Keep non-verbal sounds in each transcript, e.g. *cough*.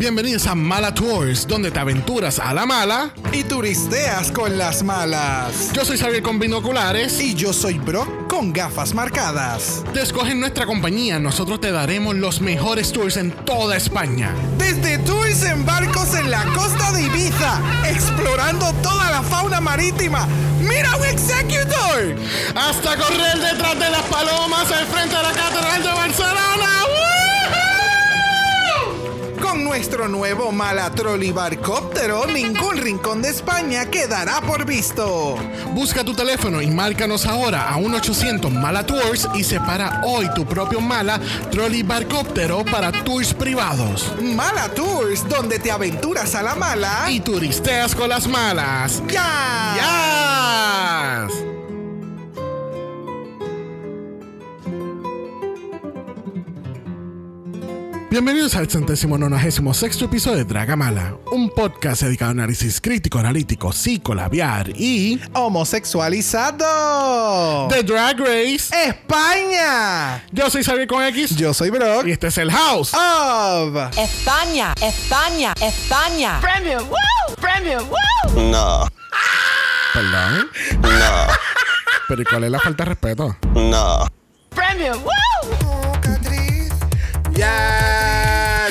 Bienvenidos a Mala Tours, donde te aventuras a la mala. Y turisteas con las malas. Yo soy Xavier con binoculares. Y yo soy Brock con gafas marcadas. Te escoges nuestra compañía, nosotros te daremos los mejores tours en toda España. Desde tours en barcos en la costa de Ibiza, explorando toda la fauna marítima. ¡Mira un executor! Hasta correr detrás de las palomas al frente de la Catedral de Barcelona. Con nuestro nuevo Mala Trolley Barcóptero, ningún rincón de España quedará por visto. Busca tu teléfono y márcanos ahora a 1-800 Mala Tours y separa hoy tu propio Mala Trolley Barcóptero para tours privados. Mala Tours, donde te aventuras a la mala. Y turisteas con las malas. ¡Ya! ¡Ya! Bienvenidos al centésimo nonagésimo sexto episodio de Dragamala, un podcast dedicado a análisis crítico, analítico, psicolabiar y Homosexualizado. The Drag Race. España. Yo soy Xavier con X Yo soy Brock. y este es el House. Of. España, España, España. Premio, woo! Premio, woo! No, Perdón. no, Pero ¿y cuál es la falta de respeto? no. Premio, woo!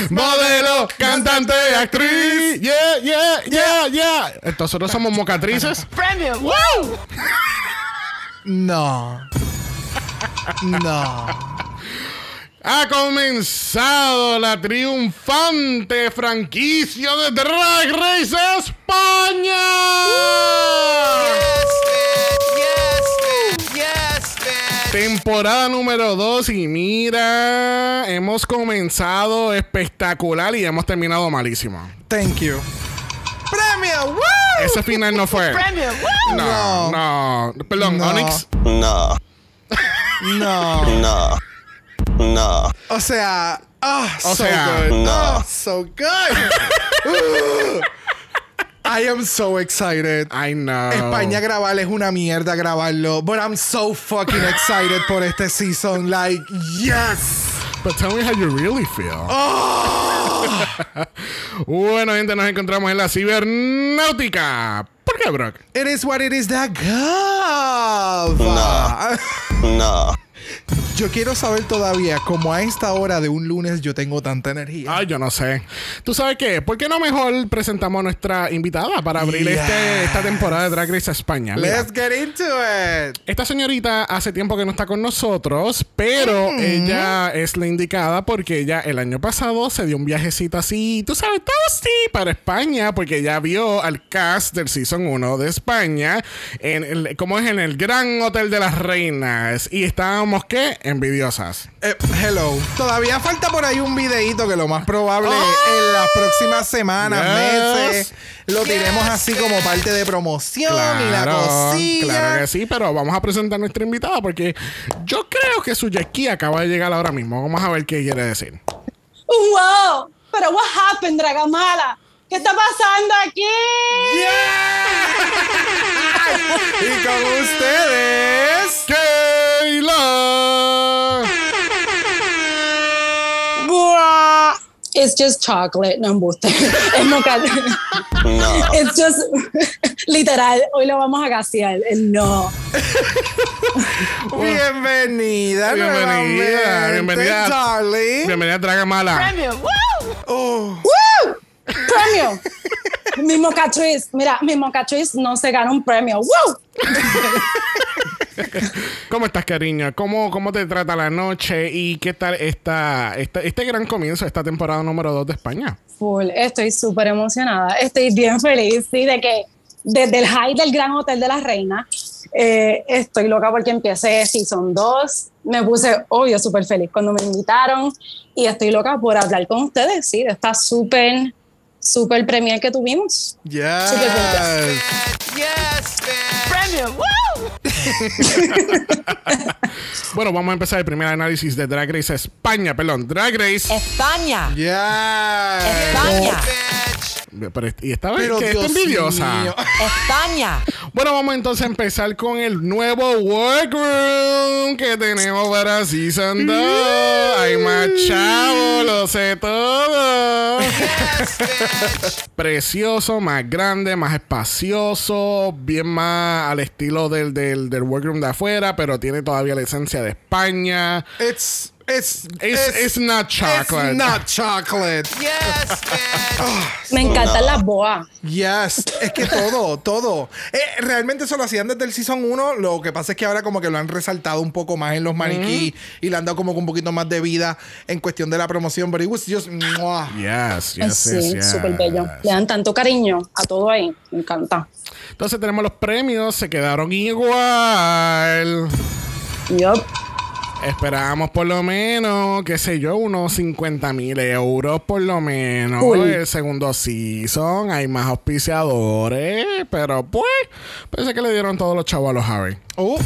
Modelo, cantante, actriz. Yeah, yeah, yeah, yeah. Entonces nosotros somos mocatrices. Premio, woo! No. No. Ha comenzado la triunfante franquicia de Drag Race España. Temporada número 2 y mira, hemos comenzado espectacular y hemos terminado malísimo. Thank you. Premio. Woo. Ese final no fue. Premio, woo! No, no. Perdón, No. Onyx. No, No. no, no. O sea. ah, O so sea, good. no. Ah, so good. *laughs* I am so excited. I know. España grabar es una mierda grabarlo. But I'm so fucking excited por este season. Like, yes. But tell me how you really feel. *laughs* bueno, gente, nos encontramos en la cibernáutica. ¿Por qué, Brock? It is what it is that gava. No, *laughs* Yo quiero saber todavía cómo a esta hora de un lunes yo tengo tanta energía. Ay, yo no sé. ¿Tú sabes qué? ¿Por qué no mejor presentamos a nuestra invitada para abrir Yes. este, esta temporada de Drag Race España? Mira, Let's get into it. Esta señorita hace tiempo que no está con nosotros, pero ella es la indicada porque ella el año pasado se dio un viajecito así, tú sabes, todo sí, para España, porque ella vio al cast del Season 1 de España, en el- como es en el Gran Hotel de las Reinas, y estábamos, ¿qué? Envidiosas. Eh, hello. Todavía falta por ahí un videíto que lo más probable en las próximas semanas, Yes. meses, lo tiremos así como parte de promoción y la cosilla. claro que sí, pero vamos a presentar a nuestra invitada porque yo creo que su jet acaba de llegar ahora mismo. Vamos a ver qué quiere decir. Wow, pero what happened, Dragamala? ¿Qué está pasando aquí? *laughs* Y con ustedes. ¡Kayla! It's just chocolate, no embuste. *laughs* Es moca. no. It's just *laughs* literal. Hoy lo vamos a gasear. El no. *laughs* Bienvenida, Bienvenida, nuevamente, bienvenida. darling. Bienvenida a Dragamala. Premio, woo! Oh, ¡Woo! Premio. Mi mocatriz. Mira, mi mocatriz no se gana un premio. ¡Woo! *laughs* ¿Cómo estás, cariño? ¿Cómo, ¿Cómo te trata la noche? ¿Y qué tal esta, esta- este gran comienzo de esta temporada número 2 de España? Full. Estoy súper emocionada. Estoy bien feliz, sí, de que desde el high del Gran Hotel de la Reina, eh, estoy loca porque empiece Season 2. Me puse, obvio, súper feliz cuando me invitaron y estoy loca por hablar con ustedes, sí, de esta súper, súper premier que tuvimos. yes. Súper contenta. *laughs* Woo! *laughs* Bueno, vamos a empezar el primer análisis de Drag Race España. Perdón, Drag Race. España, Yes. España, Pero, y esta vez Pero que envidiosa. mío. España. Bueno, vamos entonces a empezar con el nuevo workroom que tenemos para Season 2. Hay más chavos, lo sé todo. Precioso, más grande, más espacioso, bien más al estilo del, del, del workroom de afuera, pero tiene todavía la esencia de España. It's, it's, It's, it's not chocolate. It's not chocolate. Me encantan las boas. Yes, es que todo, todo. Eh, realmente eso lo hacían desde el Season 1. Lo que pasa es que ahora como que lo han resaltado un poco más en los maniquí y le han dado como que un poquito más de vida en cuestión de la promoción. But it was just... Yes, yes, sí, yes, yes. súper bello. Le dan tanto cariño a todo ahí. Me encanta. Entonces tenemos los premios, se quedaron igual. Yup. Esperábamos por lo menos, qué sé yo, unos 50 mil euros por lo menos. El segundo season, hay más auspiciadores, pero pues, pensé que le dieron todos los chavos a los Harry. Oh,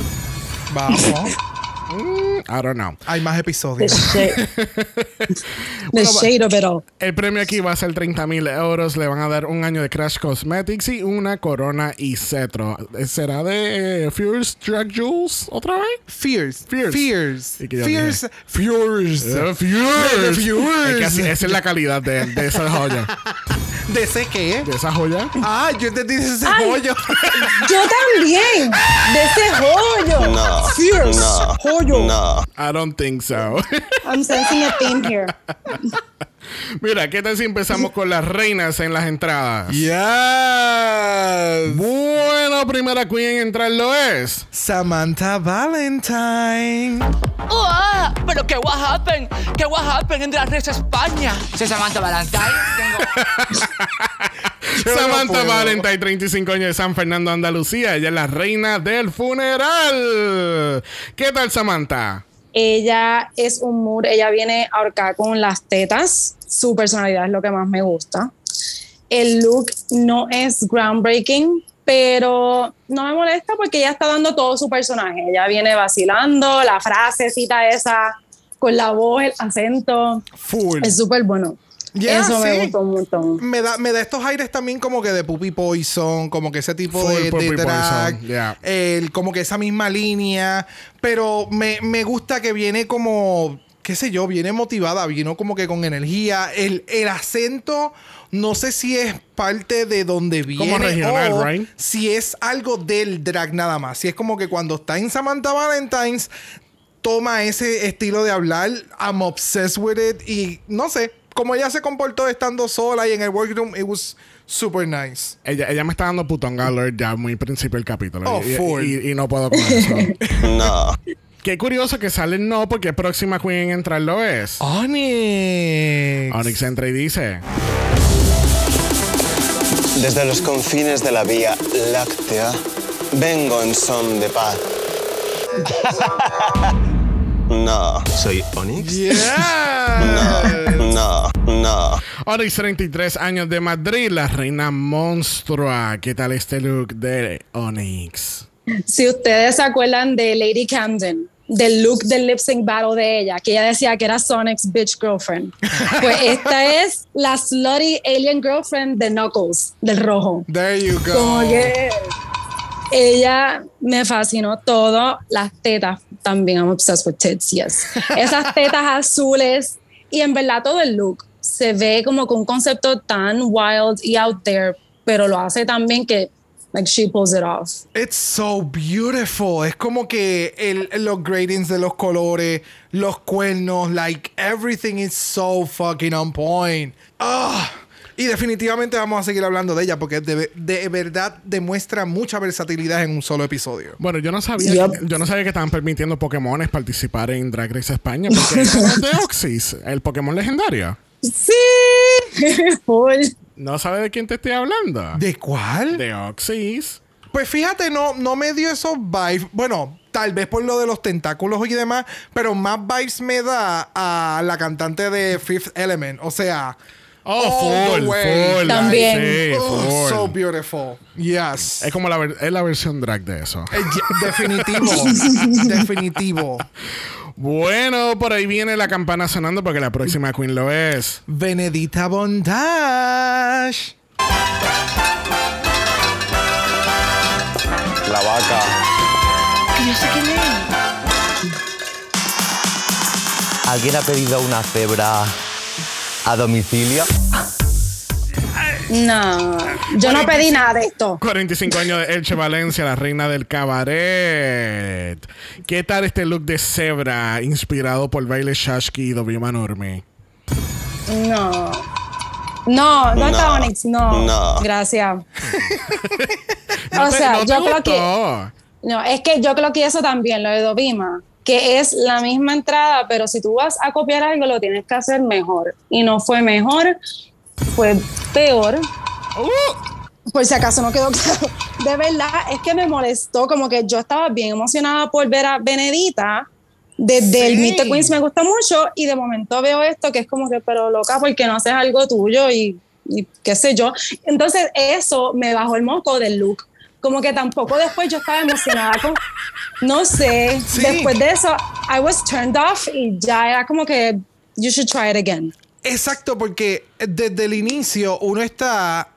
vamos. *laughs* I don't know. Hay más The episodios. shade. *laughs* The shade of it all. El premio aquí va a ser 30 mil euros. Le van a dar un año de Crash Cosmetics y una corona y cetro. ¿Será de eh, Fierce Drag Jewels otra vez? Fierce. Fierce. Fierce. Fierce. Fierce. Eh, Fierce. Fierce. Así- esa es la calidad de, de esa joya. ¿De ese qué? De esa joya. Ah, yo entendí de ese Ay. pollo. Yo también. De ese joyo. No. Fierce. No. Joyo. No. I don't think so. I'm sensing a theme here. *laughs* Mira, ¿qué tal si empezamos con las reinas en las entradas? Yes. Bueno, primera queen en entrar lo es. Samantha Valentine. Oh, ah, pero qué what happened, qué what happened en Drag Race España. Soy Samantha Valentine. Tengo... *laughs* No Samantha. Valentine, 35 años de San Fernando, Andalucía. Ella es la reina del funeral. ¿Qué tal, Samantha? Ella es un mood, ella viene ahorcada con las tetas. Su personalidad es lo que más me gusta. El look no es groundbreaking, pero no me molesta porque ella está dando todo su personaje. Ella viene vacilando, la frasecita esa, con la voz, el acento. Full. Es súper bueno. Yeah, Eso me gustó un montón. Me da, me da estos aires también como que de Puppy Poison, como que ese tipo Full de, de yeah. el- como que esa misma línea, pero me, me gusta que viene como, qué sé yo, viene motivada, vino como que con energía, el, el acento, no sé si es parte de donde viene regional, o right? si es algo del drag nada más, si es como que cuando está en Samantha Valentine's toma ese estilo de hablar, I'm obsessed with it y no sé, como ella se comportó estando sola y en el workroom, it was super nice. Ella, ella me está dando putón alert ya muy principio del capítulo. Oh, y, full. y- y no puedo con eso. *laughs* No. Qué curioso que sale el no porque próxima queen en entrar lo es. Onyx. Onyx entra y dice... Desde los confines de la Vía Láctea, vengo en son de paz. *laughs* No. ¿Soy Onyx? Yeah. *laughs* No, no. Onyx, 33 años de Madrid, la reina monstrua. ¿Qué tal este look de Onyx? Si ustedes se acuerdan de Lady Camden, del look del lip sync battle de ella, que ella decía que era Sonic's bitch girlfriend, pues *laughs* esta es la slutty alien girlfriend de Knuckles, del rojo. There you go. Como que ella me fascinó todo, las tetas también, I'm obsessed with tits, yes. Esas tetas azules y en verdad todo el look se ve como con un concepto tan wild y out there, pero lo hace también que like she pulls it off. It's so beautiful. Es como que el, los gradings de los colores, los cuernos, like everything is so fucking on point. Ah. Y definitivamente vamos a seguir hablando de ella porque de, de verdad demuestra mucha versatilidad en un solo episodio. Bueno, yo no sabía, Yep. yo no sabía que estaban permitiendo Pokémones participar en Drag Race España porque es de Oxys, el Pokémon legendario. Sí. *laughs* ¿No sabe de quién te estoy hablando? ¿De cuál? De Oxys. Pues fíjate, no, no me dio esos vibes. Bueno, tal vez por lo de los tentáculos y demás, pero más vibes me da a la cantante de Fifth Element. O sea, Oh, all the full, way. full. También. Sí, Oh, full. so beautiful. Yes. Es como la, ver- es la versión drag de eso. Eh, definitivo. *laughs* definitivo. Bueno, por ahí viene la campana sonando porque la próxima queen lo es. Benedita Bondage. la vaca. Que yo sé quién es. ¿Alguien ha pedido una cebra a domicilio? No, yo no pedí nada de esto. 45 años de Elche Valencia, la reina del cabaret. ¿Qué tal este look de cebra inspirado por Baile Shashki y W Manorme? No. No, no, está No. Onyx, no. No. Gracias. *laughs* ¿No o sea, no te yo creo que. No, es que yo creo que eso también, lo de Dovima, que es la misma entrada, pero si tú vas a copiar algo, lo tienes que hacer mejor. Y no fue mejor, fue peor. Uh, Por si acaso no quedó claro. *laughs* De verdad, es que me molestó, como que yo estaba bien emocionada por ver a Benedita. Desde el. Meet the Queens me gusta mucho y de momento veo esto que es como que, pero loca, ¿por qué no haces algo tuyo? Y, y qué sé yo. Entonces eso me bajó el moco del look. Como que tampoco después yo estaba emocionada con, no sé, Sí. después de eso, I was turned off y ya era como que, you should try it again. Exacto, porque desde el inicio uno está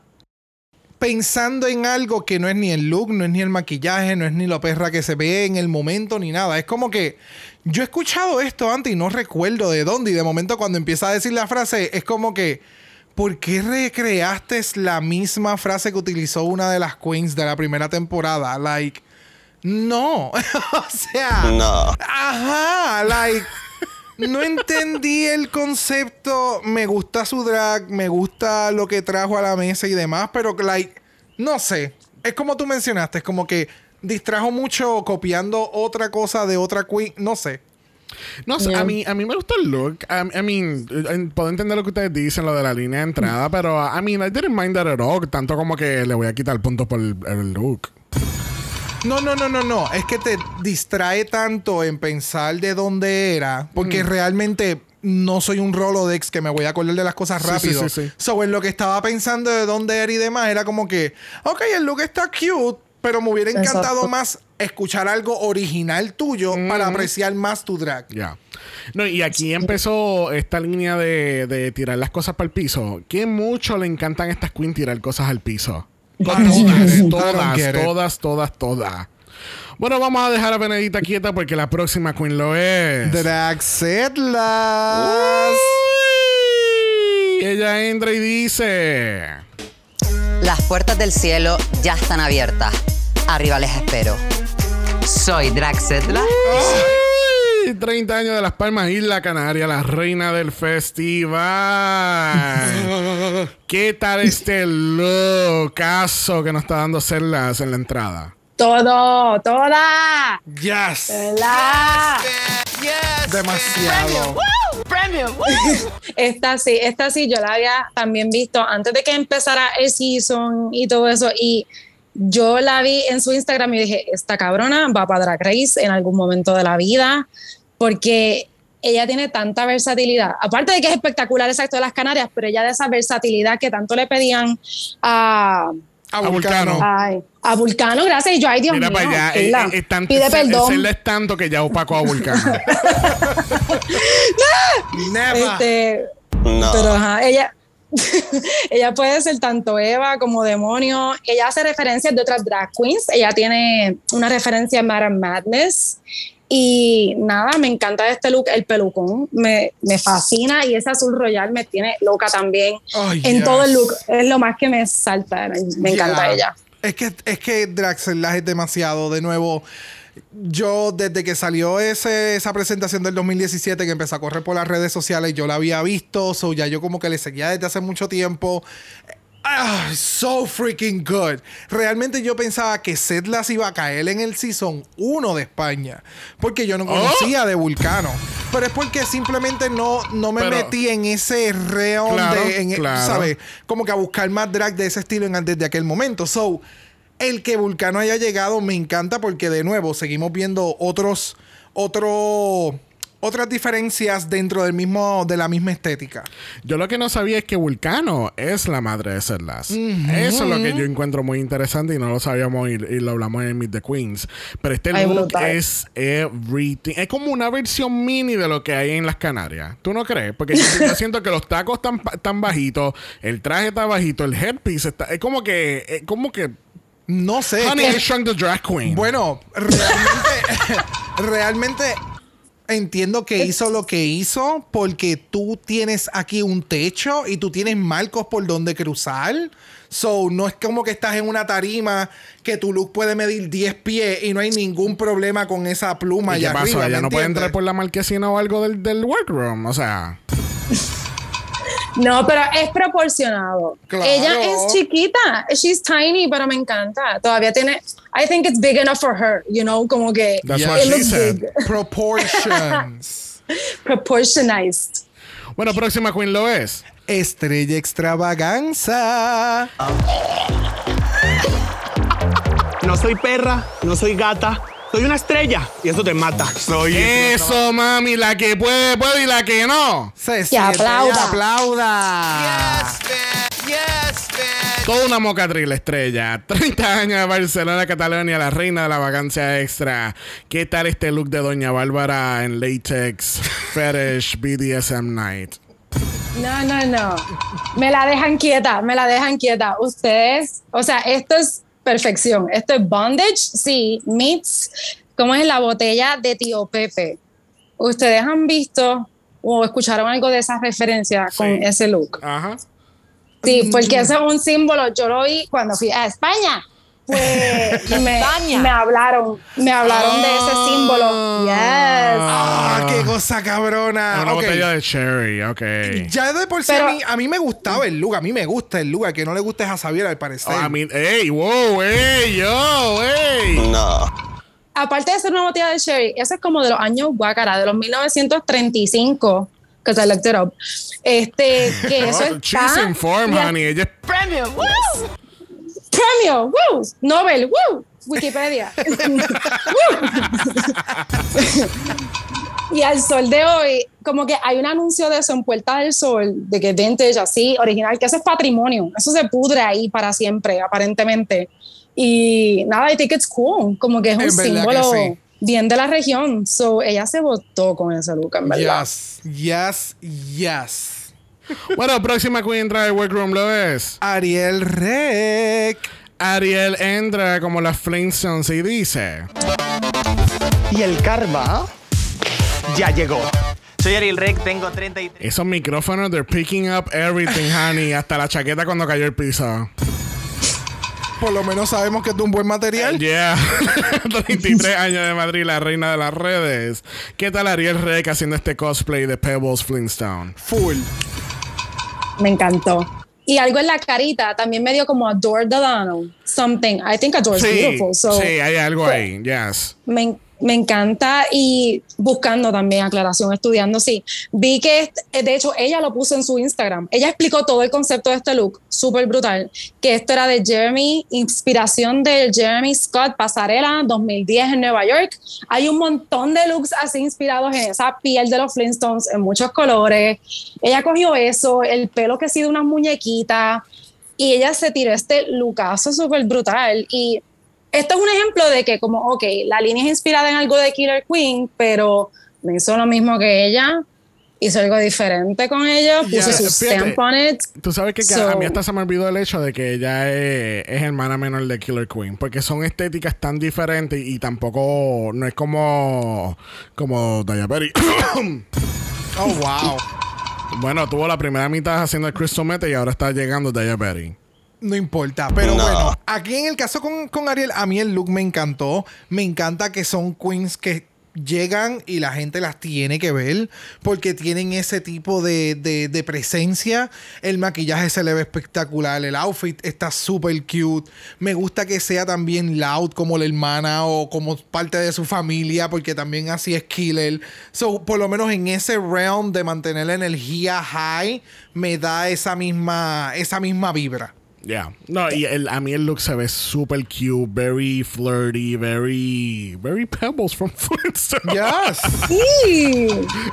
pensando en algo que no es ni el look, no es ni el maquillaje, no es ni la perra que se ve en el momento, ni nada. Es como que yo he escuchado esto antes y no recuerdo de dónde. Y de momento cuando empieza a decir la frase, es como que, ¿por qué recreaste la misma frase que utilizó una de las queens de la primera temporada? Like, no. *laughs* o sea... No. Ajá, like. No entendí el concepto. Me gusta su drag, me gusta lo que trajo a la mesa y demás, pero, like, no sé. Es como tú mencionaste, es como que distrajo mucho copiando otra cosa de otra queen. No sé. No sé, Yeah. a, mí, a mí me gusta el look. I, I mean, eh, puedo entender lo que ustedes dicen, lo de la línea de entrada, pero I mean, I didn't mind that at all. Tanto como que le voy a quitar puntos por el, el look. No, no, no, no, no. Es que te distrae tanto en pensar de dónde era, porque realmente no soy un Rolodex que me voy a acordar de las cosas Sí, rápido. sí, sí, sí. So, en lo que estaba pensando de dónde era y demás, era como que, ok, el look está cute, pero me hubiera encantado Exacto. más escuchar algo original tuyo para apreciar más tu drag. Ya. No, y aquí empezó esta línea de, de tirar las cosas para el piso. Que mucho le encantan a estas queens tirar cosas al piso. Todas, todas, todas, todas. Bueno, vamos a dejar a Benedita quieta porque la próxima queen lo es. Drag Setlas. Uy, Ella entra y dice. Las puertas del cielo ya están abiertas. Arriba les espero. Soy Draxetla. Uy, 30 años de Las Palmas, Isla Canaria, la reina del festival. *laughs* ¿Qué tal este lookazo que nos está dando Cerlas en la entrada? Todo, toda. Yes. ¿Verdad? Demasiado. Premium. Woo! Esta sí, esta sí, yo la había también visto antes de que empezara el season y todo eso. Y yo la vi en su Instagram y dije, esta cabrona va para Drag Race en algún momento de la vida, porque ella tiene tanta versatilidad. Aparte de que es espectacular, exacto, de las Canarias, pero ella de esa versatilidad que tanto le pedían a, A, Vulcano. Ay, a Vulcano, gracias. Y yo, ay, Dios Mira mío, para allá, Keila, eh, eh, es tanto- pide perdón. Es tanto que ya opacó a Vulcano. *laughs* Never. Este, No. Pero ajá, ella, *laughs* ella puede ser tanto Eva como demonio. Ella hace referencias de otras drag queens. Ella tiene una referencia a Madame Madness. Y nada, me encanta este look, el pelucón, me, me fascina y ese azul royal me tiene loca también. En yes. todo el look, es lo más que me salta, me, me encanta ella. Es que, es que Draxel es demasiado. De nuevo, yo desde que salió ese, esa presentación del 2017 que empezó a correr por las redes sociales, yo la había visto, so ya yo como que le seguía desde hace mucho tiempo. Ah, so freaking good. Realmente yo pensaba que Setlas iba a caer en el season 1 de España. Porque yo no conocía de Vulcano. Pero es porque simplemente no, no me Pero- metí en ese reo Claro, de. en- claro. ¿Sabes? Como que a buscar más drag de ese estilo en, desde aquel momento. So, el que Vulcano haya llegado me encanta porque de nuevo seguimos viendo otros. Otro. Otras diferencias dentro del mismo, de la misma estética. Yo lo que no sabía es que Vulcano es la madre de Cerlas. Eso es lo que yo encuentro muy interesante y no lo sabíamos y, y lo hablamos en Meet the Queens. Pero este Ay, look brutal. es everything. Es como una versión mini de lo que hay en las Canarias. ¿Tú no crees? Porque yo, yo siento que los tacos están, tan bajitos, el traje está bajito, el headpiece está... Es como que... Es como que No sé. Honey, que- I Shrunk the Drag Queen. Bueno, realmente, *laughs* realmente entiendo que hizo lo que hizo porque tú tienes aquí un techo y tú tienes marcos por donde cruzar. So, no es como que estás en una tarima que tu look puede medir 10 pies y no hay ningún problema con esa pluma ¿Y qué allá pasó? arriba. ¿Ella ¿me no puede entrar por la marquesina o algo del, del workroom? O sea, *laughs* No, pero es proporcionado. Claro. Ella es chiquita, she's tiny, pero me encanta. Todavía tiene, I think it's big enough for her, you know, como que That's Yeah. what it she said. big, Proportions. *laughs* proportionized. Bueno, próxima queen lo es. Estrella extravaganza. No soy perra, no soy gata, soy una estrella y eso te mata. Soy Eso, mami, la que puede, puede y la que no. Se Que aplauda. aplauda. Toda una mocatril estrella. 30 años de Barcelona, Cataluña, la reina de la vacancia extra. ¿Qué tal este look de Doña Bárbara en latex, fetish, BDSM night? No, no, no. Me la dejan quieta, me la dejan quieta. Ustedes, o sea, esto es perfección. Esto es bondage, sí, meets, como es la botella de tío Pepe. Ustedes han visto o escucharon algo de esa referencia con ese look. Ajá. Sí, porque ese es un símbolo. Yo lo vi cuando fui a España. Pues me, hablaron, me hablaron de ese símbolo. Yes. Ah, qué cosa cabrona. Una Ok. botella de cherry, ok. Ya de por sí Pero- a, mí, a mí me gustaba el look, a mí me gusta el look, que no le gusta es a Xavier al parecer. Oh, I mean, hey, wow, hey, yo, hey. No. aparte de ser una botella de sherry, eso es como de los años guácara, de los 1935, que se looked it up. Este, que *laughs* eso Oh, she's está... informed, ya- honey. Ella es Premium. Premio, woo, Nobel, woo, Wikipedia. *laughs* *laughs* Y al sol de hoy, como que hay un anuncio de eso en Puerta del Sol, de que vintage así, original, que eso es patrimonio, eso se pudre ahí para siempre, aparentemente. Y nada, I think it's cool, como que es un símbolo sí. bien de la región. So, ella se votó con ese look, en verdad. Yes, yes, yes. Bueno, próxima queen entra al workroom lo es. Ariel Rec. Ariel entra como las Flintstones y dice: Y el karma ya llegó. Soy Ariel Rec, tengo 33. Esos micrófonos, they're picking up everything, honey. Hasta la chaqueta cuando cayó el piso. Por lo menos sabemos que es de un buen material. Yeah. *laughs* 33 años de Madrid, la reina de las redes. ¿Qué tal Ariel Rec haciendo este cosplay de Pebbles Flintstone? Full. Me encantó. Y algo en la carita también me dio como Adore Delano. Something. I think Adore is Sí, beautiful. So sí, hay algo ahí. Yes. me, me encanta y buscando también aclaración, estudiando, sí. Vi que, este- de hecho, ella lo puso en su Instagram. Ella explicó todo el concepto de este look, súper brutal, que esto era de Jeremy, inspiración de Jeremy Scott Pasarela 2010 en Nueva York. Hay un montón de looks así inspirados en esa piel de los Flintstones, en muchos colores. Ella cogió eso, el pelo que ha sido una muñequita, y ella se tiró este lookazo súper brutal. Y esto es un ejemplo de que como, ok, la línea es inspirada en algo de Killer Queen, pero no hizo lo mismo que ella, hizo algo diferente con ella, puso Yeah, su fíjate. stamp on it. Tú sabes que, que So- a mí hasta se me olvidó el hecho de que ella es, es hermana menor de Killer Queen. Porque son estéticas tan diferentes y tampoco no es como, como Daya Perry. *coughs* Oh, wow. bueno, tuvo la primera mitad haciendo el Crystal Method y ahora está llegando Daya Perry. No importa. Pero No. bueno, aquí en el caso con, con Ariel, a mí el look me encantó. Me encanta que son queens que llegan y la gente las tiene que ver porque tienen ese tipo de, de- de presencia. El maquillaje se le ve espectacular. El outfit está súper cute. Me gusta que sea también loud como la hermana o como parte de su familia porque también así es killer. So, por lo menos en ese realm de mantener la energía high, me da esa misma, esa misma vibra. Yeah. No, y el- a mí el look se ve super cute, very flirty, very, very Pebbles from *laughs* Flintstone. Yes. Sí,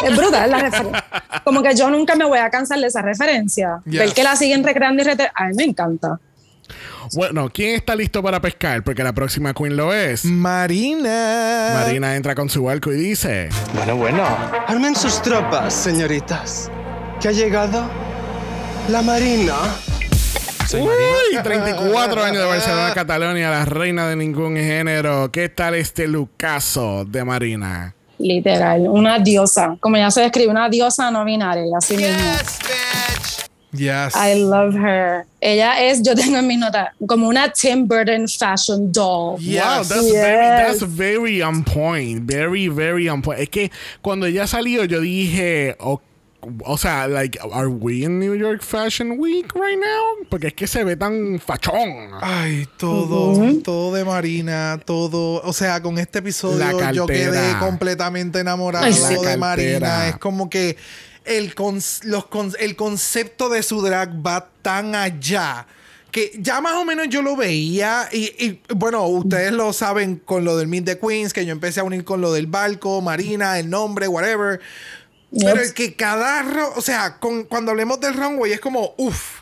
es brutal la referencia. Como que yo nunca me voy a cansar de esa referencia. Yes. Ver que la siguen recreando y rete- A mí me encanta. Bueno, ¿quién está listo para pescar? Porque la próxima queen lo es. Marina. Marina entra con su barco y dice: Bueno, bueno. Armen sus tropas, señoritas. Que ha llegado la Marina. Soy. Uy, 34 *laughs* años de Barcelona, Cataluña, la reina de ningún género. ¿Qué tal este Lucaso de Marina? Literal, una diosa. Como ya se describe, una diosa no binaria, así mismo. Yes. I love her. Ella es, yo tengo en mis notas, como una Tim Burton fashion doll. Yes. Wow, that's, Yes. very, that's very on point. Very, very on point. Es que cuando ella salió, yo dije, o, o sea, like, are we in New York Fashion Week right now? Porque es que se ve tan fachón. Ay, todo, todo de Marina, todo. O sea, con este episodio yo quedé completamente enamorado Ay, sí. de. Marina. Es como que el, cons- los cons- el concepto de su drag va tan allá. Que ya más o menos yo lo veía. Y, y, bueno, ustedes lo saben con lo del Meet the Queens, que yo empecé a unir con lo del barco, Marina, el nombre, whatever. Pero el que cada. ro- O sea, con- cuando hablemos del runway es como, uff.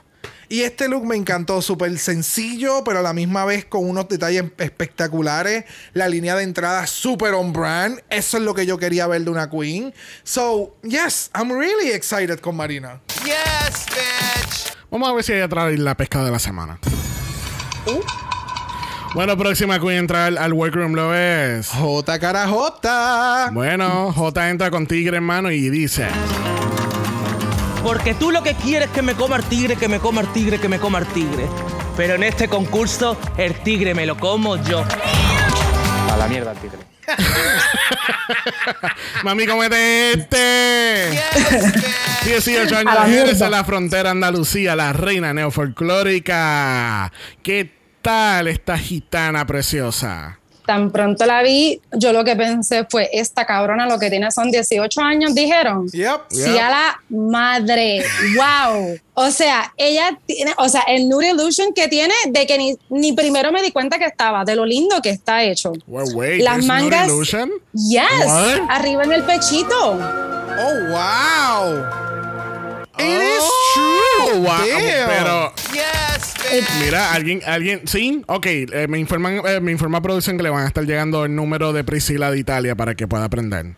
Y este look me encantó, súper sencillo, pero a la misma vez con unos detalles espectaculares. La línea de entrada súper on brand. Eso es lo que yo quería ver de una queen. So, yes, I'm really excited con Marina. Yes, bitch. Vamos a ver si ella trae la pesca de la semana. Bueno, próxima queen entra al, al workroom lo es. J cara J. Bueno, J entra con tigre en mano y dice: Porque tú lo que quieres es que me coma el tigre, que me coma el tigre, que me coma el tigre. Pero en este concurso, el tigre me lo como yo. A la mierda el tigre. *laughs* Mami, comete este. 18 A años la de Jerez mierda. en la frontera Andalucía, la reina neofolclórica. ¿Qué tal esta gitana preciosa? Tan pronto la vi, yo lo que pensé fue, esta cabrona lo que tiene son 18 años, dijeron. Yep. Sí, a la madre. Wow. O sea, ella tiene, o sea, el Nude Illusion que tiene de que ni, ni primero me di cuenta que estaba, de lo lindo que está hecho. Well, wait, Las mangas- illusion? Yes. What? Arriba en el pechito. Oh, wow. It is Oh, true. wow, Damn. Pero, Yes, bitch. mira, alguien, alguien, sí, ok, eh, me informan, eh, me informa producción que le van a estar llegando el número de Priscila de Italia para que pueda aprender.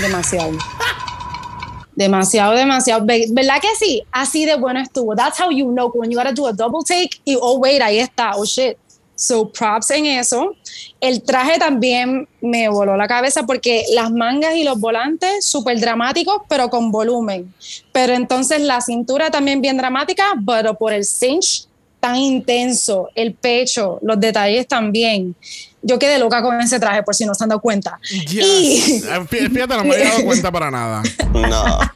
Demasiado. Demasiado, demasiado. Ve- ¿Verdad que sí? Así de bueno estuvo. That's how you know when you gotta do a double take y oh wait, ahí está, oh shit. So props en eso. El traje también me voló la cabeza porque las mangas y los volantes súper dramáticos, pero con volumen. Pero entonces la cintura también bien dramática, pero por el cinch tan intenso, el pecho, los detalles también. Yo quedé loca con ese traje, por si no se han dado cuenta. Y Eh, fí- Fíjate, no me había dado cuenta para nada. No. *laughs*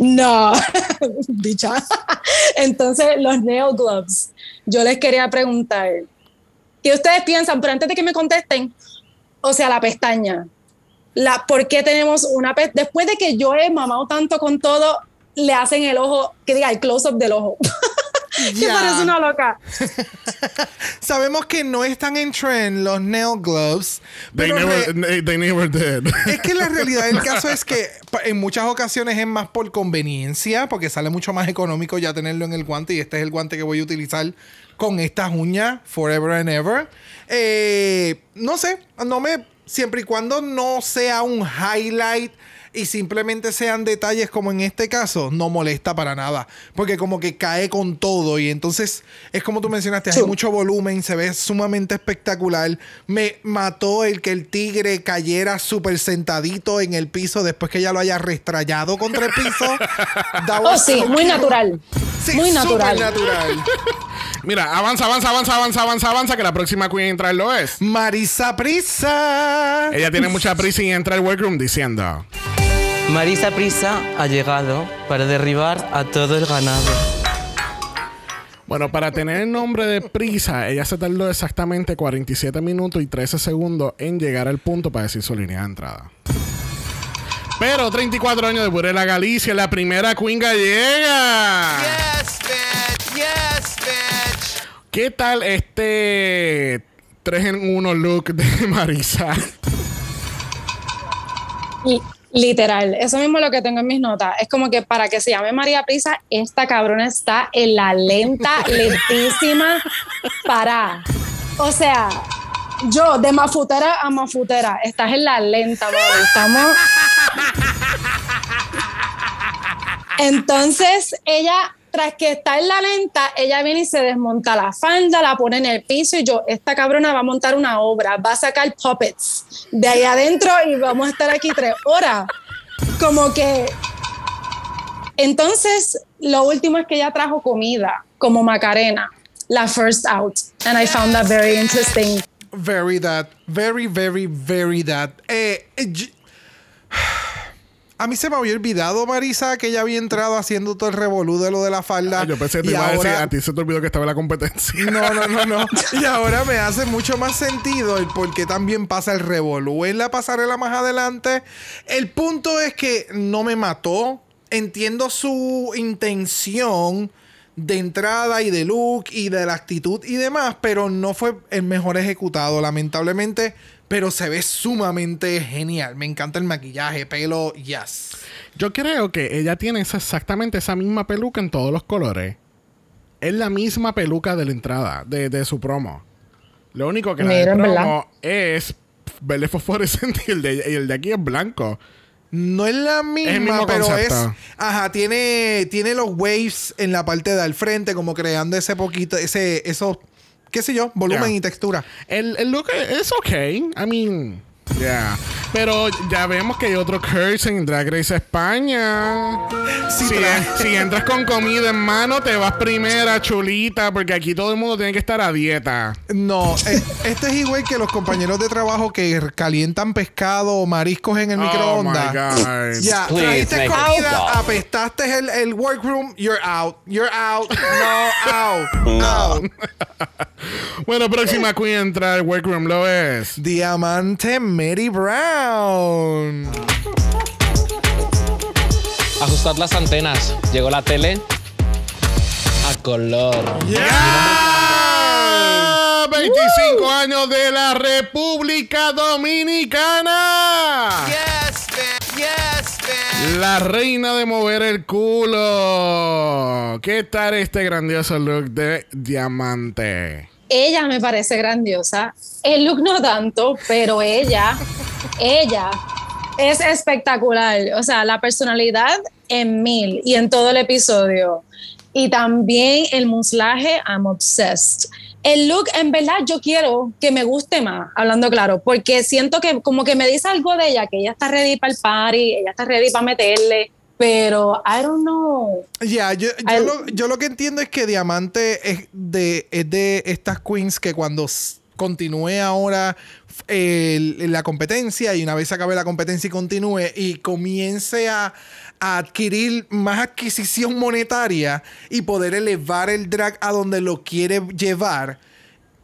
No, *laughs* bicha. *laughs* Entonces, los nail gloves. Yo les quería preguntar, ¿qué ustedes piensan? Pero antes de que me contesten, o sea, la pestaña. La, ¿Por qué tenemos una pestaña? Después de que yo he mamado tanto con todo, le hacen el ojo, que diga, el close-up del ojo. *laughs* que parece una loca. *laughs* Sabemos que no están en trend los nail gloves. They pero never, they, they never did. Es que la realidad del caso es que *laughs* en muchas ocasiones es más por conveniencia, porque sale mucho más económico ya tenerlo en el guante y este es el guante que voy a utilizar con estas uñas forever and ever. Eh, no sé, no me siempre y cuando no sea un highlight y simplemente sean detalles como en este caso, no molesta para nada, porque como que cae con todo y entonces es como tú mencionaste, hay mucho volumen, se ve sumamente espectacular. Me mató el que el tigre cayera súper sentadito en el piso después que ya lo haya restrayado contra el piso. *laughs* Oh, sí, muy natural. Sí, muy natural. natural. Mira, avanza, avanza, avanza, avanza, avanza, avanza, que la próxima queen a entrar lo es. Marisa Prisa. Ella tiene mucha prisa y entra al workroom diciendo: Marisa Prisa ha llegado para derribar a todo el ganado. Bueno, para tener el nombre de prisa, ella se tardó exactamente 47 minutos y 13 segundos en llegar al punto para decir su línea de entrada. Pero 34 años de Burela Galicia, la primera queen gallega. Yes. Yes. ¿Qué tal este 3 en 1 look de *laughs* Marisa? Y- Literal, eso mismo es lo que tengo en mis notas. Es como que para que se llame María Prisa, esta cabrona está en la lenta, *laughs* lentísima, para. O sea, yo de mafutera a mafutera, estás en la lenta, mami. Estamos. *laughs* Entonces, ella tras que está en la lenta, ella viene y se desmonta la falda, la pone en el piso y yo, esta cabrona va a montar una obra, va a sacar puppets de ahí adentro y vamos a estar aquí tres horas. Como que... Entonces, lo último es que ella trajo comida, como Macarena, la first out. And I found that very interesting. Very that. Very, very, very that. Eh, eh, a mí se me había olvidado, Marisa, que ella había entrado haciendo todo el revolú de lo de la falda. Yo pensé que te iba a decir, a ti se te olvidó que estaba en la competencia. No, no, no, no. *laughs* Y ahora me hace mucho más sentido el por qué también pasa el revolú en la pasarela más adelante. El punto es que no me mató. Entiendo su intención de entrada y de look y de la actitud y demás, pero no fue el mejor ejecutado, lamentablemente. Pero se ve sumamente genial. Me encanta el maquillaje, pelo, yes. Yo creo que ella tiene esa- exactamente esa misma peluca en todos los colores. Es la misma peluca de la entrada, de, de su promo. Lo único que la Mira, de promo es verde fosforescente *laughs* y el, de, y el de aquí es blanco. No es la misma, pero concepto. es. Ajá, tiene, tiene los waves en la parte de al frente, como creando ese poquito, ese, esos, qué sé yo, volumen Ya. y textura. El, el look es ok. I mean, yeah. Pero ya vemos que hay otro curse en Drag Race España. Sí, si, entras con comida en mano, te vas primera, chulita, porque aquí todo el mundo tiene que estar a dieta. No, eh, este es igual que los compañeros de trabajo que calientan pescado o mariscos en el Oh, microondas. my God. Ya, Please trajiste comida, apestaste el, el workroom, you're out, you're out, no, out, *laughs* No. out. Bueno, próxima queen a entrar al workroom lo es. Diamante Mary Brown. Ajustad las antenas. Llegó la tele a color. ¡Ya! 25 años de la República Dominicana. Yes, man. Yes, man. La reina de mover el culo. ¿Qué tal este grandioso look de diamante? Ella me parece grandiosa. El look no tanto, pero ella, ella es espectacular. O sea, la personalidad en mil y en todo el episodio. Y también el muslaje, I'm obsessed. El look, en verdad, yo quiero que me guste más, hablando claro, porque siento que como que me dice algo de ella, que ella está ready para el party, ella está ready para meterle, pero I don't know. Ya, yo, yo, lo, yo lo que entiendo es que Diamante es de, es de estas queens que cuando continúe ahora la competencia y una vez acabe la competencia y continúe y comience a, a adquirir más adquisición monetaria y poder elevar el drag a donde lo quiere llevar.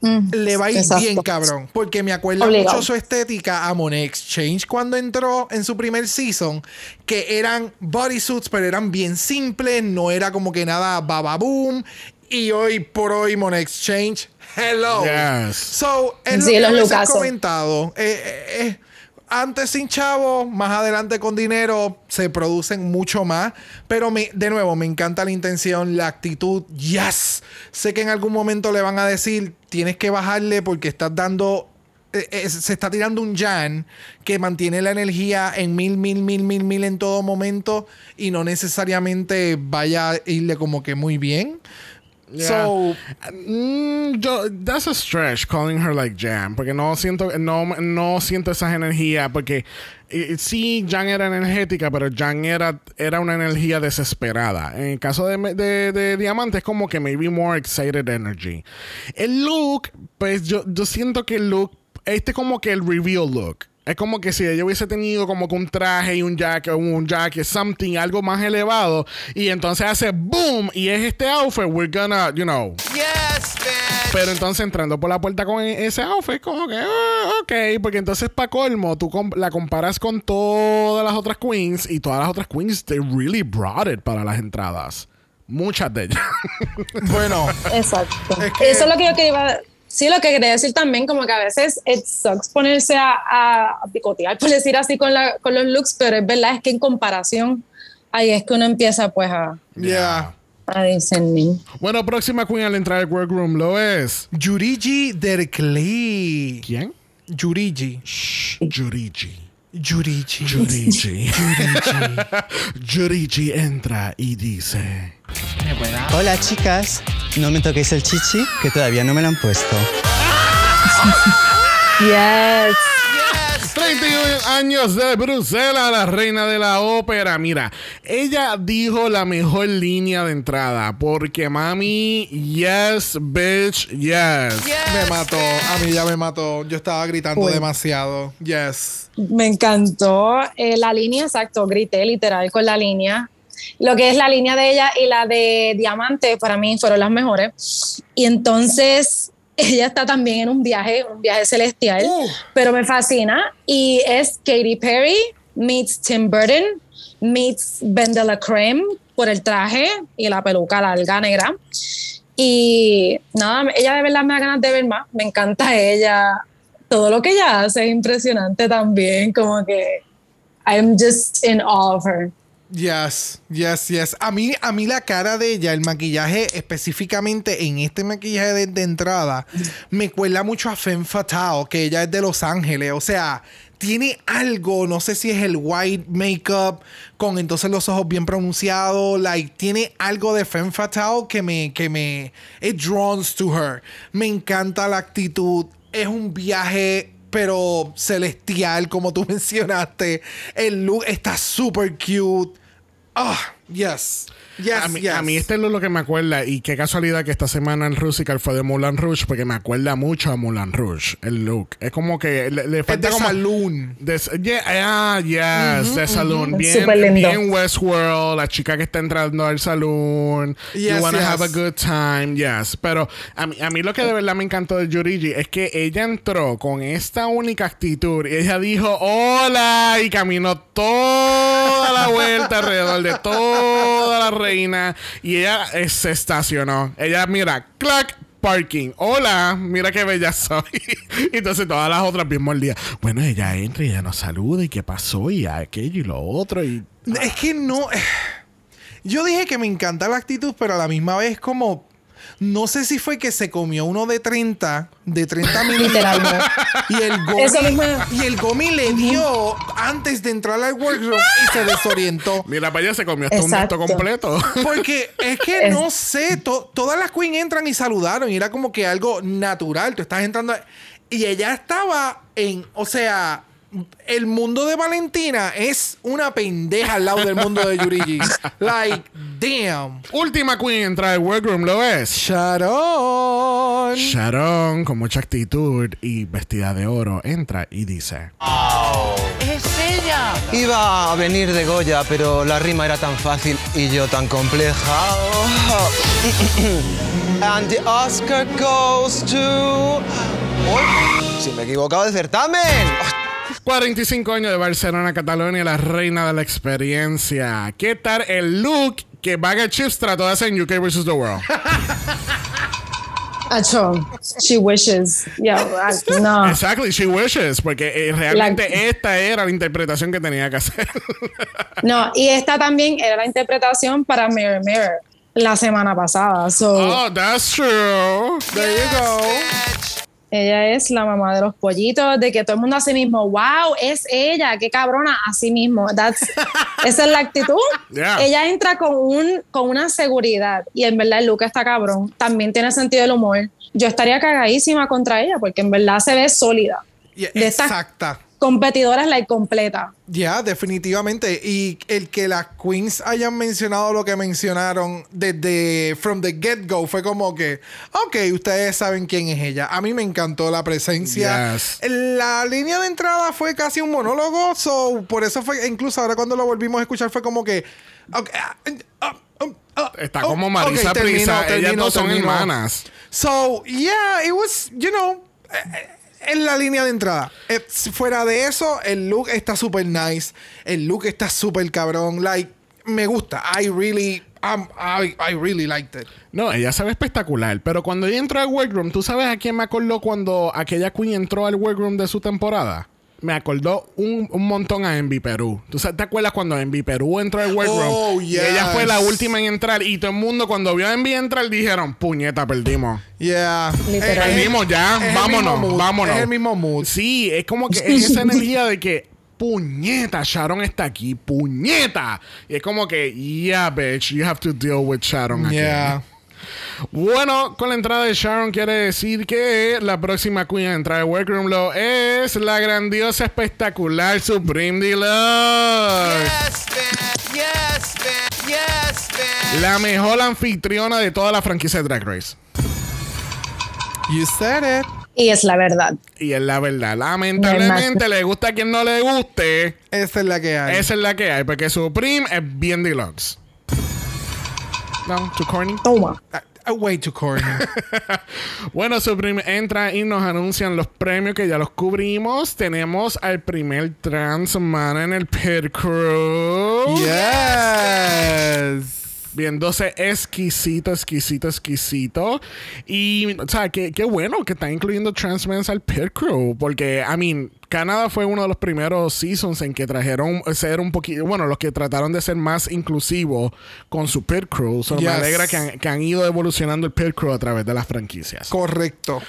Le va a ir exacto. bien, cabrón. Porque me acuerdo Obligado. mucho su estética a Monet Exchange cuando entró en su primer season. Que eran bodysuits, pero eran bien simples. No era como que nada bababoom. Y hoy por hoy Monet Exchange. Hello. Yes. So, es Sí, lo que los he comentado. Eh, eh, eh, antes sin chavo, más adelante con dinero, se producen mucho más. Pero de nuevo, me encanta la intención, la actitud. Yes. Sé que en algún momento le van a decir, tienes que bajarle porque estás dando. eh, eh, se está tirando un Jan que mantiene la energía en mil, mil, mil, mil, mil en todo momento y no necesariamente vaya a irle como que muy bien. So, Mm, yo, that's a stretch calling her like Jam, porque no siento, no, no siento esas energías, porque eh, sí, Jan era energética, pero Jan era, era una energía desesperada. En el caso de, de, de Diamante es como que maybe more excited energy. El look, pues yo, yo siento que el look, este como que el reveal look. Es como que si ella hubiese tenido como que un traje y un jacket, un jacket, something, algo más elevado, y entonces hace boom, y es este outfit, we're gonna, you know. Yes, man. Pero entonces entrando por la puerta con e- ese outfit, como que, ah, ok, porque entonces para colmo, tú la comparas con todas las otras queens, y todas las otras queens, they really brought it para las entradas. Muchas de ellas. *laughs* bueno, Exacto. Es que- Eso es lo que yo quería. Sí, lo que quería decir también, como que a veces it sucks ponerse a, picotear, por decir así, con, la, con los looks, pero es verdad, es que en comparación, ahí es que uno empieza pues a, yeah. a discernir. bueno, próxima queen al entrar al workroom lo es. Yurigi Derkley. ¿Quién? Yurigi. Yurigi. Yurigi. Yurigi. *laughs* *laughs* Yurigi entra y dice: ¿Me puede dar? Hola chicas, no me toquéis el chichi, que todavía no me lo han puesto. *laughs* Yes. 31 años de Bruselas, la reina de la ópera. Mira, ella dijo la mejor línea de entrada. Porque mami, yes, bitch, yes. Me mató. A mí ya me mató. Yo estaba gritando Uy. demasiado. Yes. Me encantó eh, la línea, exacto, grité literal con la línea. Lo que es la línea de ella y la de Diamante, para mí fueron las mejores. Y entonces *laughs* ella está también en un viaje, un viaje celestial, pero me fascina. Y es Katy Perry meets Tim Burton meets Ben de la Creme por el traje y la peluca larga negra. Y nada, ella de verdad me da ganas de ver más. Me encanta ella. Todo lo que ella hace es impresionante también. Como que I'm just in awe of her. Yes, yes, yes. A mí, a mí la cara de ella, el maquillaje específicamente en este maquillaje de, entrada, me cuela mucho a Femme Fatale, que ella es de Los Ángeles. O sea, tiene algo, no sé si es el white makeup, con entonces los ojos bien pronunciados, like, tiene algo de Femme Fatale que me, que me, it draws to her. Me encanta la actitud, es un viaje pero celestial, como tú *laughs* mencionaste. El look está súper cute. Ah, yes. Yes, a, mí, yes. a mí este es lo que me acuerda y qué casualidad que esta semana el Rusical fue de Moulin Rouge porque me acuerda mucho a Moulin Rouge el look es como que le, le Es falta de como saloon. de, yeah, ah, yes, de saloon bien, Súper lindo. bien Westworld la chica que está entrando al saloon you Yes, wanna yes. have a good time yes pero a mí, a mí lo que de verdad me encantó de Yurigi es que ella entró con esta única actitud y ella dijo hola y caminó toda la vuelta alrededor de toda la reina y ella eh, se estacionó ella mira clac Parking. Hola, mira qué bella soy. Y *laughs* Entonces todas las otras bien mordidas. Bueno, ella entra y ella nos saluda y qué pasó y aquello y lo otro y Es que no. Yo dije que me encanta la actitud, pero a la misma vez como. No sé si fue que se comió uno de 30, de 30 mililitros. y el *laughs* Eso gomi, mismo. y el gomi le dio antes de entrar al workshop y se desorientó. mira para allá se comió hasta un Exacto. dato completo. *laughs* Porque es que Es- no sé, to- todas las queens entran y saludaron y era como que algo natural. Tú estás entrando a- y ella estaba en, o sea, el mundo de Valentina es una pendeja al lado del mundo de Yurigi. *laughs* like, damn. Última queen en entrar al workroom lo es. Sharon. Sharon, con mucha actitud y vestida de oro, entra y dice: ¡Es ella! Iba a venir de Goya, pero la rima era tan fácil y yo tan compleja. Oh. *coughs* And the Oscar goes to. Oh, si me he equivocado de certamen. 45 años de Barcelona, Cataluña, la reina de la experiencia. ¿Qué tal el look que Bag of Chips trató de hacer en UK vs. The World? *laughs* Acho, she wishes. Yeah, I- no. Exactly, she wishes, porque eh, realmente esta era la interpretación que tenía que hacer. *laughs* No, y esta también era la interpretación para Mirror Mirror la semana pasada. So, oh, that's true. There you go. Ella es la mamá de los pollitos, de que todo el mundo así mismo, wow, es ella, qué cabrona, así mismo. That's, *laughs* esa es la actitud. Yeah. Ella entra con, un, con una seguridad y en verdad el look está cabrón. También tiene sentido del humor. Yo estaría cagadísima contra ella porque en verdad se ve sólida. Yeah, exacta. Competidoras la completa. Ya, definitivamente. Y el que las queens hayan mencionado lo que mencionaron desde from the get-go fue como que, ok, ustedes saben quién es ella. A mí me encantó la presencia. Yes. La línea de entrada fue casi un monólogo, so por eso fue, incluso ahora cuando lo volvimos a escuchar fue como que, ah, ah, ah, Está oh, como Marisa ok, terminó, Prisa. Ellas terminó, no son terminó. hermanas. So, yeah, it was, you know, eh, eh, en la línea de entrada. Eh, fuera de eso, el look está súper nice. El look está súper cabrón. Like, me gusta. I really, I, I really liked it. No, ella se ve espectacular. Pero cuando ella entró al workroom, ¿tú sabes a quién me acordó cuando aquella queen entró al workroom de su temporada? Me acordó un, un montón a Envy Perú. ¿Tú sabes- te acuerdas cuando Envy Perú entró al workroom? Oh, Y ella fue la yes. última en entrar. Y todo el mundo, cuando vio a Envy entrar, dijeron: Puñeta, perdimos. Yeah. Literal. Eh, Perdimos ya, es vámonos, mood, vámonos. Es el mismo mood. Sí, es como que es esa energía de que puñeta, Sharon está aquí, puñeta. Y es como que, yeah, bitch, you have to deal with Sharon aquí. Bueno, con la entrada de Sharon quiere decir que la próxima queen a entrar al Workroom Low es la grandiosa, espectacular Supreme Deluxe. Yes. La mejor anfitriona de toda la franquicia de Drag Race. You said it. Y es la verdad. Y es la verdad. Lamentablemente, le gusta a quien no le guste. Esa es la que hay. Esa es la que hay, porque Supreme es bien deluxe. No, too corny. Toma. Uh, way too corny. *laughs* Bueno, Supreme entra y nos anuncian los premios que ya los cubrimos. Tenemos al primer trans man en el pit crew. yes. Viéndose exquisito, exquisito, exquisito. Y, o sea, qué, qué bueno que están incluyendo trans men al pit crew. Porque, I mean, Canadá fue uno de los primeros seasons en que trajeron ser un poquito, bueno, los que trataron de ser más inclusivos con su pit crew. So, Me Yes. alegra que han, que han ido evolucionando el pit crew a través de las franquicias. Correcto.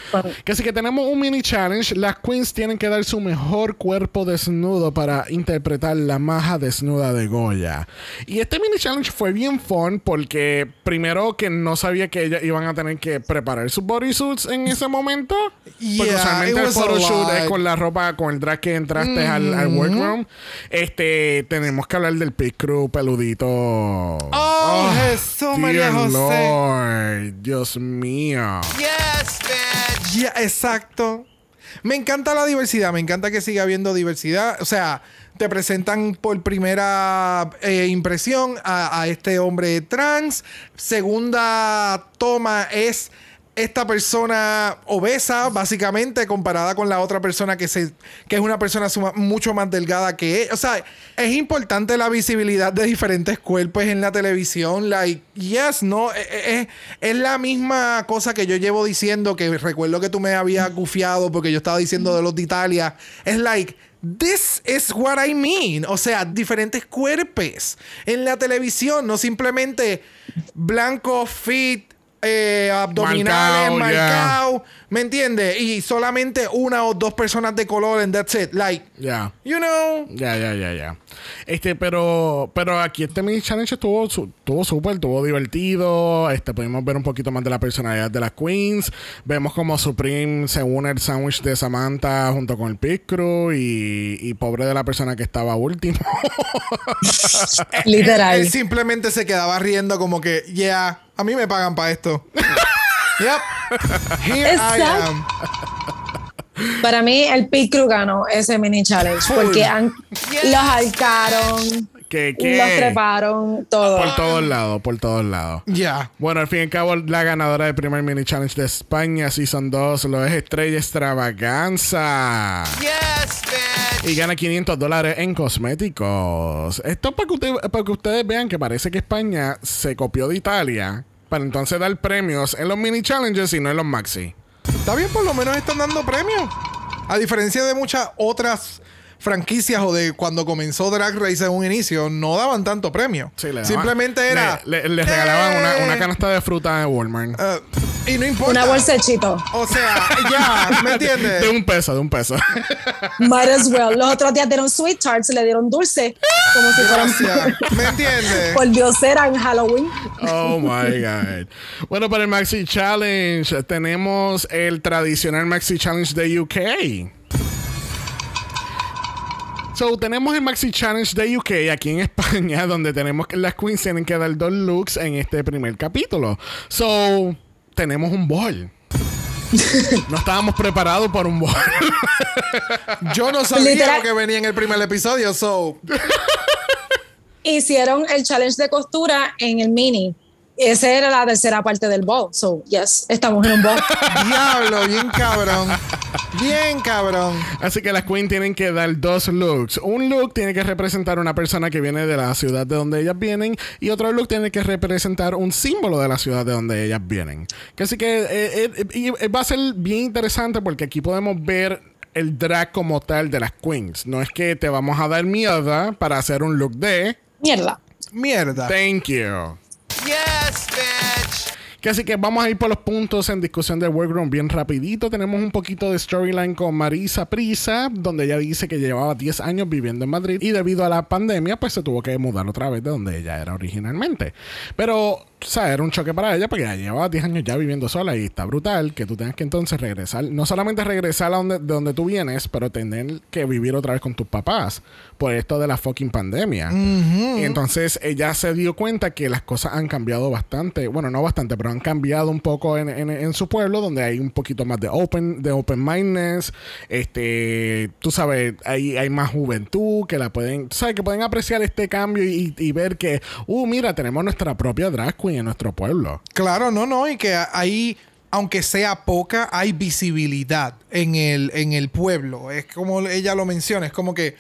Que así que tenemos un mini challenge. Las queens tienen que dar su mejor cuerpo desnudo para interpretar la maja desnuda de Goya. Y este mini challenge fue bien fun porque primero que no sabía que ellas iban a tener que preparar sus bodysuits en ese momento. porque Yeah, usualmente it el photoshoot es con la ropa, con el drag que entraste al, al workroom. Este, tenemos que hablar del pit crew peludito. Oh, Jesús, María José. Lord, Dios mío. Yes, bitch. Ya, exacto. Me encanta la diversidad, me encanta que siga habiendo diversidad. O sea, te presentan por primera eh, impresión a, a este hombre trans. Segunda toma es esta persona obesa, básicamente, comparada con la otra persona que, se, que es una persona mucho más delgada que él. O sea, es importante la visibilidad de diferentes cuerpos en la televisión. Like, yes, no, eh, eh, eh, es la misma cosa que yo llevo diciendo, que recuerdo que tú me habías gufiado porque yo estaba diciendo de los de Italia. Es like, This is what I mean. O sea, diferentes cuerpos en la televisión, no simplemente blanco, fit, eh, abdominales, Marcao, yeah. marcado. ¿Me entiendes? Y solamente una o dos personas de color and that's it. Like, Ya. you know. Ya, ya, ya, ya. Este, pero, pero aquí este mini challenge estuvo su- estuvo súper, estuvo divertido. Este, pudimos ver un poquito más de la personalidad de las queens. Vemos como Supreme se une el sándwich de Samantha junto con el Pit Crew y, y pobre de la persona que estaba último. *laughs* Literal. Él simplemente se quedaba riendo como que, yeah, a mí me pagan para esto. *laughs* yep. Here I am. Para mí, el Pit Crew ganó ese mini challenge porque han, los alcaron, los treparon, todo. por todos lados, por todos lados. Ya. Bueno, al fin y al cabo, la ganadora del primer mini challenge de España, Season 2, lo es Estrella Extravaganza. Yes, bitch. Y gana 500 dólares en cosméticos. Esto para que, usted- para que ustedes vean que parece que España se copió de Italia para entonces dar premios en los mini challenges y no en los maxi. Está bien, por lo menos están dando premios. A diferencia de muchas otras franquicias o de cuando comenzó Drag Race en un inicio, no daban tanto premio. Sí, le daban- Simplemente era. Le, le- le regalaban "Eh". una, una canasta de fruta de Walmart. Eh, y no importa. Una bolsa de chito. O sea, ya, ¿me entiendes? *laughs* De un peso, de un peso. Might as well. Los otros días dieron sweet tarts, le dieron dulce. Como si fueran. ¿Me entiendes? por diosera en Halloween. Oh my God. Bueno, para el Maxi Challenge tenemos el tradicional Maxi Challenge de UK. So, tenemos el Maxi Challenge de UK aquí en España, *laughs* donde tenemos que las queens tienen que dar dos looks en este primer capítulo. So, tenemos un ball. No estábamos preparados por un ball. Yo no sabía Literal. lo que venía en el primer episodio, so. Hicieron el challenge de costura en el mini. Esa era la tercera parte del ball. So, yes, estamos en un ball. *laughs* Diablo, bien cabrón. Bien cabrón. Así que las queens tienen que dar dos looks. Un look tiene que representar una persona que viene de la ciudad de donde ellas vienen y otro look tiene que representar un símbolo de la ciudad de donde ellas vienen. Así que eh, eh, eh, va a ser bien interesante porque aquí podemos ver el drag como tal de las queens. No es que te vamos a dar mierda para hacer un look de... Mierda. Mierda. Thank you. Yes, bitch. Que así que vamos a ir por los puntos en discusión de Workroom bien rapidito. Tenemos un poquito de storyline con Marisa Prisa, donde ella dice que llevaba 10 años viviendo en Madrid y debido a la pandemia, pues se tuvo que mudar otra vez de donde ella era originalmente. Pero, o sea, era un choque para ella porque ella llevaba 10 años ya viviendo sola y está brutal que tú tengas que entonces regresar, no solamente regresar a donde, de donde tú vienes, pero tener que vivir otra vez con tus papás por esto de la fucking pandemia. Y entonces ella se dio cuenta que las cosas han cambiado bastante, bueno, no bastante, pero han cambiado un poco en, su pueblo, donde hay un poquito más de open, de open mindedness, este, tú sabes, hay, hay más juventud que la pueden, sabes, que pueden apreciar este cambio y, y ver que, uh, mira, tenemos nuestra propia drag queen en nuestro pueblo. Claro, no, no, y que ahí, aunque sea poca, hay visibilidad en el, en el pueblo. Es como ella lo menciona, es como que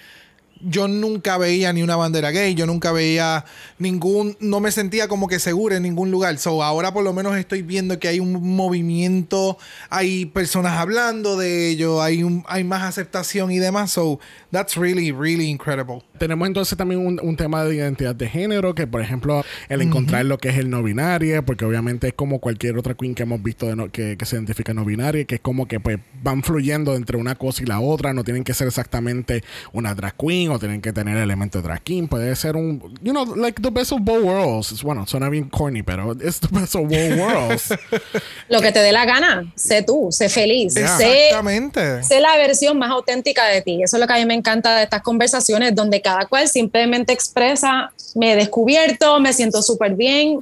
yo nunca veía ni una bandera gay, yo nunca veía ningún, no me sentía como que segura en ningún lugar. So ahora por lo menos estoy viendo que hay un movimiento, hay personas hablando de ello, hay un, hay más aceptación y demás. So that's really, really incredible. Tenemos entonces también un, un tema de identidad de género, que por ejemplo, el encontrar lo que es el no binario, porque obviamente es como cualquier otra queen que hemos visto de no- que, que se identifica no binaria, que es como que pues van fluyendo entre una cosa y la otra, no tienen que ser exactamente una drag queen o tienen que tener elementos de drag queen, puede ser un, you know, like the best of both worlds. Bueno, suena bien corny, pero es the best of both worlds. *laughs* Lo que te dé la gana, sé tú, sé feliz, Yeah. sé, Exactamente. sé la versión más auténtica de ti. Eso es lo que a mí me encanta de estas conversaciones, donde cada cual simplemente expresa, me he descubierto, me siento súper bien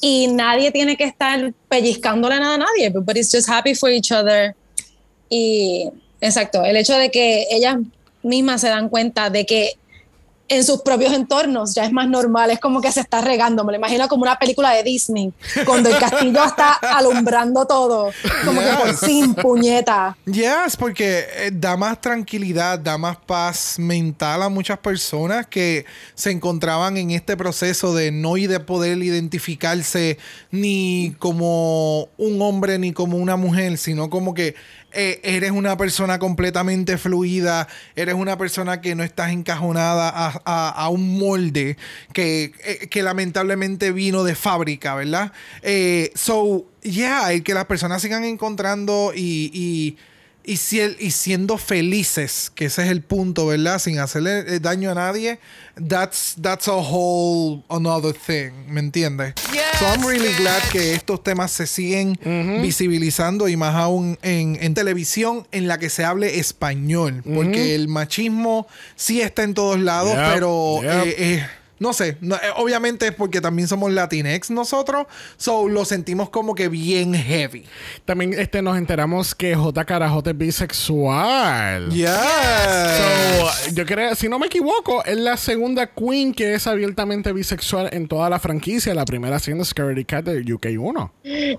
y nadie tiene que estar pellizcándole nada a nadie. Everybody's just happy for each other. Y exacto, el hecho de que ellas mismas se dan cuenta de que en sus propios entornos ya es más normal, es como que se está regando, me lo imagino como una película de Disney, cuando el castillo está alumbrando todo, como que por Yes. fin, puñeta. Yes, porque eh, da más tranquilidad, da más paz mental a muchas personas que se encontraban en este proceso de no y de poder identificarse ni como un hombre ni como una mujer, sino como que eh, eres una persona completamente fluida, eres una persona que no estás encajonada a, a- a un molde que, eh, que lamentablemente vino de fábrica, ¿verdad? Eh, so, yeah, el que las personas sigan encontrando y, y, y, si- y siendo felices, que ese es el punto, ¿verdad? Sin hacerle eh, daño a nadie, that's, that's a whole another thing, ¿me entiendes? So I'm really glad que estos temas se siguen visibilizando y más aún en, en televisión en la que se hable español, porque el machismo sí está en todos lados, Yep, pero yep. eh, eh, no sé, no, eh, obviamente es porque también somos latinex nosotros, so lo sentimos como que bien heavy. También este, nos enteramos que J. Carajote es bisexual. Yes. So, yo creo, si no me equivoco, es la segunda queen que es abiertamente bisexual en toda la franquicia. La primera siendo Scary Cat de UK1.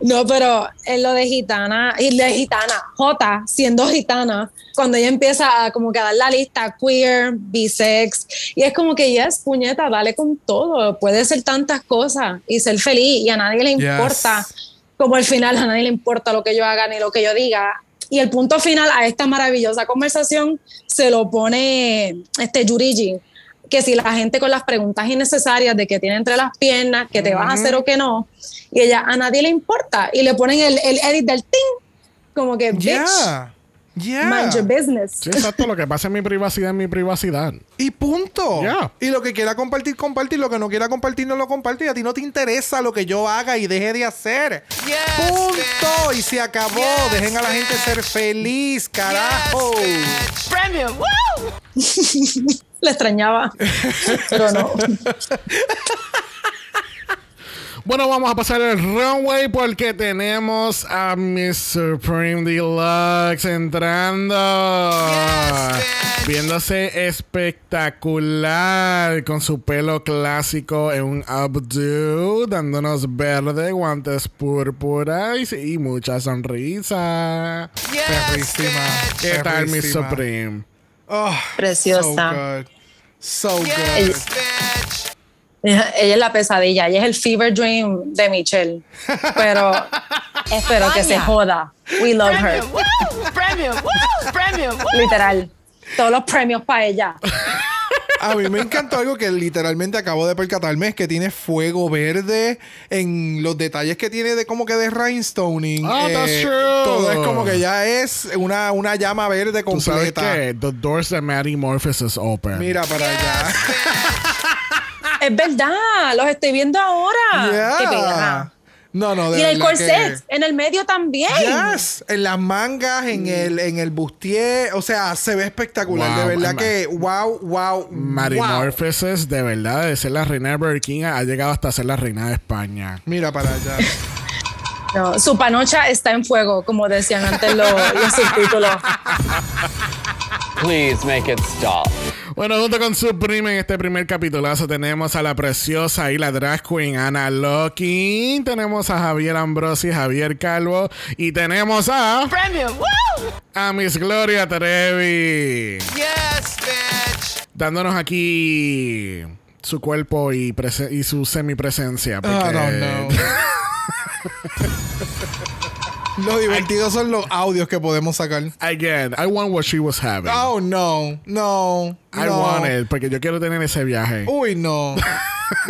No, pero en lo de gitana, y de gitana, J siendo gitana, cuando ella empieza a como que a dar la lista queer, bisex, y es como que yes, puñeta, dale con todo, puede ser tantas cosas y ser feliz y a nadie le Yes. importa, como al final a nadie le importa lo que yo haga ni lo que yo diga. Y el punto final a esta maravillosa conversación se lo pone este Yurigi, que si la gente con las preguntas innecesarias de que tiene entre las piernas, que te vas a hacer o que no, y ella a nadie le importa, y le ponen el, el edit del ting, como que, bitch, Yeah. Mind your business. Sí, exacto. lo que pasa en mi privacidad es mi privacidad. Y punto. Y lo que quiera compartir, compartir. Lo que no quiera compartir, no lo comparte. Y a ti no te interesa lo que yo haga y deje de hacer. punto. Y se acabó. Dejen a la gente ser feliz, carajo. Premium. Woo! *laughs* Le extrañaba, *laughs* pero no. *laughs* Bueno, vamos a pasar el runway porque tenemos a Miss Supreme Deluxe entrando. Viéndose espectacular con su pelo clásico en un updo, dándonos verde, guantes púrpura y, y mucha sonrisa. Perrísima. ¿Qué tal, Miss. Supreme? Oh, Preciosa. So good. So good. Ella es la pesadilla, ella es el fever dream de Michelle, pero *laughs* espero que se joda. We love her. Woo! Premium. Woo! Premium. Woo! Literal. Todos los premios para ella. *laughs* A mí me encantó algo que literalmente acabo de percatarme, es que tiene fuego verde en los detalles que tiene de como que de rhinestoning. Oh, that's Eh, true. Todo es como que ya es una, una llama verde ¿Tú sabes completa. que The doors of Maddie Morpheus is open. Mira para allá. Es verdad, los estoy viendo ahora. Yeah. Qué pena. No, no, de Y en el corset, en el medio también. Yes, en las mangas, en el, en el bustier, o sea, se ve espectacular. Wow, de verdad que wow, wow. Morpheus de verdad de ser la reina de Burger King ha llegado hasta ser la reina de España. Mira para allá. No, su panocha está en fuego, como decían antes los, los subtítulos. Please make it stop. Bueno, junto con Supreme en este primer capitulazo tenemos a la preciosa y la drag queen Ana Locking, tenemos a Javier Ambrosi, Javier Calvo y tenemos a Premium. Woo! a Miss Gloria Trevi Yes, bitch. dándonos aquí su cuerpo y, prese- y su semipresencia. porque- I don't know. Lo divertido son los audios que podemos sacar. Again, I want what she was having. Oh, no. No. I no. want it, porque yo quiero tener ese viaje. Uy, no. *laughs*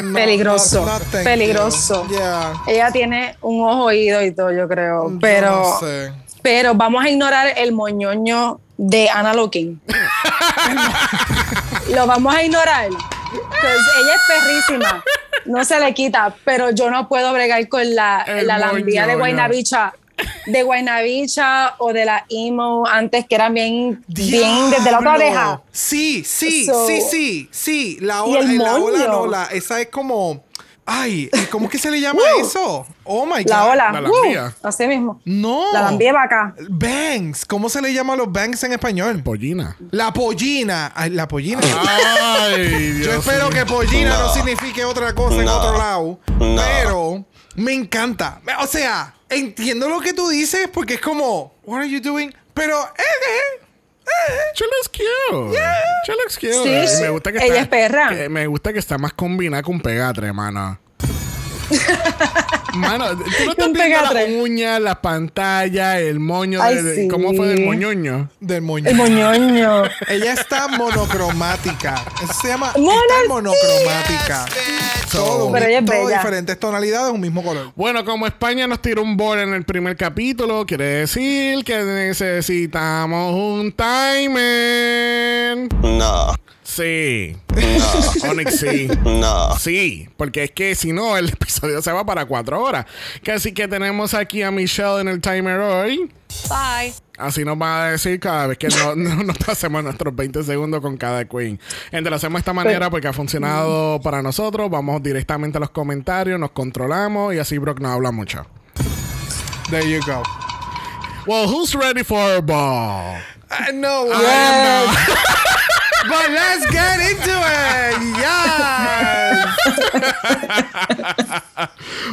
No, Peligroso, no, no, thank peligroso. Yeah. Ella tiene un ojo oído y todo, yo creo. Pero, Yo no sé. pero vamos a ignorar el moñoño de Ana Looking. *laughs* Lo vamos a ignorar. Ella es perrísima. No se le quita, pero yo no puedo bregar con la, El la lambía de. Guaynabicha. De Guaynabicha o de la emo antes que eran bien, bien desde la otra oreja. Sí, sí, So- sí, sí, sí. La Y ola, el la ola no, la, esa es como. Ay, ¿cómo es que se le llama Woo. eso? Oh my God. La ola. La uh, así mismo. No. La lambía va acá. Bangs. ¿Cómo se le llama a los bangs en español? Pollina. La pollina. Ay, la pollina. Ay, Dios Yo espero que pollina no, No. signifique otra cosa en No. otro lado. No. Pero me encanta. O sea, entiendo lo que tú dices porque es como, what are you doing? Pero, eh, eh, eh. She looks cute. She looks cute. Sí, sí. Me gusta que Ella está, es perra. que me gusta que está más combinada con pegatre, mano. *laughs* Mano, tú no *laughs* viendo las pegatre. uñas, la pantalla, el moño. Ay, de- de- sí. ¿Cómo fue del moñoño? Del moño. El moñoño. *laughs* Ella está monocromática. Eso se llama sí. monocromática. Todo, Pero ella es todo bella. diferentes tonalidades, un mismo color. Bueno, como España nos tiró un bol en el primer capítulo, quiere decir que necesitamos un timer. No, Sí. no, Onyx, sí. no. Sí, porque es que si no, el *laughs* episodio se va para cuatro horas. Que Así que tenemos aquí a Michelle en el timer hoy. Bye. Así nos va a decir cada vez que no, *laughs* no nos pasemos nuestros 20 segundos con cada queen. Entre lo hacemos de esta manera porque ha funcionado para nosotros. Vamos directamente a los comentarios, nos controlamos y así Brock no habla mucho. There you go. Well, who's ready for a ball? I know. I am not. *laughs* But let's get into it. Yes.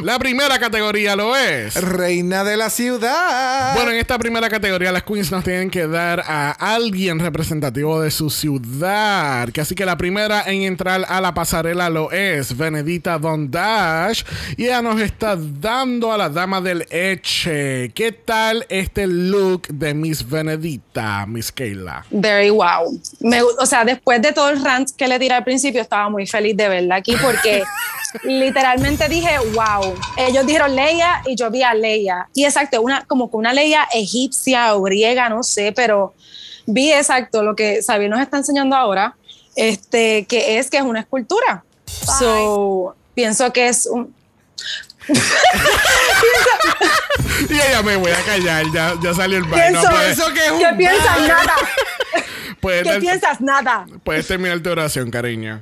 La primera categoría lo es. Reina de la ciudad. Bueno, en esta primera categoría las queens nos tienen que dar a alguien representativo de su ciudad. Que así que la primera en entrar a la pasarela lo es Benedita Don Dash. Y ella nos está dando a la dama del Eche. ¿Qué tal este look de Miss Benedita, Miss Kayla? Very wow. Me o sea, después de todo el rant que le tiré al principio, estaba muy feliz de verla aquí porque literalmente dije, wow. Ellos dijeron Leia y yo vi a Leia. Y exacto, una, como que una Leia egipcia o griega, no sé, pero vi exacto lo que Xavier nos está enseñando ahora, este, que es que es una escultura. So, pienso que es un, *laughs* Y ella me voy a callar, ya, ya salió el baile. pienso, No, *laughs* puedes, que es un ¿Qué piensas? Nada. ¿Qué piensas? Nada. puedes terminar tu oración, cariño.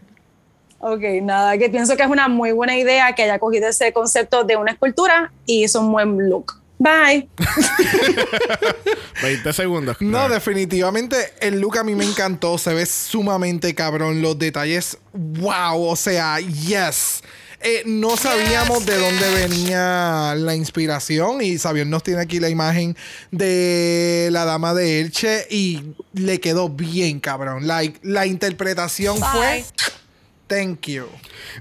Ok, nada, que pienso que es una muy buena idea que haya cogido ese concepto de una escultura y hizo un buen look. Bye. *laughs* 20 segundos. No, definitivamente el look a mí me encantó. Se ve sumamente cabrón. Los detalles, wow. O sea, yes. Eh, no sabíamos de dónde venía la inspiración y Xavier nos tiene aquí la imagen de la dama de Elche y le quedó bien cabrón. Like, la interpretación fue Thank you.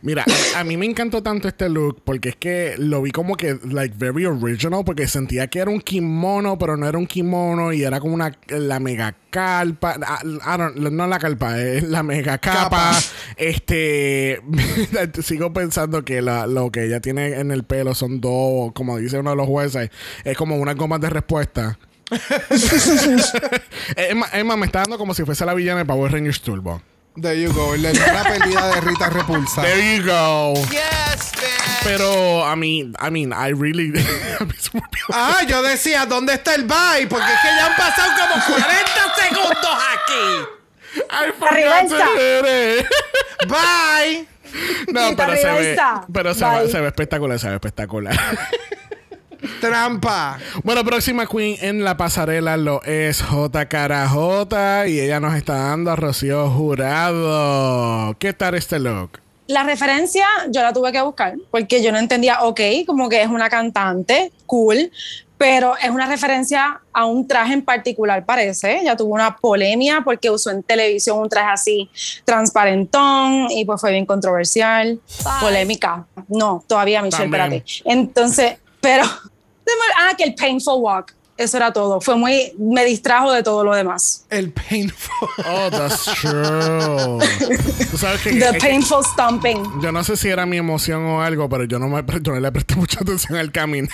Mira, a, a mí me encantó tanto este look porque es que lo vi como que, like, very original porque sentía que era un kimono, pero no era un kimono y era como una, la mega calpa, ah, I don't- no la calpa, es la mega capa. Capa. Este, *laughs* sigo pensando que la- lo que ella tiene en el pelo son dos, como dice uno de los jueces, es como unas gomas de respuesta. *laughs* Emma, Emma me está dando como si fuese la villana de Power Rangers Turbo. There you go. La hermana perdida de Rita Repulsa. There you go. Yes, bitch. Pero, I mean, I mean, I really. *laughs* Ah, yo decía, ¿dónde está el bye? Porque es que ya han pasado como 40 segundos aquí. I Arriba forgot to it. Bye. No, pero se ve. Pero se, ve- se ve espectacular, se ve espectacular. *laughs* Trampa. bueno, próxima queen en la pasarela lo es J. Carajota y ella nos está dando a Rocío Jurado. ¿Qué tal este look? La referencia yo la tuve que buscar porque yo no entendía, ok, como que es una cantante, cool, pero es una referencia a un traje en particular, parece. Ya tuvo una polemia porque usó en televisión un traje así transparentón y pues fue bien controversial. Polémica. No, todavía, Michelle, También. espérate. Entonces, pero. Ah, que el painful walk. Eso era todo. Fue muy. Me distrajo de todo lo demás. El painful. *laughs* Oh, that's true. Tú sabes que. The que- painful stomping. Yo no sé si era mi emoción o algo, pero yo no, me, *laughs* yo no le presté mucha atención al caminar.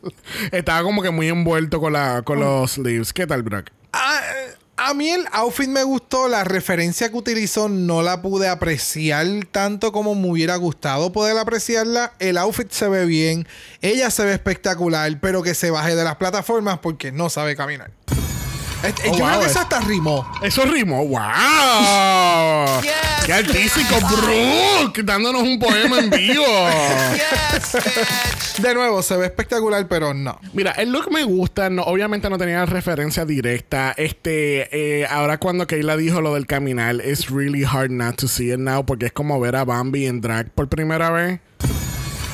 *laughs* Estaba como que muy envuelto con, la, con los sleeves. ¿Qué tal, Brock? Ah, eh, a mí el outfit me gustó, la referencia que utilizó no la pude apreciar tanto como me hubiera gustado poder apreciarla. El outfit se ve bien, ella se ve espectacular, pero que se baje de las plataformas porque no sabe caminar. Este, Oh, yo wow, creo que es- eso hasta rimó. Eso rimó. ¡Wow! Yes, ¡Qué artístico, Brooke! Dándonos un poema en vivo. Yes. De nuevo, se ve espectacular, pero no. Mira, el look me gusta. No, obviamente no tenía referencia directa. Este, eh, ahora cuando Kayla dijo lo del caminar, it's really hard not to see it now porque es como ver a Bambi en drag por primera vez.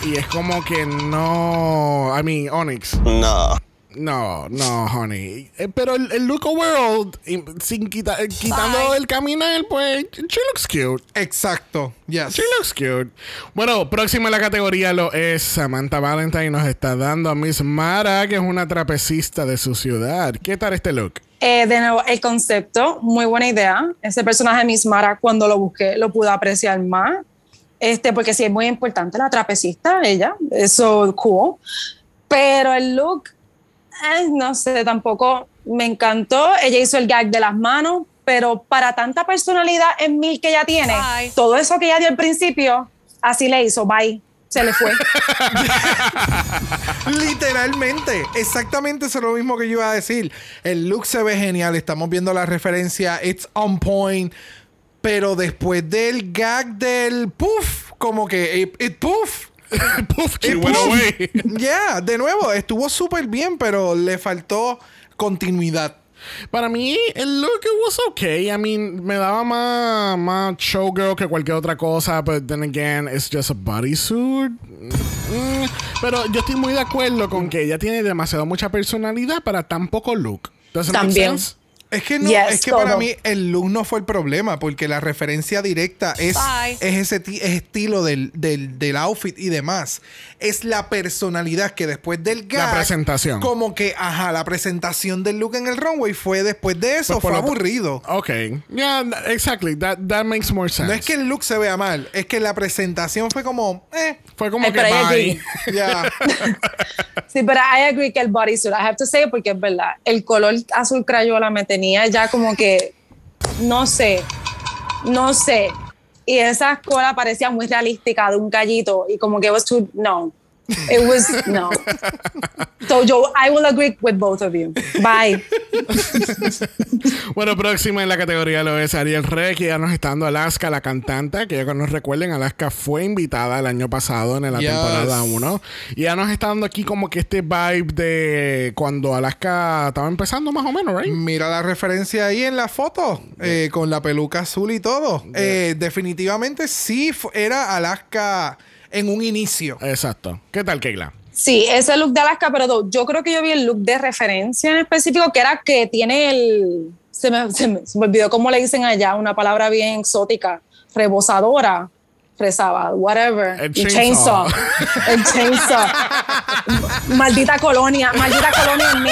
Y es como que no. I mean, Onyx. No. No, no, honey. Eh, pero el, el look overall, y- sin quita- eh, quitando el caminar, pues, she looks cute. Exacto. Yes. She looks cute. Bueno, próxima en la categoría lo es Samantha Valentine. Nos está dando a Miss Mara, que es una trapecista de su ciudad. ¿Qué tal este look? Eh, de nuevo, el concepto, muy buena idea. Ese personaje Miss Mara, cuando lo busqué, lo pude apreciar más. Este, porque sí es muy importante la trapecista, ella, eso cool. Pero el look, eh, no sé, tampoco me encantó. Ella hizo el gag de las manos, pero para tanta personalidad en mil que ella tiene, Bye. todo eso que ella dio al principio, así le hizo, bye, se le fue. *laughs* Literalmente, exactamente eso es lo mismo que yo iba a decir. El look se ve genial, estamos viendo la referencia, it's on point. Pero después del gag del puff, como que it, it puff. *laughs* She went away. *laughs* Yeah, de nuevo, estuvo súper bien, pero le faltó continuidad. Para mí, el look it was okay. I mean, me daba más, más showgirl que cualquier otra cosa, but then again, it's just a bodysuit. Mm, pero yo estoy muy de acuerdo con que ella tiene demasiado mucha personalidad para tan poco look. Does it make También. sense? Es que no, Yes, es que para mí el look no fue el problema, porque la referencia directa es, es ese ti- estilo del, del, del outfit y demás. Es la personalidad que después del gag. presentación. Como que, ajá, la presentación del look en el runway fue después de eso, Pues fue aburrido. Ok. Yeah, exactly. That, that makes more sense. No es que el look se vea mal, es que la presentación fue como, eh, Fue como que bye. *laughs* ya. Sí, pero I agree que el bodysuit, I have to say, porque es verdad, el color azul crayola me tenía ya como que, no sé, no sé. Y esa cola parecía muy realística de un gallito y como que was too, no. It was, no. So, yo, I will agree with both of you. Bye. Bueno, próxima en la categoría lo es Ariel Rey, que ya nos está dando Alaska, la cantante, que ya nos recuerden, Alaska fue invitada el año pasado en la Yes. temporada 1. Y ya nos está dando aquí como que este vibe de cuando Alaska estaba empezando más o menos, ¿right? Mira la referencia ahí en la foto, eh, con la peluca azul y todo. Eh, definitivamente sí era Alaska en un inicio. Exacto. ¿Qué tal, Keila? Sí, ese look de Alaska, pero yo creo que yo vi el look de referencia en específico, que era que tiene el. Se me, se me- se me olvidó cómo le dicen allá, una palabra bien exótica, rebosadora. rezaba, whatever. El Y chainsaw. El chainsaw. *laughs* maldita colonia, maldita colonia en mí.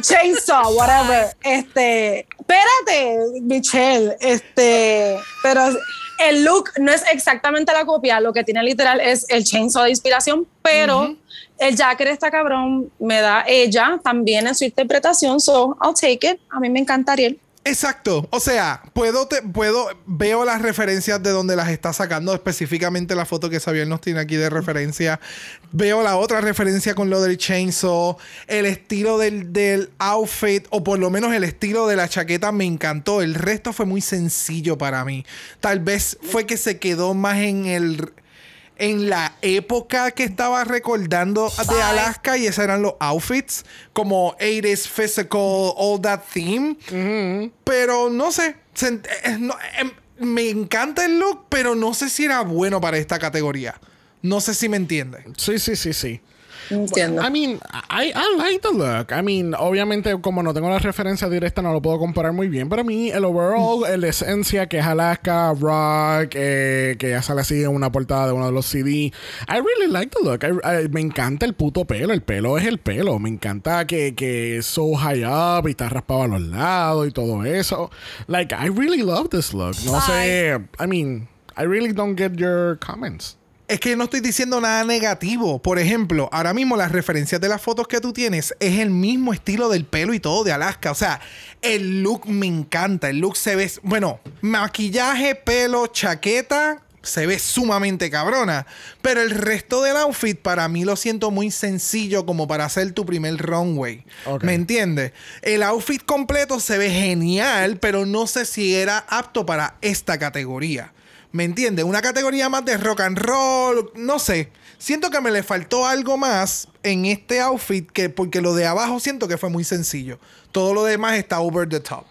Chainsaw, whatever. Este, espérate, Michelle, este, pero el look no es exactamente la copia, lo que tiene literal es el chainsaw de inspiración, pero el jacket está cabrón, me da ella también en su interpretación, so I'll take it. A mí me encanta Ariel. Exacto. O sea, puedo, te, puedo, veo las referencias de donde las está sacando, específicamente la foto que Xavier nos tiene aquí de referencia. Veo la otra referencia con lo del chainsaw, el estilo del, del outfit, o por lo menos el estilo de la chaqueta me encantó. El resto fue muy sencillo para mí. Tal vez fue que se quedó más en el en la época que estaba recordando de Alaska y esos eran los outfits como 80s physical all that theme. Pero no sé se- eh, no, em, me encanta el look pero no sé si era bueno para esta categoría. No sé si me entiende. Sí, sí, sí, sí. Entiendo. I mean, I, I like the look. I mean, obviamente, como no tengo la referencia directa, no lo puedo comparar muy bien. Pero a mí, el overall, el esencia que es Alaska, rock, eh, que ya sale así en una portada de uno de los CD. I really like the look. I- I- me encanta el puto pelo. El pelo es el pelo. Me encanta que, que es so high up y está raspado a los lados y todo eso. Like, I really love this look. No sé. I mean, I really don't get your comments. Es que no estoy diciendo nada negativo. Por ejemplo, ahora mismo las referencias de las fotos que tú tienes es el mismo estilo del pelo y todo de Alaska. O sea, el look me encanta. El look se ve, bueno, maquillaje, pelo, chaqueta, se ve sumamente cabrona. Pero el resto del outfit para mí lo siento muy sencillo como para hacer tu primer runway. ¿Me entiendes? El outfit completo se ve genial, pero no sé si era apto para esta categoría. ¿Me entiendes? Una categoría más de rock and roll, no sé. Siento que me le faltó algo más en este outfit que porque lo de abajo siento que fue muy sencillo. Todo lo demás está over the top.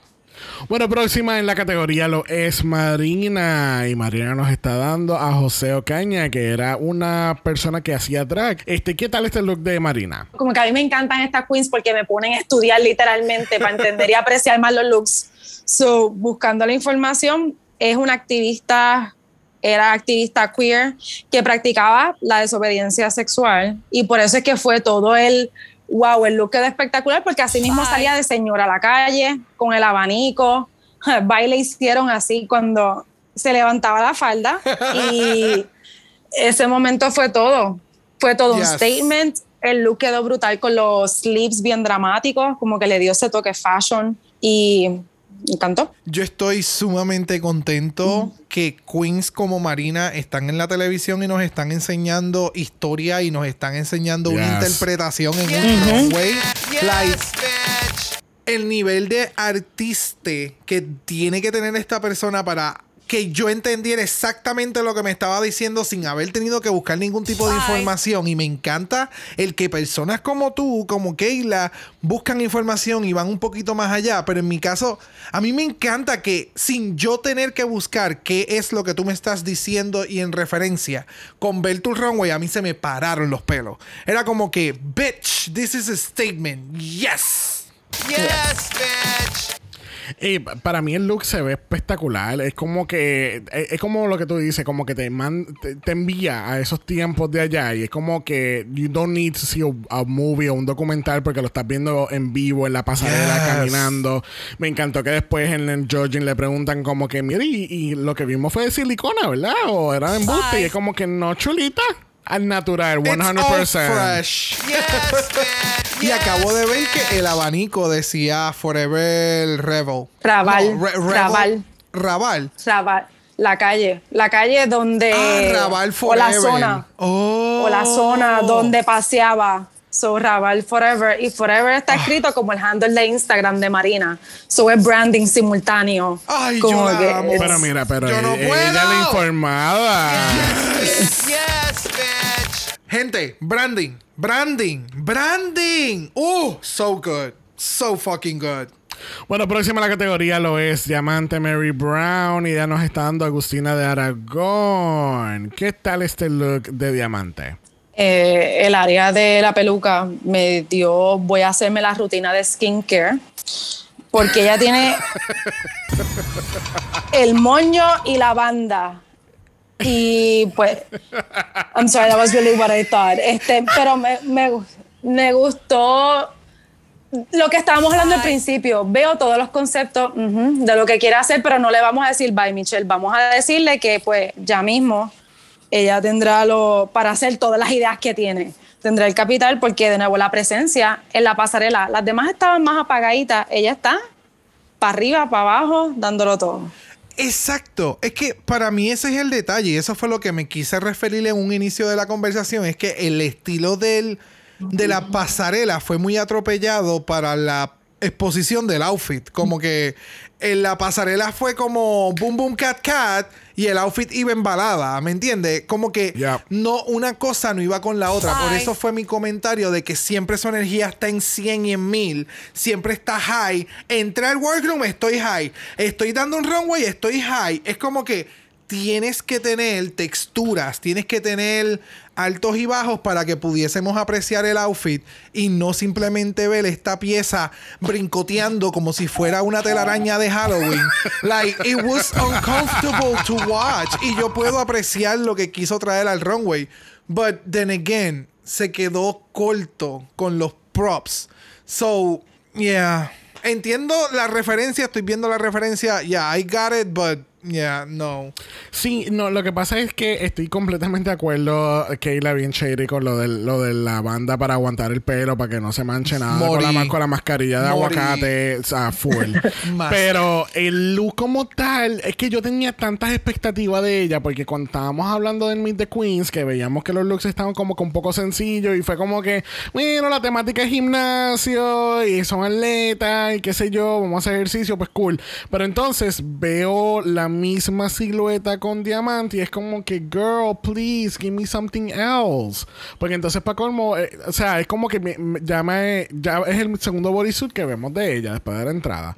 Bueno, próxima en la categoría lo es Marina. Y Marina nos está dando a José Ocaña, que era una persona que hacía drag. Este, ¿Qué tal este look de Marina? Como que a mí me encantan estas queens porque me ponen a estudiar literalmente para entender y apreciar más los looks. So, buscando la información, es una activista, era activista queer que practicaba la desobediencia sexual y por eso es que fue todo el wow, el look quedó espectacular porque así mismo salía de señora a la calle con el abanico. *laughs* Baile hicieron así cuando se levantaba la falda *laughs* y ese momento fue todo. Fue todo un statement. El look quedó brutal con los sleeves bien dramáticos, como que le dio ese toque fashion y encantó. Yo estoy sumamente contento que queens como Marina están en la televisión y nos están enseñando historia y nos están enseñando una Yes. interpretación en un. Like, el nivel de artista que tiene que tener esta persona para que yo entendiera exactamente lo que me estaba diciendo sin haber tenido que buscar ningún tipo de información. Y me encanta el que personas como tú, como Keila, buscan información y van un poquito más allá. Pero en mi caso, a mí me encanta que sin yo tener que buscar qué es lo que tú me estás diciendo y en referencia, con ver tu runway, a mí se me pararon los pelos. Era como que, bitch, this is a statement. Yes. Yes, bitch. Y pa- para mí el look se ve espectacular. Es como que. Es, es como lo que tú dices, como que te, man- te, te envía a esos tiempos de allá. Y es como que you don't need to see a, a movie o un documental porque lo estás viendo en vivo, en la pasarela, Yes. caminando. Me encantó que después en el judging le preguntan, como que, mire, y, y lo que vimos fue de silicona, ¿verdad? O era de embuste. Y es como que no, chulita. Al natural, It's 100%. all fresh. *laughs* Y acabo de ver que el abanico decía Forever Rebel. Raval, No, Re- Rebel- Raval. Raval. Raval, la calle, la calle donde Ah, Raval o la Forever. zona Oh. o la zona donde paseaba. So Raval Forever y Forever está escrito como el handle de Instagram de Marina. So es branding simultáneo. Ay, como yo la amo. Pero mira, pero Yo no ella, puedo. ella la informada. Yes, bitch. Gente, branding, branding, branding. Uh, so good. So fucking good. Bueno, próxima a la categoría lo es Diamante Mary Brown y ya nos está dando Agustina de Aragón. ¿Qué tal este look de Diamante? eh, el área de la peluca me dio, voy a hacerme la rutina de skincare, porque ella tiene *laughs* el moño y la banda. Y pues, I'm sorry, that was really what I thought. Este, pero me, me, me gustó lo que estábamos hablando al principio. Veo todos los conceptos de lo que quiere hacer, pero no le vamos a decir bye, Michelle. Vamos a decirle que, pues, ya mismo ella tendrá lo para hacer todas las ideas que tiene. Tendrá el capital porque, de nuevo, la presencia en la pasarela. Las demás estaban más apagaditas. Ella está para arriba, para abajo, dándolo todo. Exacto. Es que para mí ese es el detalle. Y eso fue lo que me quise referir en un inicio de la conversación. Es que el estilo de la pasarela fue muy atropellado para la exposición del outfit. Como que en la pasarela fue como boom boom cat cat y el outfit iba en balada, ¿me entiendes? Como que no una cosa no iba con la otra. Por eso fue mi comentario de que siempre su energía está en 100 y en 1000, siempre está high. Entré al workroom, estoy high. Estoy dando un runway, estoy high. Es como que tienes que tener texturas, tienes que tener altos y bajos para que pudiésemos apreciar el outfit y no simplemente ver esta pieza brincoteando como si fuera una telaraña de Halloween. Like, it was uncomfortable to watch. Y yo puedo apreciar lo que quiso traer al runway. But then again, se quedó corto con los props. So, yeah. Entiendo la referencia, estoy viendo la referencia. Yeah, I got it, but yeah, no. Sí, no, lo que pasa es que estoy completamente de acuerdo, Kayla, bien shady con lo de, lo de la banda para aguantar el pelo, para que no se manche nada, con la, con mascarilla de Morí. aguacate, o sea, full. *laughs* Pero el look como tal, es que yo tenía tantas expectativas de ella, porque cuando estábamos hablando del Meet the Queens, que veíamos que los looks estaban como un poco sencillos, y fue como que, bueno, la temática es gimnasio, y son atletas, y qué sé yo, vamos a hacer ejercicio, pues cool. Pero entonces veo la misma silueta con diamante y es como que, girl, please, give me something else. Porque entonces, para colmo, eh, o sea, es como que me- me- ya, me- ya es el segundo bodysuit que vemos de ella después de la entrada.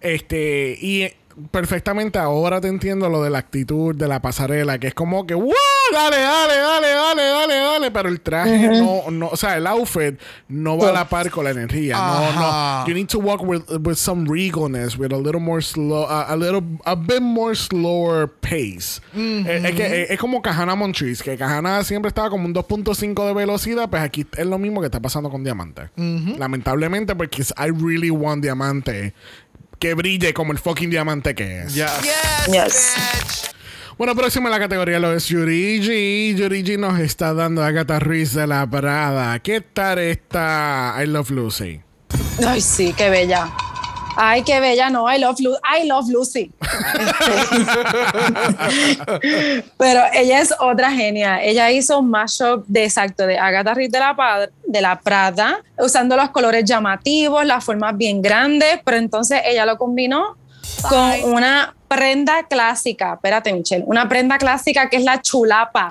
Este, y eh, perfectamente ahora te entiendo lo de la actitud de la pasarela, que es como que, ¡wow! Dale, dale, dale, dale, dale, dale. Pero el traje no, no, o sea, el outfit no va a la par con la energía. No, Ajá. no. You need to walk with, with some regalness, with a little more slow, uh, a little, a bit more slower pace. Eh, es, que, eh, es como Kahana Montrese, que Kahana siempre estaba como un 2.5 de velocidad, pues aquí es lo mismo que está pasando con Diamante. Lamentablemente, porque I really want Diamante que brille como el fucking diamante que es. Yes. Bueno, próximo en la categoría lo es Yurigi. Yurigi nos está dando a Agatha Ruiz de la Prada. ¿Qué tal está I Love Lucy? Ay, sí, qué bella. Ay, qué bella, no, I love, Lu- I love Lucy. Pero ella es otra genia. Ella hizo un mashup de exacto de Agatha Ruiz de la, Pa- de la Prada, usando los colores llamativos, las formas bien grandes, pero entonces ella lo combinó con una prenda clásica. Espérate, Michelle, una prenda clásica que es la chulapa.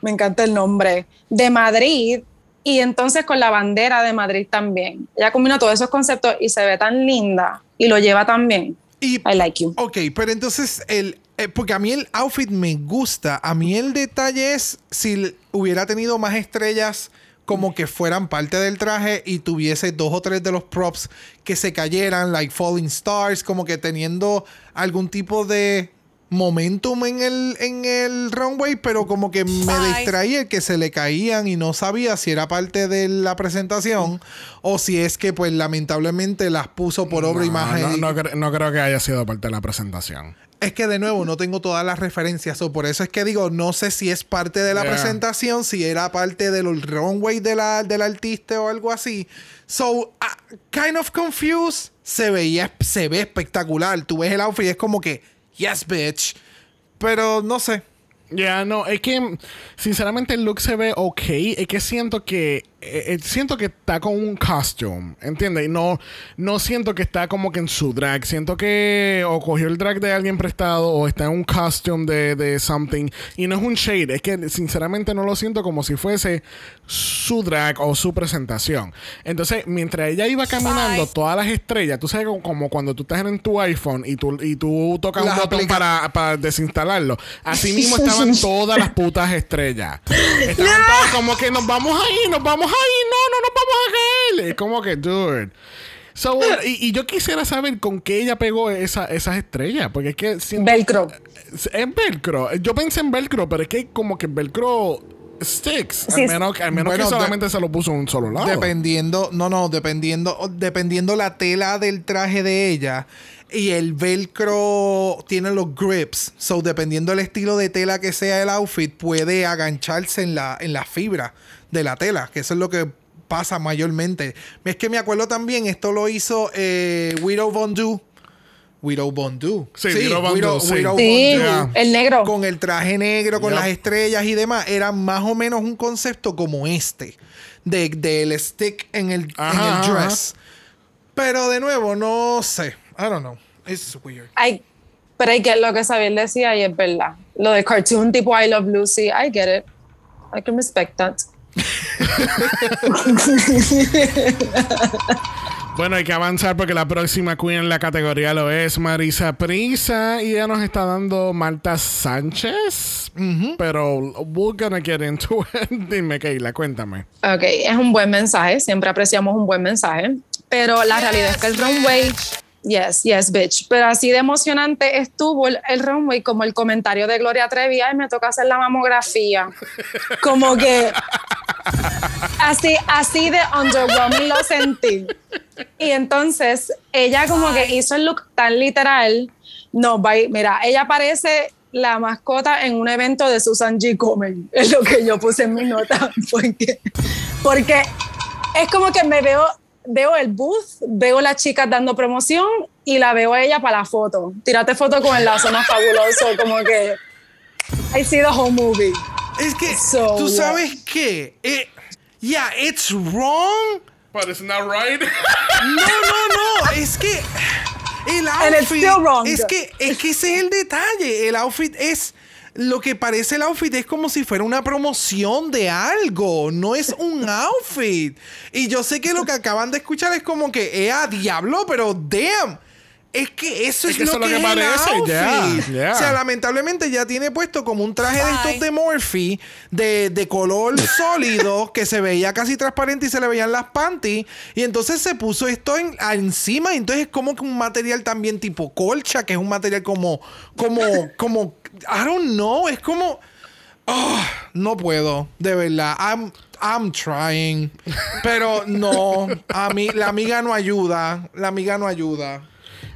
Me encanta el nombre. De Madrid. Y entonces con la bandera de Madrid también. Ella combina todos esos conceptos y se ve tan linda y lo lleva tan bien. Y, I like you. Ok, pero entonces, el, eh, porque a mí el outfit me gusta. A mí el detalle es si hubiera tenido más estrellas como que fueran parte del traje y tuviese dos o tres de los props que se cayeran, like Falling Stars, como que teniendo algún tipo de momentum en el, en el runway, pero como que me distraía el que se le caían y no sabía si era parte de la presentación o si es que pues lamentablemente las puso por obra y No, imagen. no, no cre- no creo que haya sido parte de la presentación. Es que de nuevo no tengo todas las referencias, o por eso es que digo, no sé si es parte de la Yeah. presentación, si era parte del runway de la, del artista o algo así. So, ah, kind of confused. Se veía, se ve espectacular. Tú ves el outfit y es como que, yes, bitch. Pero no sé. Ya, no, es que sinceramente el look se ve ok. Es que siento que eh, eh, siento que está con un costume, ¿entiendes? Y no, no siento que está como que en su drag. Siento que o cogió el drag de alguien prestado o está en un costume de, de something. Y no es un shade. Es que sinceramente no lo siento como si fuese su drag o su presentación. Entonces, mientras ella iba caminando, todas las estrellas, tú sabes como, cuando tú estás en tu iPhone y tú, y tú tocas Las un botón para, para desinstalarlo. Así mismo *laughs* estaban todas las putas estrellas. *laughs* Estaban todas como que nos vamos ahí, nos vamos no, no nos vamos a caer. Es como que, dude. So, *laughs* y, y yo quisiera saber con qué ella pegó esa- esas estrellas. Porque es que. siento- Velcro. Es velcro. Yo pensé en velcro, pero es que como que velcro sticks. Sí, al menos, al menos bueno, que de- solamente se lo puso en un solo lado. Dependiendo, no, no, dependiendo, dependiendo la tela del traje de ella. Y el velcro tiene los grips. So, dependiendo del estilo de tela que sea el outfit, puede agancharse en la, en la fibra de la tela. Que eso es lo que pasa mayormente. Es que me acuerdo también, esto lo hizo eh, Widow Von Du. Widow Von Du. Sí, Widow Von Du, sí. Widow Sí, Von Du. el negro. Con el traje negro, con Yep. las estrellas y demás. Era más o menos un concepto como este. De, del stick en el, en Ajá, el ajá. dress. Pero de nuevo, no sé. I don't know. It's weird. I, pero hay que lo que Xavier decía y es verdad. Lo de cartoon tipo I Love Lucy, I get it. I can respect that. *laughs* Bueno, hay que avanzar porque la próxima queen en la categoría lo es Marisa Prisa y ella nos está dando Marta Sánchez. Pero we're gonna get into it. *laughs* Dime, Keila, cuéntame. Ok, es un buen mensaje, siempre apreciamos un buen mensaje, pero la realidad es que el runway, yes, yes, bitch, pero así de emocionante estuvo el, el runway como el comentario de Gloria Trevi, ay, me toca hacer la mamografía, como que así, así de underwhelming lo sentí. Y entonces ella como que hizo el look tan literal, no, by- mira, ella parece la mascota en un evento de Susan G. Komen, es lo que yo puse en mi nota, *laughs* porque, porque es como que me veo, veo el booth, veo las chicas dando promoción y la veo a ella para la foto. Tírate foto con el lazo más fabuloso, *laughs* como que I see the whole movie. Es que, So, ¿tú yeah. sabes qué? Eh, yeah, it's wrong. But it's not right. *laughs* No, no, no. Es que el And it's outfit. still wrong. Es que, es que ese es el detalle. El outfit es. Lo que parece el outfit es como si fuera una promoción de algo. No es un *laughs* outfit. Y yo sé que lo que acaban de escuchar es como que, eh, a diablo, pero damn. Es que eso es, Es que lo, eso es lo que que es parece. O sea, lamentablemente ya tiene puesto como un traje de estos de Morphe de, de color *laughs* sólido que se veía casi transparente y se le veían las panties. Y entonces se puso esto en, encima. Y entonces es como que un material también tipo colcha, que es un material como, como, *laughs* como, I don't know, es como. ah, no puedo, de verdad. I'm, I'm trying. Pero no, a mí, la amiga no ayuda. La amiga no ayuda.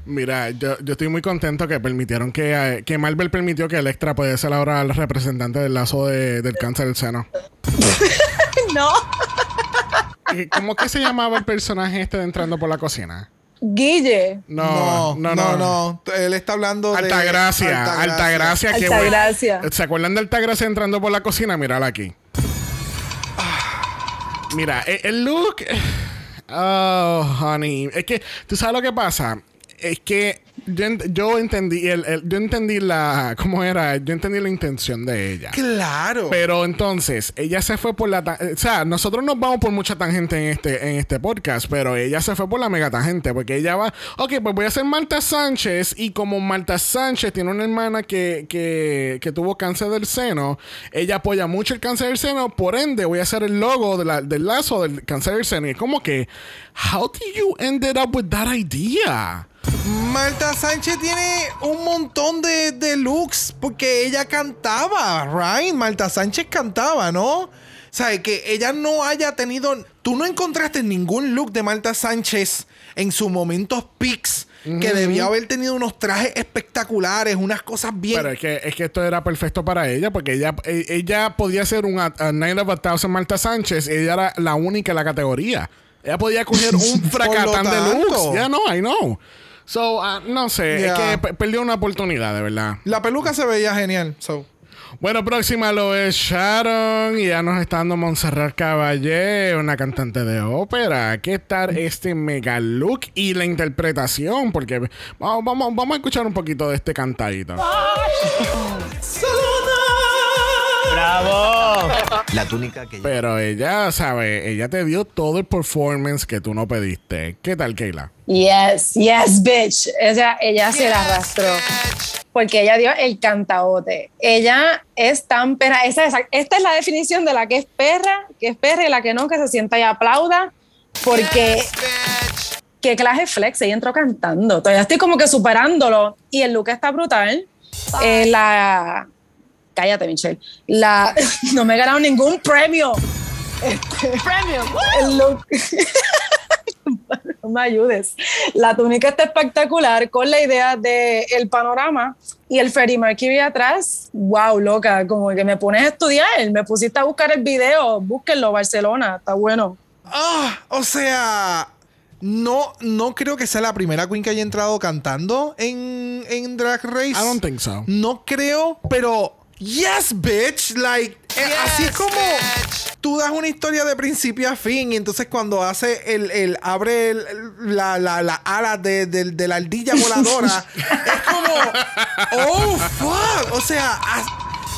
Mira, yo, yo estoy muy contento que permitieron que, eh, que Marvel permitió que Electra puede ser ahora el representante del lazo de- del cáncer del seno. *laughs* No, ¿Cómo que se llamaba el personaje este de entrando por la cocina? Guille. No, no, no. no. Él está hablando de. Altagracia, Altagracia. que bueno. Altagracia. ¿Se acuerdan de Altagracia entrando por la cocina? Mírala aquí. Mira, e- el look. *sighs* Oh, honey. Es que, ¿tú sabes lo que pasa? Es que yo, yo entendí el, el- yo entendí la cómo era, yo entendí la intención de ella. Claro. Pero entonces, ella se fue por la... O sea, nosotros nos vamos por mucha tangente en este, en este podcast, pero ella se fue por la mega tangente, porque ella va... Ok, pues voy a ser Marta Sánchez, y como Marta Sánchez tiene una hermana que, que, que tuvo cáncer del seno, ella apoya mucho el cáncer del seno, por ende voy a hacer el logo de la- del lazo del cáncer del seno. Y es como que, how did you ended up with that idea? Marta Sánchez tiene un montón de, de looks porque ella cantaba, right? Marta Sánchez cantaba, ¿no? O sea, que ella no haya tenido. Tú no encontraste ningún look de Marta Sánchez en sus momentos peaks que debió haber tenido unos trajes espectaculares, unas cosas bien. Pero es que, es que esto era perfecto para ella, porque ella, e- ella podía ser un Night of a Thousand Marta Sánchez, y ella era la única en la categoría. Ella podía coger *laughs* un fracatán de looks. Ya no, I know. So, ah, no sé, Yeah. es que pe- perdió una oportunidad, de verdad. La peluca se veía genial. So. Bueno, próxima lo es Sharon y ya nos está dando Montserrat Caballé, una cantante de ópera. ¿Qué tal este mega look y la interpretación? Porque vamos, vamos, vamos a escuchar un poquito de este cantadito. ¡Bravo! *laughs* La túnica que Pero ella, sabe, ella te dio todo el performance que tú no pediste. ¿Qué tal, Keila? Yes, yes, bitch. Ella, ella se la arrastró. Porque ella dio el cantaote. Ella es tan perra. Esa, esa- esta es la definición de la que es perra, que es perra y la que no, que se sienta y aplauda. Porque qué clase flex, ella entró cantando. Todavía estoy como que superándolo y el look está brutal. Eh, la... Cállate, Michelle. La... *laughs* no me he ganado ningún premio. Este, Premio. el look. *laughs* no me ayudes. La túnica está espectacular con la idea de el panorama y el Freddie Mercury atrás. Wow, loca, como que me pones a estudiar, me pusiste a buscar el video, búsquenlo, Barcelona, está bueno. Ah, o sea, no, no creo que sea la primera queen que haya entrado cantando en, en Drag Race. I don't think so. No creo, pero yes, bitch. Like, eh, así es como tú das una historia de principio a fin y entonces cuando hace el, el abre el- la, la, la ala de, de- de la ardilla *laughs* voladora, es como, oh, fuck. O sea,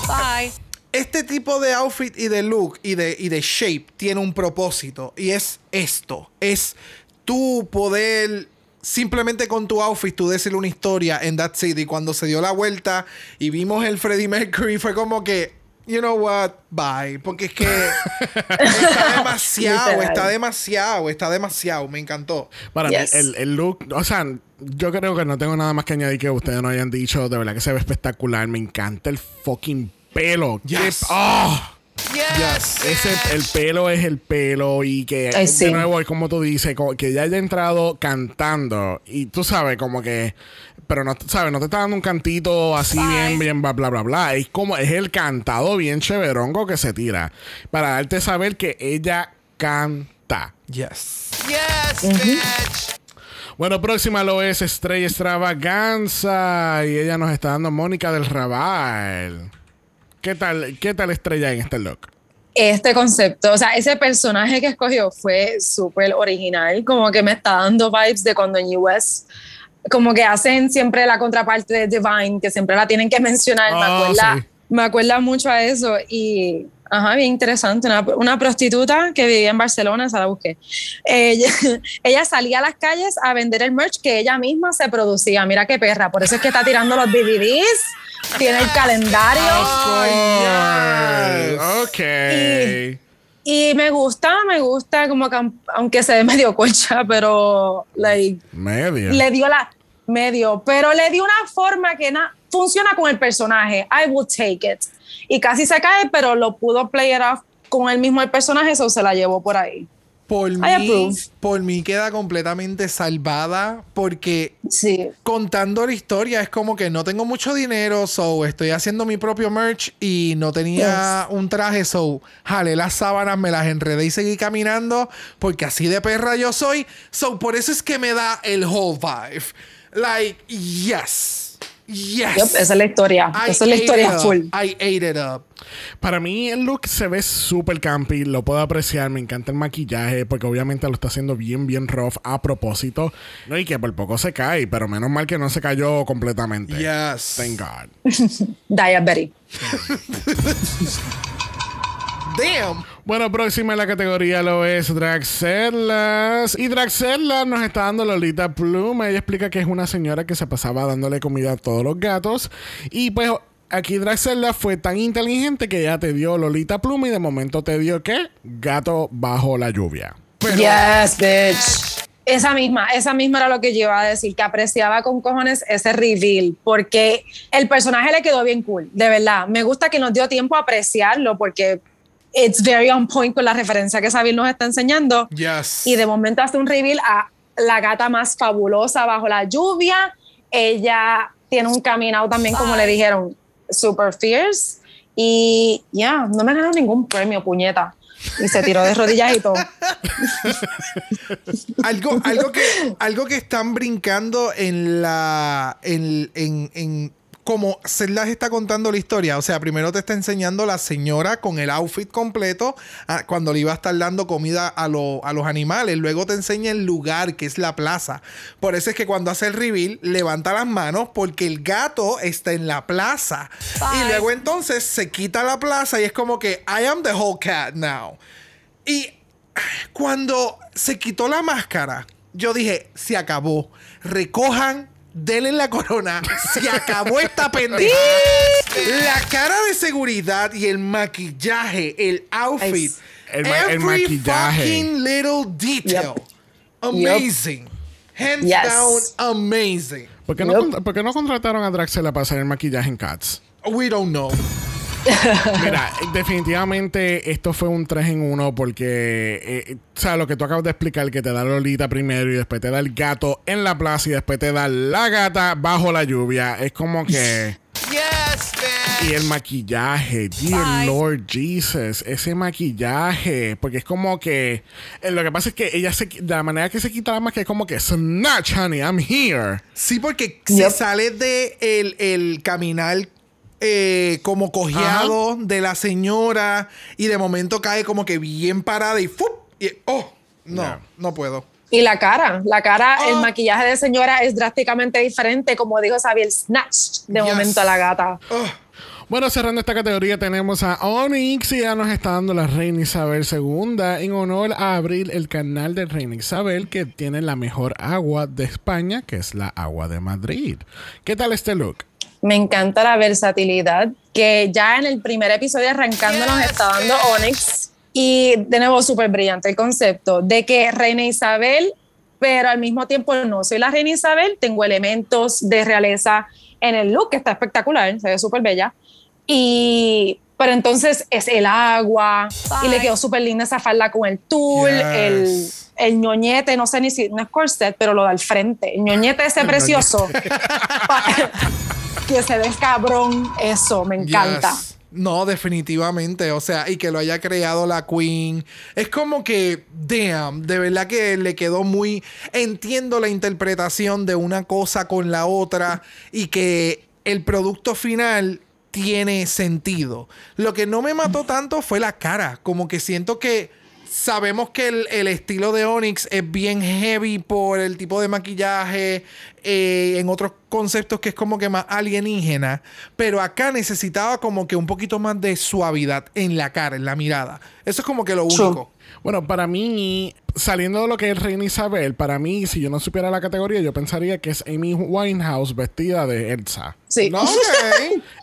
Bye. este tipo de outfit y de look y de, y de shape tiene un propósito y es esto. Es tú poder simplemente con tu outfit tú decirle una historia en That City. Cuando se dio la vuelta y vimos el Freddie Mercury fue como que, you know what, bye. Porque es que *laughs* está demasiado, está demasiado, está demasiado. Me encantó. Para Yes. mí, el, el look, o sea, yo creo que no tengo nada más que añadir que ustedes no hayan dicho. De verdad que se ve espectacular. Me encanta el fucking pelo. Yes. Qué- ¡Ah! Yes. Ese, el pelo es el pelo y que Ay, sí. de nuevo es como tú dices, como que ya haya entrado cantando y tú sabes como que pero no sabes, no te está dando un cantito así bien bien bla bla bla bla, es como es el cantado bien cheverongo que se tira para darte a saber que ella canta. Yes. Yes, bitch. Bueno, próxima lo es Estrella Extravaganza y ella nos está dando Mónica del Raval. ¿Qué tal, qué tal Estrella en este look? Este concepto, o sea, ese personaje que escogió fue súper original, como que me está dando vibes de cuando en US, como que hacen siempre la contraparte de Divine, que siempre la tienen que mencionar, me, Ah, acuerda, sí. me acuerda mucho a eso y, ajá, bien interesante, una, una prostituta que vivía en Barcelona, esa la busqué. Ella, *laughs* ella salía a las calles a vender el merch que ella misma se producía, mira qué perra, por eso es que está tirando los DVDs, tiene el calendario. Ok. Y me gusta, me gusta, como que aun- aunque se ve *laughs* medio concha, pero like, Medio. le dio la medio, pero le dio una forma que na- funciona con el personaje. I will take it. Y casi se cae, pero lo pudo play it off con el mismo el personaje, eso se la llevó por ahí. Por mí, por mí queda completamente salvada porque Sí. contando la historia es como que no tengo mucho dinero, so estoy haciendo mi propio merch y no tenía un traje, so jalé las sábanas, me las enredé y seguí caminando porque así de perra yo soy, so por eso es que me da el whole vibe. Like, yes. Yes. Esa es la historia. I esa es la ate historia it up. full. I ate it up. Para mí el look se ve súper campy, lo puedo apreciar, me encanta el maquillaje porque obviamente lo está haciendo bien, bien rough a propósito. No, y que por poco se cae, pero menos mal que no se cayó completamente. Yes. Thank God. *laughs* Diabetes. *laughs* Damn. Bueno, próxima en la categoría lo es Draxellas. Y Draxellas nos está dando Lolita Pluma. Ella explica que es una señora que se pasaba dándole comida a todos los gatos. Y pues aquí Draxellas fue tan inteligente que ya te dio Lolita Pluma y de momento te dio ¿qué? Gato bajo la lluvia. Yes, bitch. Esa misma, esa misma era lo que yo iba a decir, que apreciaba con cojones ese reveal, porque el personaje le quedó bien cool, de verdad. Me gusta que nos dio tiempo a apreciarlo, porque it's very on point con la referencia que Sabine nos está enseñando. Yes. Y de momento hace un reveal a la gata más fabulosa bajo la lluvia. Ella tiene un caminado también, como le dijeron, super fierce. Y ya, no me ganó ningún premio, puñeta. Y se tiró de rodillas y todo. *laughs* algo, algo, que, algo que están brincando en la. En, en, en como Zelda está contando la historia. O sea, primero te está enseñando la señora con el outfit completo ah, cuando le iba a estar dando comida a, lo- a los animales. Luego te enseña el lugar que es la plaza. Por eso es que cuando hace el reveal, levanta las manos porque el gato está en la plaza. Y luego entonces se quita la plaza y es como que I am the whole cat now. Y cuando se quitó la máscara, yo dije, se acabó. Recojan, denle la corona. Se acabó esta *laughs* pendeja. la cara de seguridad y el maquillaje, el outfit. El ma- el every maquillaje. fucking little detail. Amazing. Hands Yes. down, amazing. ¿Por qué, no, por qué no contrataron a Draxela para hacer el maquillaje en Cats? We don't know. *laughs* Mira, definitivamente esto fue un 3 en 1 porque, eh, o sea, lo que tú acabas de explicar, que te da Lolita primero y después te da el gato en la plaza y después te da la gata bajo la lluvia. Es como que... *laughs* Yes, Y el maquillaje, dear Lord Jesus, ese maquillaje, porque es como que eh, lo que pasa es que ella se la manera que se quita la máscara es como que snatch, honey, I'm here. Sí, porque se sale de el, el caminar eh, como cojeado de la señora y de momento cae como que bien parada y ¡fup! Y, oh, no, no puedo. Y la cara, la cara, el Oh. maquillaje de señora es drásticamente diferente, como dijo Xavier, snatch de Yes. momento a la gata. Bueno, cerrando esta categoría tenemos a Onyx y ya nos está dando la Reina Isabel II en honor a abrir el canal de Reina Isabel que tiene la mejor agua de España, que es la agua de Madrid. ¿Qué tal este look? Me encanta la versatilidad que ya en el primer episodio arrancando nos está dando Onyx. Y de nuevo, súper brillante el concepto de que Reina Isabel, pero al mismo tiempo no soy la Reina Isabel, tengo elementos de realeza en el look, que está espectacular, se ve súper bella. Y, pero entonces es el agua, y le quedó súper linda esa falda con el tul, Yes. el, el ñoñete, no sé ni si, no es corset, pero lo da al frente. El ñoñete ese precioso. *laughs* que se ve cabrón, eso, me encanta. Yes. No, definitivamente. O sea, y que lo haya creado la Queen. Es como que, damn, de verdad que le quedó muy. Entiendo la interpretación de una cosa con la otra y que el producto final tiene sentido. Lo que no me mató tanto fue la cara. Como que siento que sabemos que el, el estilo de Onyx es bien heavy por el tipo de maquillaje, eh, en otros conceptos que es como que más alienígena, pero acá necesitaba como que un poquito más de suavidad en la cara, en la mirada. Eso es como que lo único. Bueno, para mí, saliendo de lo que es Reina Isabel, para mí, si yo no supiera la categoría, yo pensaría que es Amy Winehouse vestida de Elsa. Sí. No, ok.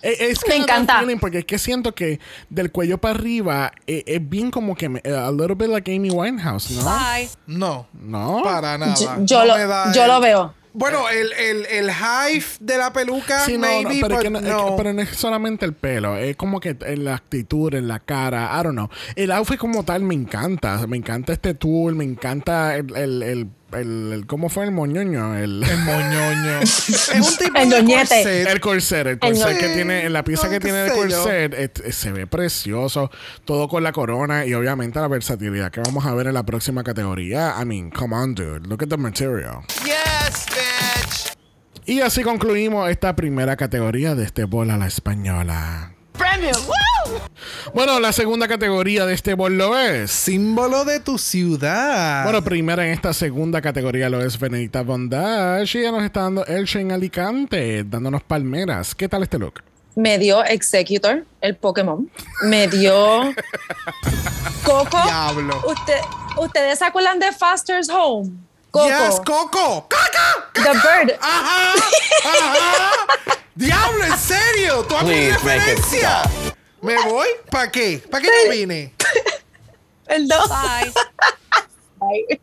Es, *laughs* es que Me encanta. porque es que siento que del cuello para arriba eh, es bien como que me- a little bit like Amy Winehouse, ¿no? Bye. No, No. para nada. Yo, yo No lo, yo el- lo veo. Bueno, el, el, el hive de la peluca, Sí, no, no, maybe, pero, es que but no, es que- no. pero no es solamente el pelo, es como que en la actitud, en la cara, I don't know. El outfit como tal me encanta, me encanta este tool, me encanta el, el, el, el- el- ¿cómo fue el moñoño? El, El moñoño. *laughs* es un tipo El de corset. El corset, el El corset no- que tiene, en la pieza no, que tiene el corset, et- et- se ve precioso, todo con la corona y obviamente la versatilidad que vamos a ver en la próxima categoría. I mean, come on, dude, look at the material. Yes, bitch. Y así concluimos esta primera categoría de este bol a la española. Premium. Woo! Bueno, la segunda categoría de este bol lo es. Símbolo de tu ciudad. Bueno, primera en esta segunda categoría lo es Benedicta Bondage y ella nos está dando Elche en Alicante, dándonos palmeras. ¿Qué tal este look? Me dio Executor, el Pokémon. Me dio *laughs* Coco. Diablo. Usted, ¿Ustedes se acuerdan de Faster's Home? Coco. Yes, Coco. ¡Coco! The Bird. ¡Ajá! ¡Ajá! ¡Diablo, en serio! ¿Tú a mi referencia? ¿Me voy? ¿Para qué? ¿Para qué no vine? *laughs* El dos. Bye. Ay.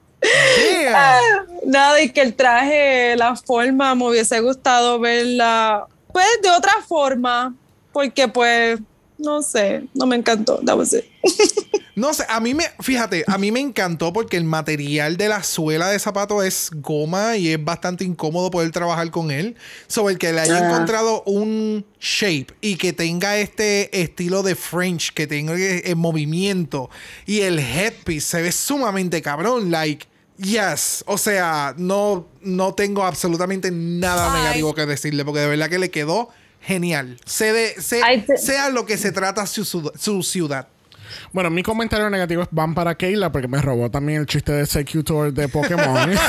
Damn. Nada, y que el traje, la forma, me hubiese gustado verla, pues, de otra forma, porque, pues, no sé, no me encantó. That was it. *laughs* No sé, a mí me, fíjate, a mí me encantó porque el material de la suela de zapato es goma y es bastante incómodo poder trabajar con él. Sobre el que le haya Ah. encontrado un shape y que tenga este estilo de French, que tenga el movimiento y el headpiece se ve sumamente cabrón. Like, yes. O sea, no, no tengo absolutamente nada negativo que decirle porque de verdad que le quedó genial. Sé de, sea lo que se trata su, su- ciudad. Bueno, mi comentario negativo es van para Keila porque me robó también el chiste de Executor de Pokémon. *laughs*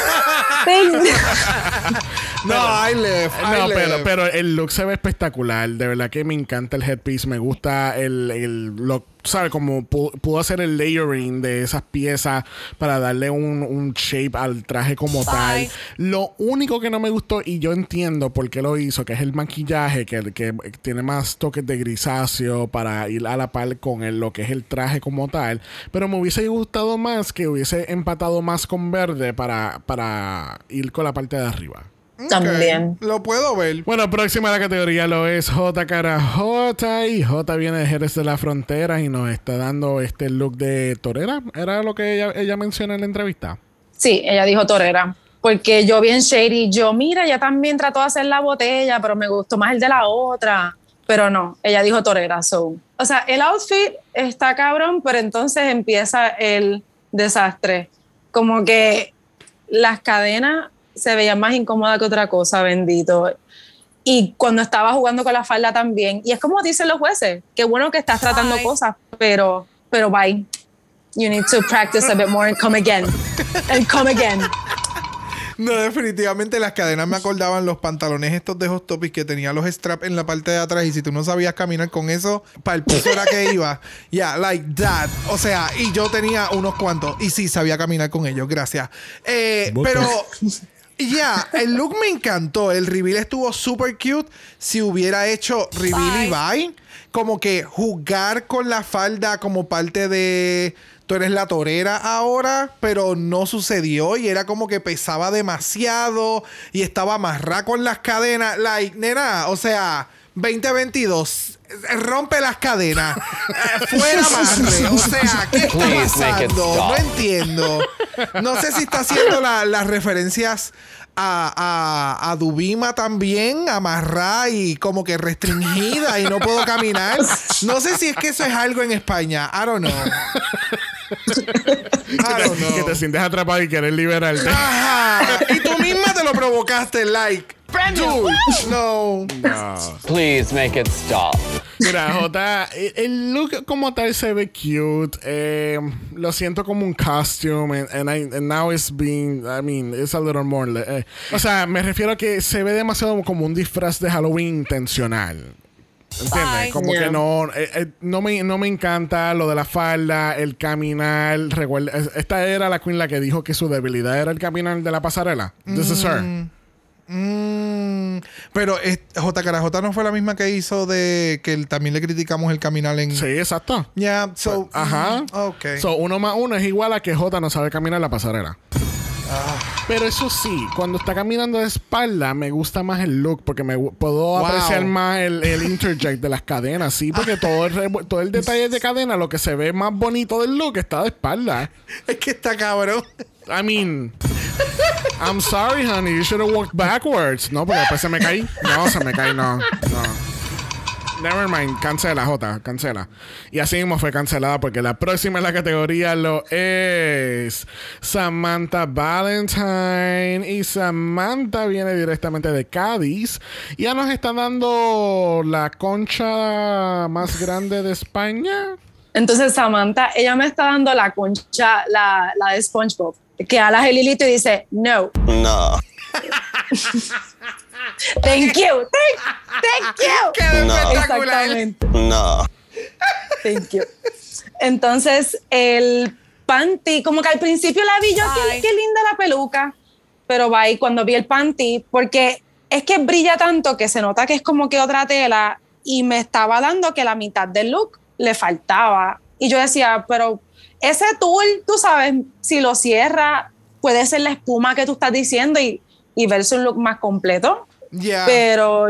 *laughs* No, I live. I no, live. pero, pero el look se ve espectacular. De verdad que me encanta el headpiece. Me gusta el, el look sabes, como pu- pudo hacer el layering de esas piezas para darle un, un shape al traje como tal. Lo único que no me gustó, y yo entiendo por qué lo hizo, que es el maquillaje, que, que tiene más toques de grisáceo para ir a la par con el- lo que es el traje como tal. Pero me hubiese gustado más que hubiese empatado más con verde para, para ir con la parte de arriba. También. Lo puedo ver. Bueno, próxima a la categoría lo es J cara J y J viene de Jerez de la Frontera y nos está dando este look de torera. ¿Era lo que ella, ella menciona en la entrevista? Sí, ella dijo torera. Porque yo bien shady, yo, mira, ella también trató de hacer la botella, pero me gustó más el de la otra. Pero no, ella dijo torera. So. O sea, el outfit está cabrón, pero entonces empieza el desastre. Como que las cadenas se veían más incómodas que otra cosa, bendito. Y cuando estaba jugando con la falda también. Y es como dicen los jueces, qué bueno que estás tratando cosas, pero, pero bye. You need to practice a bit more and come again. And come again. No, definitivamente las cadenas me acordaban los pantalones estos de Hot Topic que tenía los straps en la parte de atrás y si tú no sabías caminar con eso, para el piso era que iba. *laughs* Yeah, like that. O sea, y yo tenía unos cuantos y sí sabía caminar con ellos, gracias. Eh, pero ya, el look me encantó. El reveal estuvo super cute. Si hubiera hecho reveal y bye, como que jugar con la falda como parte de tú eres la torera ahora, pero no sucedió y era como que pesaba demasiado y estaba amarrada con las cadenas. Like, nena, o sea, 2022, eh, rompe las cadenas, eh, fuera *laughs* amarre. O sea, ¿qué está pasando? No entiendo. No sé si está haciendo la- las referencias a, a, a Dubima también, amarrada y como que restringida y no puedo caminar. No sé si es que eso es algo en España. I don't know. *laughs* I don't know. Que te sientes atrapado y quieres liberarte. Ajá. Y tú misma te lo provocaste, like. Dude, no. *laughs* Please make it stop. Mira, J, el- look como tal se ve cute. eh, lo siento como un costume. And, and I- and now it's being, I mean, it's a little more. eh, o sea, me refiero a que se ve demasiado como un disfraz de Halloween intencional. ¿Entiendes? Bye. Como Yeah. que no, eh, eh, no, me, no me encanta lo de la falda, el caminar. Recuerda, esta era la queen la que dijo que su debilidad era el caminar de la pasarela. This is her. Mm, pero es- J. Carajota no fue la misma que hizo de que el- también le criticamos el caminar en. Sí, exacto. Yeah, so. Ajá. mm, ok. So, uno más uno es igual a que J no sabe caminar la pasarela. Pero eso sí, cuando está caminando de espalda, me gusta más el look porque me puedo Wow. apreciar más el, el interject de las cadenas, sí, porque *laughs* todo el, todo el detalle de cadena, lo que se ve más bonito del look está de espalda. es que está cabrón. I mean, I'm sorry, honey, you should have walked backwards. No, porque después se me caí. No, se me caí, no. no. Never mind, cancela, J, cancela. Y así mismo fue cancelada porque la próxima en la categoría lo es Samantha Valentine. Y Samantha viene directamente de Cádiz. Ya nos está dando la concha más grande de España. Entonces Samantha, ella me está dando la concha, la, la de SpongeBob, que a la gelilito y dice, no, No. *laughs* thank you, thank, thank you. *laughs* Quedó No. Exactamente, No. thank you. Entonces el panty, como que al principio la vi yo, qué, qué linda la peluca, pero va ahí cuando vi el panty, porque es que brilla tanto que se nota que es como que otra tela y me estaba dando que la mitad del look le faltaba. Y yo decía, pero ese tool, tú sabes, si lo cierra, puede ser la espuma que tú estás diciendo y, y verse un look más completo. Ya. Pero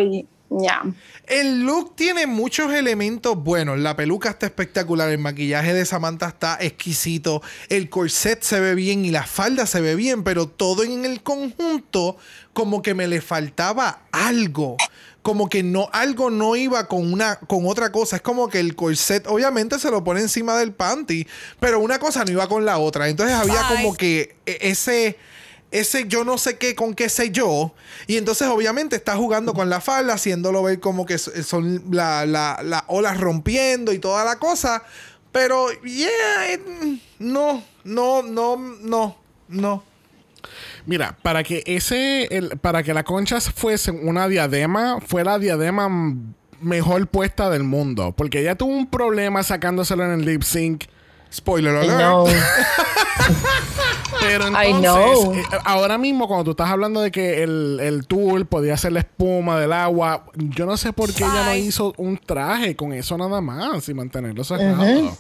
ya. El look tiene muchos elementos buenos. La peluca está espectacular. El maquillaje de Samantha está exquisito. El corset se ve bien y la falda se ve bien. Pero todo en el conjunto, como que me le faltaba algo. Como que no, algo no iba con una, con otra cosa. Es como que el corset, obviamente, se lo pone encima del panty. Pero una cosa no iba con la otra. Entonces había como que e- ese ese yo no sé qué con qué sé yo. Y entonces obviamente está jugando con la falda, haciéndolo ver como que son las la, la olas rompiendo y toda la cosa. Pero, yeah, it- no, no, no, no, no. Mira, para que ese, el- para que la concha fuese una diadema, fue la diadema mejor puesta del mundo. Porque ella tuvo un problema sacándoselo en el lip sync. Spoiler I alert. know. *laughs* Pero I entonces, know. eh, ahora mismo, cuando tú estás hablando de que el, el tool podía hacer la espuma del agua, yo no sé por qué ella no hizo un traje con eso nada más y mantenerlo cerrado. Ujú.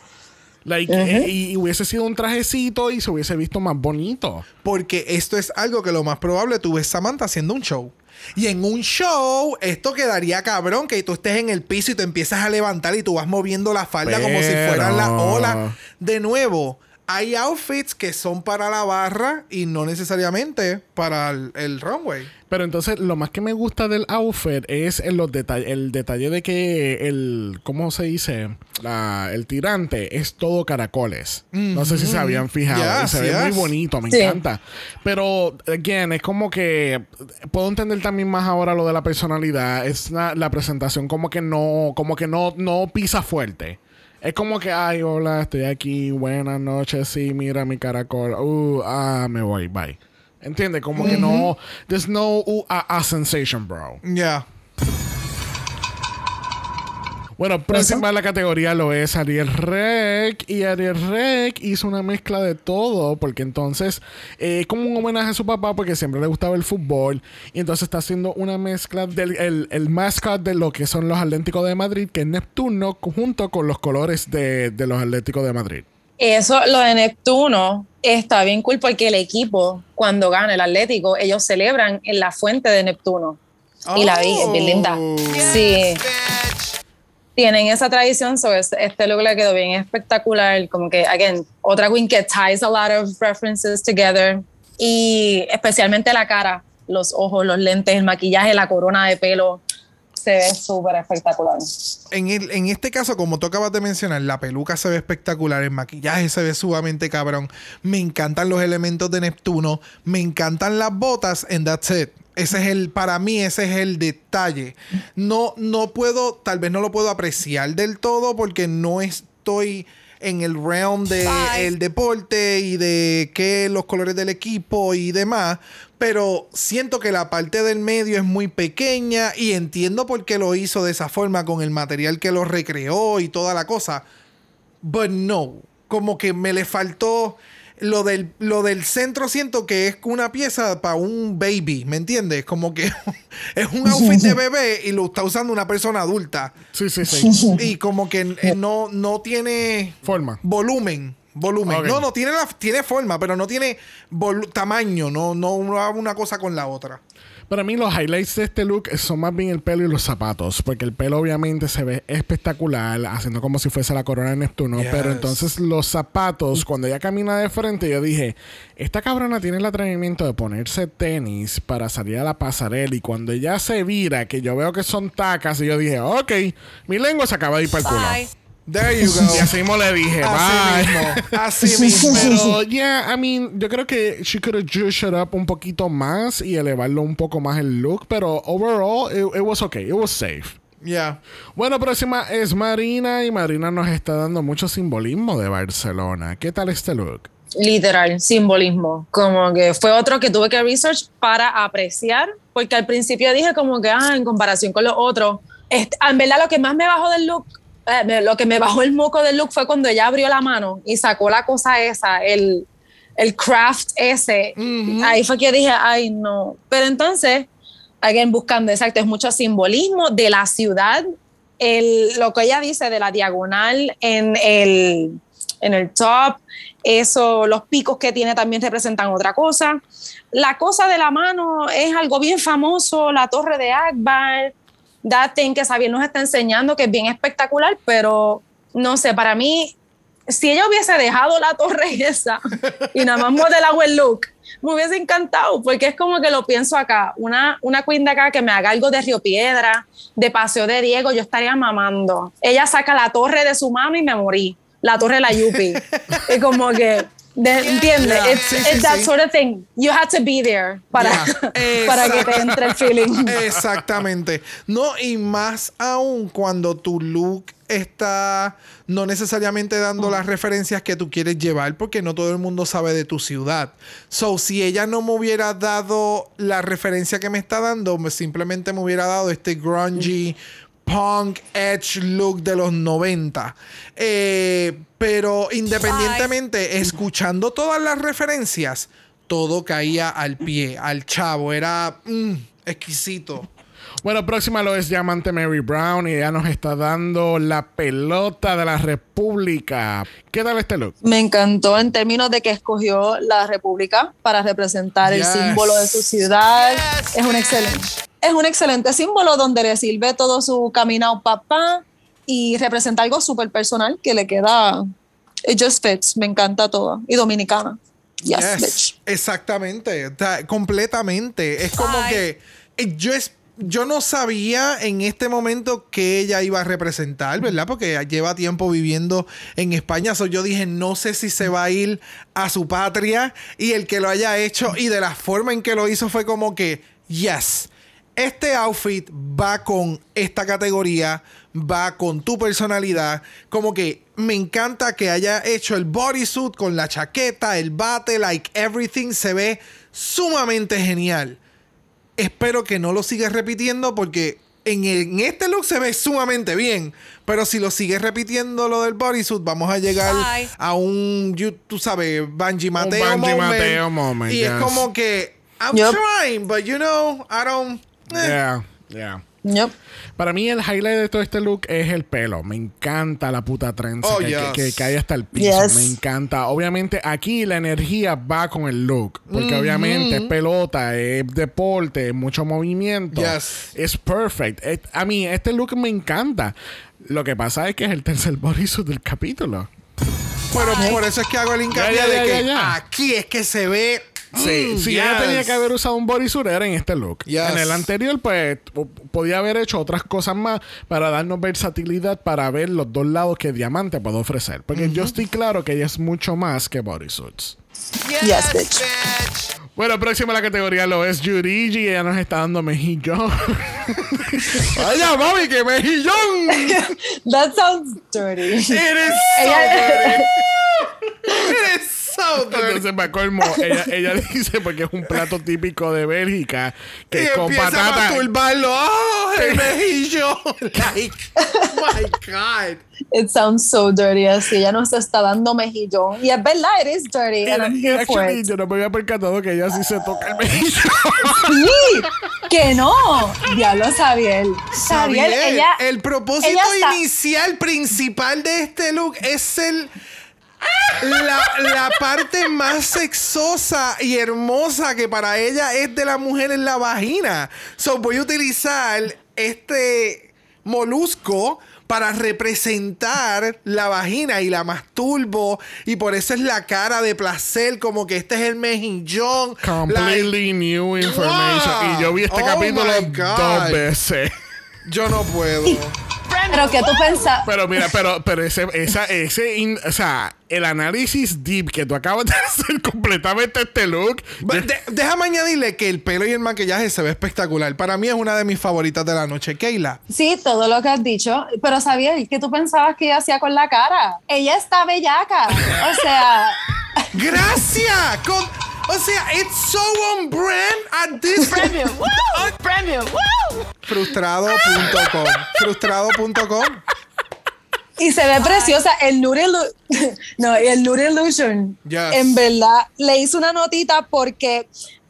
Like, eh, y, y hubiese sido un trajecito y se hubiese visto más bonito. Porque esto es algo que lo más probable tú ves Samantha haciendo un show. Y en un show, esto quedaría cabrón que tú estés en el piso y te empiezas a levantar y tú vas moviendo la falda como si fueran las olas. De nuevo, hay outfits que son para la barra y no necesariamente para el, el runway. Pero entonces lo más que me gusta del outfit es en los detalles, el detalle de que el, ¿cómo se dice? La- el tirante es todo caracoles. No sé si se habían fijado. y Yes, se ve muy bonito, me Sí. encanta. Pero, again, es como que puedo entender también más ahora lo de la personalidad. Es la, la presentación como que no, como que no, no pisa fuerte. Es como que, ay, hola, estoy aquí, buenas noches, sí, mira mi caracol, uh, ah, me voy, bye. ¿Entiendes? Como que no, there's no uh, a, a sensation, bro. Ya. Bueno, próxima a la categoría lo es Ariel Rec. Y Ariel Rec hizo una mezcla de todo. Porque entonces, eh, como un homenaje a su papá, porque siempre le gustaba el fútbol. Y entonces está haciendo una mezcla del el, el mascot de lo que son los Atléticos de Madrid, que es Neptuno, junto con los colores de, de los Atléticos de Madrid. Eso, lo de Neptuno, está bien cool porque el equipo, cuando gana el Atlético, ellos celebran en la fuente de Neptuno. Y la vi, es bien linda. Sí. Tienen esa tradición, so es- este look le quedó bien espectacular. Como que, again, otra queen que ties a lot of references together. Y especialmente la cara, los ojos, los lentes, el maquillaje, la corona de pelo. Se ve súper espectacular. En, el- en este caso, como tú acabas de mencionar, la peluca se ve espectacular, el maquillaje se ve sumamente cabrón. Me encantan los elementos de Neptuno, me encantan las botas, and that's it. Ese es el, para mí, ese es el detalle. No, no puedo, tal vez no lo puedo apreciar del todo porque no estoy en el realm de el deporte y de qué los colores del equipo y demás. Pero siento que la parte del medio es muy pequeña y entiendo por qué lo hizo de esa forma con el material que lo recreó y toda la cosa. But no, como que me le faltó lo del, lo del centro siento que es una pieza para un baby, ¿me entiendes? Como que *laughs* es un outfit de bebé y lo está usando una persona adulta. Sí, sí, sí. Y como que eh, no, no tiene Forma. volumen. Volumen. No, no, tiene, la, tiene forma, pero no tiene tamaño. No, no una, una cosa con la otra. Para mí los highlights de este look son más bien el pelo y los zapatos, porque el pelo obviamente se ve espectacular, haciendo como si fuese la corona de Neptuno, Yes. pero entonces los zapatos, cuando ella camina de frente, yo dije, esta cabrona tiene el atrevimiento de ponerse tenis para salir a la pasarela y cuando ella se vira, que yo veo que son tacas, y yo dije, ok, mi lengua se acaba de ir para el culo. There you go. Y así mismo le dije, Así bye. mismo. Así *laughs* mismo. Pero, yeah, I mean, yo creo que she could have juiced it up un poquito más y elevarlo un poco más el look, pero overall, it, it was okay, it was safe. Yeah. Bueno, próxima es Marina y Marina nos está dando mucho simbolismo de Barcelona. ¿Qué tal este look? literal, simbolismo. Como que fue otro que tuve que research para apreciar, porque al principio dije como que, ah, en comparación con los otros, este, en verdad lo que más me bajó del look, eh, lo que me bajó el moco del look fue cuando ella abrió la mano y sacó la cosa esa, el, el craft ese. Ahí fue que dije, ay, no. Pero entonces, again, buscando, exacto, es mucho simbolismo de la ciudad, el, lo que ella dice de la diagonal en el, en el top, eso, los picos que tiene también representan otra cosa. La cosa de la mano es algo bien famoso, la torre de Akbar, that thing que Xavier nos está enseñando, que es bien espectacular, pero no sé, para mí, si ella hubiese dejado la torre *laughs* esa y nada más modelado el look, me hubiese encantado, porque es como que lo pienso acá, una, una queen de acá que me haga algo de Río Piedra, de Paseo de Diego, yo estaría mamando. Ella saca la torre de su mano y me morí, la torre de la Yupi. *laughs* es como que, de- ¿entiendes? Yeah. It's, Sí, sí, it's that sí. sort of thing. You had to be there para, *laughs* para que te entre el feeling. Exactamente. No, y más aún cuando tu look está no necesariamente dando las referencias que tú quieres llevar, porque no todo el mundo sabe de tu ciudad. So, si ella no me hubiera dado la referencia que me está dando, me- simplemente me hubiera dado este grungy punk edge look de los 90. Eh, pero independientemente, escuchando todas las referencias, todo caía al pie, al chavo. Era mm, exquisito. Bueno, próxima lo es Diamante Mary Brown y ella nos está dando la pelota de la República. ¿Qué tal este look? Me encantó en términos de que escogió la República para representar el símbolo de su ciudad. Es un excelente, es un excelente símbolo donde le sirve todo su caminado papá y representa algo súper personal que le queda. It just fits. Me encanta todo. Y dominicana. Yes, Yes, bitch. Exactamente, completamente. Es como que eh, yo es, yo no sabía en este momento que ella iba a representar, ¿verdad? Porque lleva tiempo viviendo en España. So yo dije, no sé si se va a ir a su patria y el que lo haya hecho y de la forma en que lo hizo fue como que, yes, este outfit va con esta categoría, va con tu personalidad. Como que me encanta que haya hecho el bodysuit con la chaqueta, el bate, like everything se ve sumamente genial. Espero que no lo sigas repitiendo porque en, el- en este look se ve sumamente bien. Pero si lo sigues repitiendo lo del bodysuit, vamos a llegar Bye. a un, you- tú sabes, Banji Mateo Banji moment. Mateo moment, Y es como que, I'm trying, but you know, I don't... eh. Yeah, yeah. Para mí el highlight de todo este look es el pelo. Me encanta la puta trenza Oh, que, yes. que- que cae hasta el piso. Yes. Me encanta. Obviamente aquí la energía va con el look. Porque obviamente es pelota, es deporte, mucho movimiento. Yes. Es perfect. Es- a mí este look me encanta. Lo que pasa es que es el tercer bodysuit del capítulo. Pero por eso es que hago el hincapié de ya, que ya, ya. aquí es que se ve. Sí, mm, si ella yes. tenía que haber usado un bodysuit era en este look. Yes. En el anterior, pues, podía haber hecho otras cosas más para darnos versatilidad para ver los dos lados que Diamante puede ofrecer. Porque yo estoy claro que ella es mucho más que bodysuits. Yes, bitch. Bueno, próxima a la categoría lo es Yurigi. Ella nos está dando mejillón. *laughs* ¡Vaya, mami, que mejillón! *laughs* That sounds dirty. It is so Ella- *laughs* It is so dirty. Entonces, para colmo, ella, ella *laughs* dice, porque es un plato típico de Bélgica, que Y es con empieza a patata. masturbarlo. ¡Oh, el mejillo! *laughs* like, oh my God. It sounds so dirty. Así ella nos está dando mejillón. Y es verdad, it is dirty. And I'm Y here for actually, it. yo no me había percatado que ella sí se toca el mejillo. Sí, que no. Diablo, Sabiel. Sabiel, Sabiel, ella. el propósito ella está- inicial principal de este look es el la, la parte más sexosa y hermosa que para ella es de la mujer en la vagina. So voy a utilizar este molusco para representar la vagina y la masturbo y por eso es la cara de placer como que este es el mejillón Completely new information. Wow. Y yo vi este Oh capítulo God. dos veces. yo no puedo Pero que tú pensas. Pero mira, pero, pero ese, esa, ese, in- o sea, el análisis deep que tú acabas de *laughs* hacer completamente este look. De- déjame añadirle que el pelo y el maquillaje se ve espectacular. Para mí es una de mis favoritas de la noche. Keila. Sí, todo lo que has dicho. Pero Sabiel, ¿qué tú pensabas que ella hacía con la cara? Ella está bellaca. O sea. *laughs* ¡Gracias! Con- o sea, it's so on brand at this *laughs* Premium. Woo! Premium. Woo! Frustrado.com. Frustrado.com. Y se ve preciosa. El Nude Illu- *laughs* No, el Nude Illusion. Yes. En verdad, le hice una notita porque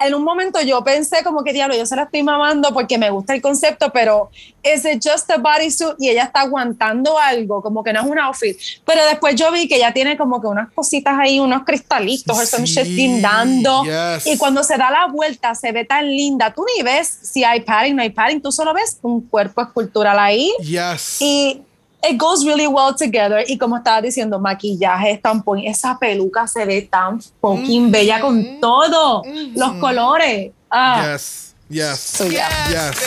en un momento yo pensé como que diablo, yo se la estoy mamando porque me gusta el concepto, pero es just a bodysuit y ella está aguantando algo, como que no es un outfit. Pero después yo vi que ella tiene como que unas cositas ahí, unos cristalitos, o some Sí, shit guindando. yes. Y cuando se da la vuelta se ve tan linda. Tú ni ves si hay padding, no hay padding, tú solo ves un cuerpo escultural ahí. Yes. Y it goes really well together. Y como estaba diciendo, maquillaje, tampón, esa peluca se ve tan fucking bella con todo. Los colores. Ah. Yes. Yes. So, yeah. Yes.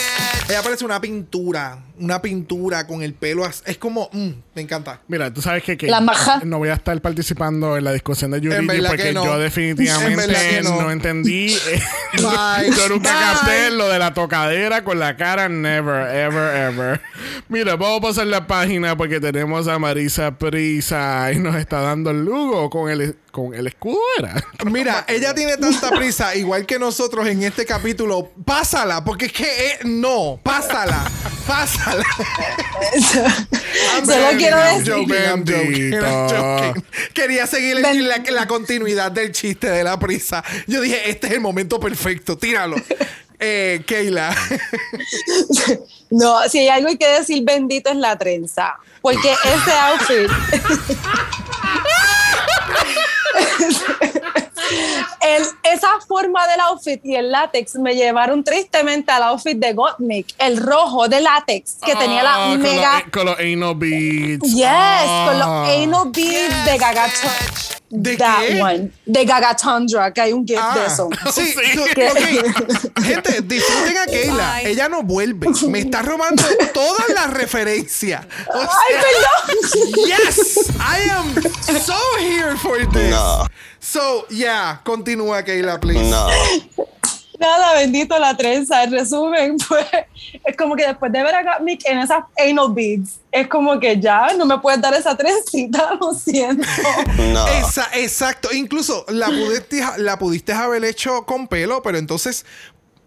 Ella parece una pintura. Una pintura con el pelo. Es como. mm, me encanta. Mira, tú sabes que, que La maja. no voy a estar participando en la discusión de Yurigi porque no. yo En definitivamente no. no. entendí. *laughs* eh, yo nunca capté lo de la tocadera con la cara. Never, ever, ever. Mira, vamos a pasar la página porque tenemos a Marisa Prisa y nos está dando el lugo con el, con el escudo. ¿era? Mira, *laughs* ella tiene tanta prisa, igual que nosotros en este capítulo. Pásala, porque es que eh, no, pásala. Pásala. Solo quiero decir-. Quería seguir la, la continuidad del chiste de la prisa. Yo dije, este es el momento perfecto, tíralo. *laughs* Eh, Keila. No, si hay algo que decir bendito es la trenza. Porque ese outfit. *laughs* *laughs* el- esa forma del outfit y el látex me llevaron tristemente al outfit de Gottmik, el rojo de látex, que tenía la Ah, con mega. los- Con los anal beads. Yes, con los Ah. anal beads de Gagatron. ¿De That qué? one. De Gagatundra, que hay un gift de eso. Ah, *laughs* Sí, tú- Que- ok. Gente, disfruten a Keila. Ella no vuelve. Me está robando todas las referencias. O Ay, sea, Yes, I am so here for this. No. So, yeah, continúa Keila, please. No. Nada, bendito la trenza. En resumen, *laughs* pues es como que después de ver a Gottmik en esas anal beads, es como que ya no me puedes dar esa trencita, *laughs* lo siento. No. Esa- exacto. Incluso la pudiste, la pudiste haber hecho con pelo, pero entonces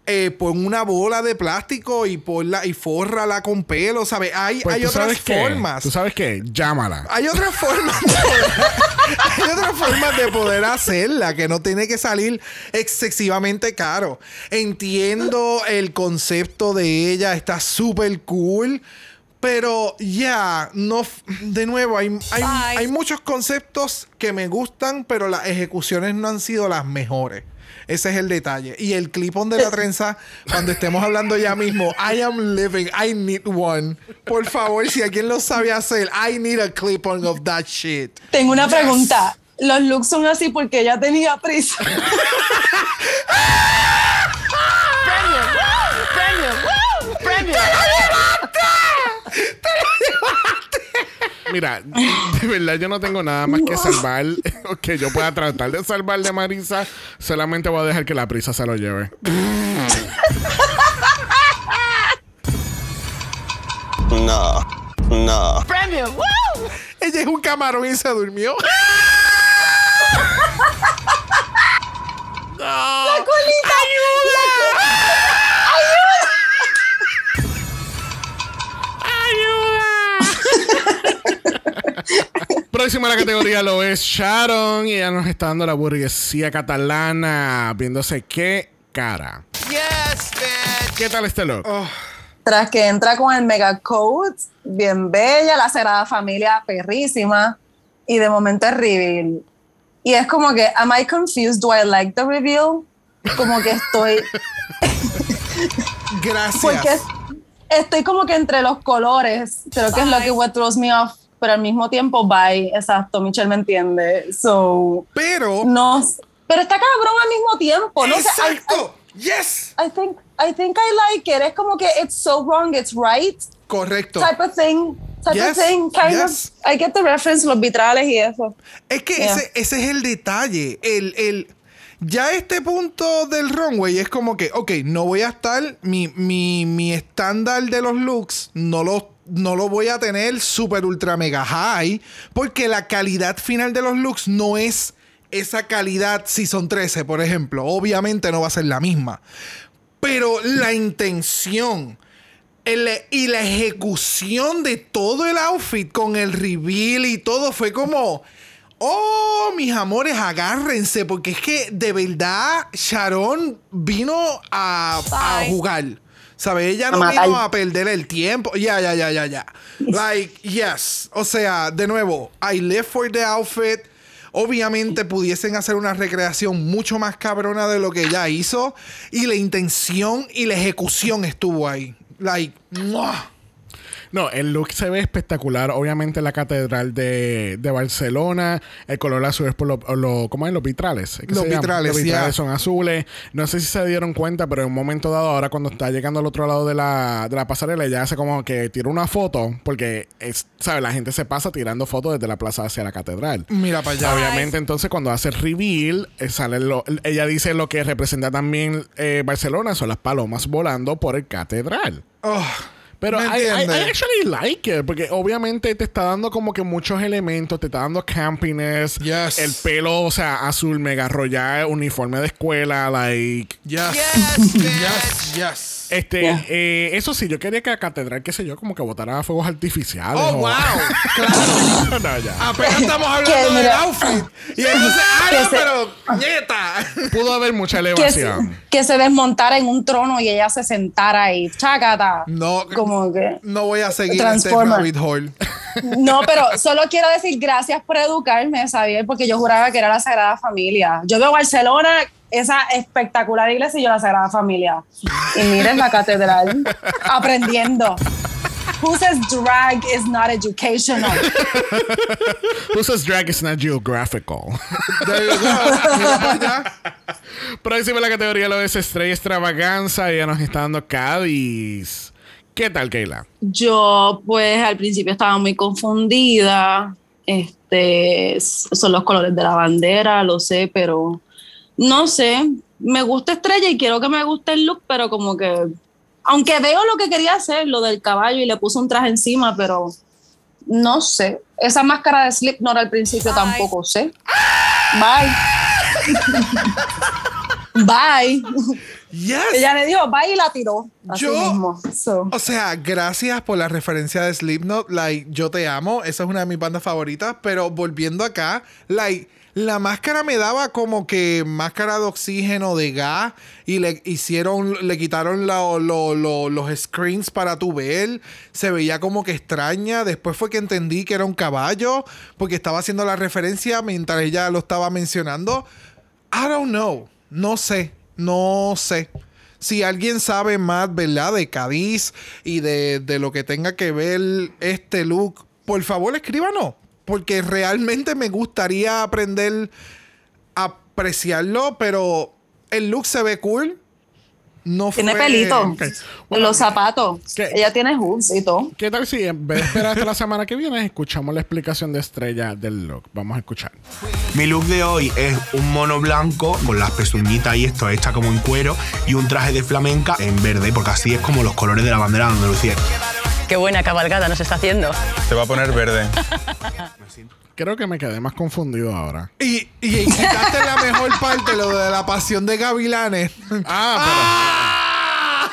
eh, pon una bola de plástico y ponla y fórrala con pelo, ¿sabes? Hay, Pues, hay ¿tú otras sabes qué? formas. ¿Tú sabes qué? Llámala. Hay otras formas de poder, *laughs* hay otras formas de poder hacerla que no tiene que salir excesivamente caro. Entiendo el concepto de ella, está súper cool. Pero ya, no. De nuevo, hay, hay, hay muchos conceptos que me gustan, pero las ejecuciones no han sido las mejores. Ese es el detalle. Y el clip-on de la trenza, cuando estemos hablando ya mismo, I am living, I need one. Por favor, si alguien lo sabe hacer, I need a clip-on of that shit. Tengo una Yes. pregunta. Los looks son así porque ella tenía prisa. *laughs* Mira, de verdad yo no tengo nada más que salvar o *laughs* que yo pueda tratar de salvar de Marisa. Solamente voy a dejar que la prisa se lo lleve. No. No. Premium. Woo! Ella es un camarón y se durmió. *laughs* ¡La colita! *laughs* Próximo a la categoría lo es Sharon y ella nos está dando la burguesía catalana, viéndose qué cara. Yes, bitch. ¿Qué tal este look? Tras que entra con el mega coat, bien bella, la Sagrada Familia perrísima, y de momento es reveal. Y es como que, am I confused? Do I like the reveal? Como que estoy, *laughs* Gracias. porque es- estoy como que entre los colores, creo que es lo que what throws me off, pero al mismo tiempo, bye, exacto, Michelle me entiende. So, pero, no, pero está cabrón al mismo tiempo, no sé, I- Exacto. yes. I, I think, I think I like it. Es como que it's so wrong, it's right. Correcto. type of thing. Type Yes, of thing. Kind yes. of. I get the reference, los vitrales y eso. Es que Yeah. ese, ese es el detalle. El, el, ya este punto del runway es como que, ok, no voy a estar, mi, mi, mi estándar de los looks no lo, no lo voy a tener super ultra mega high, porque la calidad final de los looks no es esa calidad si son 13, por ejemplo. Obviamente no va a ser la misma. Pero la intención el- y la ejecución de todo el outfit con el reveal y todo fue como. Oh, mis amores, agárrense, porque es que de verdad Sharon vino a, a jugar. ¿Sabes? Ella no vino a perder el tiempo. Ya, ya, ya, ya, ya. *laughs* Like, yes. O sea, de nuevo, I live for the outfit. Obviamente pudiesen hacer una recreación mucho más cabrona de lo que ella hizo. Y la intención y la ejecución estuvo ahí. Like, ¡mua! No, el look se ve espectacular. Obviamente la catedral de, de Barcelona. El color azul es por lo, lo- ¿cómo es? Los vitrales. ¿Es que Los se vitrales, Los vitrales son azules. No sé si se dieron cuenta, pero en un momento dado, ahora cuando está llegando al otro lado de la, de la pasarela, ya hace como que tira una foto. Porque, es, ¿sabes? La gente se pasa tirando fotos desde la plaza hacia la catedral. Mira para allá. Obviamente, entonces, cuando hace el reveal, eh, sale lo- ella dice lo que representa también eh, Barcelona, son las palomas volando por el catedral. Oh, Pero ¿me I, I- actually like it, porque obviamente te está dando como que muchos elementos, te está dando campiness, Yes. el pelo, o sea, azul, mega royal, uniforme de escuela, like... Yes. Yes, *laughs* yes. Este, Yeah. eh, eso sí, yo quería que la catedral, qué sé yo, como que botara fuegos artificiales. Oh, o- wow. *laughs* no, ya. Apenas estamos Que hablando del mira- outfit. *laughs* Y entonces, se- pero, nieta. Pudo haber mucha que, se, elevación. que se desmontara en un trono y ella se sentara ahí. Chácata. No, Como que. no voy a seguir este rabbit hole. No, pero solo quiero decir gracias por educarme, Xavier, porque yo juraba que era la Sagrada Familia. Yo veo Barcelona, esa espectacular iglesia, y yo la Sagrada Familia. Y miren la catedral, aprendiendo. Who says drag is not educational? Who says drag is not geographical? Próxima la categoría lo es Estrella Extravaganza. Ella nos está dando Cádiz. ¿Qué tal, Keila? Yo, pues, al principio estaba muy confundida. Este, son los colores de la bandera, lo sé, pero no sé. Me gusta Estrella y quiero que me guste el look, pero como que, aunque veo lo que quería hacer, lo del caballo y le puso un traje encima, pero no sé. Esa máscara de Slipknot al principio tampoco sé. Bye. *laughs* Bye. Yes. Ella le dijo bye y la tiró. Así Yo- mismo. So. O sea, gracias por la referencia de Slipknot. Like, yo te amo. Esa es una de mis bandas favoritas. Pero volviendo acá, like, la máscara me daba como que máscara de oxígeno de gas. Y le hicieron, le quitaron la- lo- lo- los screens para tu ver. Se veía como que extraña. Después fue que entendí que era un caballo. Porque estaba haciendo la referencia mientras ella lo estaba mencionando. I don't know. No sé. No sé. Si alguien sabe más, ¿verdad? De Cádiz y de, de lo que tenga que ver este look, por favor escríbanos. Porque realmente me gustaría aprender a apreciarlo, pero el look se ve cool. No Tiene fue- pelito Ok. en los zapatos. ¿Qué? Ella tiene hoods y todo. ¿Qué tal si en vez de esperar hasta la semana que viene, escuchamos la explicación de Estrella del look? Vamos a escuchar. Mi look de hoy es un mono blanco con las pezuñitas y esto hecha como en cuero y un traje de flamenca en verde, porque así es como los colores de la bandera de Andalucía. Qué buena cabalgata nos está haciendo. Se va a poner verde. *laughs* Creo que me quedé más confundido ahora. Y, y quitaste la mejor parte, lo de la pasión de Gavilanes. Ah,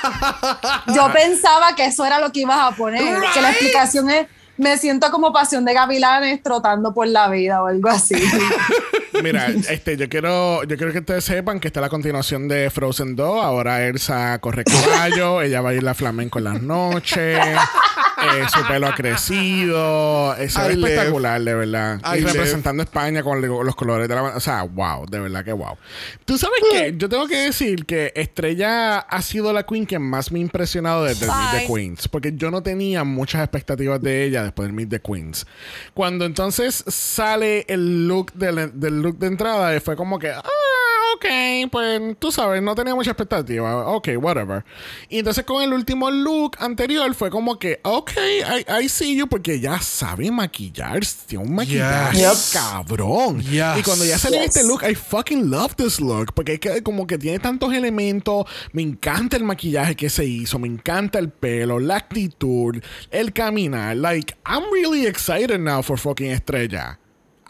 Yo pensaba que eso era lo que ibas a poner. Que la explicación es: me siento como pasión de gavilanes trotando por la vida o algo así. *laughs* Mira, este, yo quiero, yo quiero que ustedes sepan que está la continuación de Frozen 2. Ahora Elsa corre caballo, ella va a ir a flamenco en las noches, eh, su pelo ha crecido, eh, se ve I live. espectacular, de verdad. I y live. representando a España con lo- los colores de la. O sea, wow, de verdad que wow. Tú sabes que yo tengo que decir que Estrella ha sido la queen que más me ha impresionado desde el Meet the. Queens, porque yo no tenía muchas expectativas de ella después del Meet the Queens. Cuando entonces sale el look del, del look de entrada, fue como que, ah, ok, pues tú sabes, no tenía mucha expectativa. Ok, whatever. Y entonces con el último look anterior fue como que, ok, I, I see you, porque ya sabe maquillar, tiene un maquillaje Yes. cabrón. Yes. Y cuando ya sale Yes. este look, I fucking love this look, porque es que como que tiene tantos elementos, me encanta el maquillaje que se hizo, me encanta el pelo, la actitud, el caminar, like, I'm really excited now for fucking Estrella.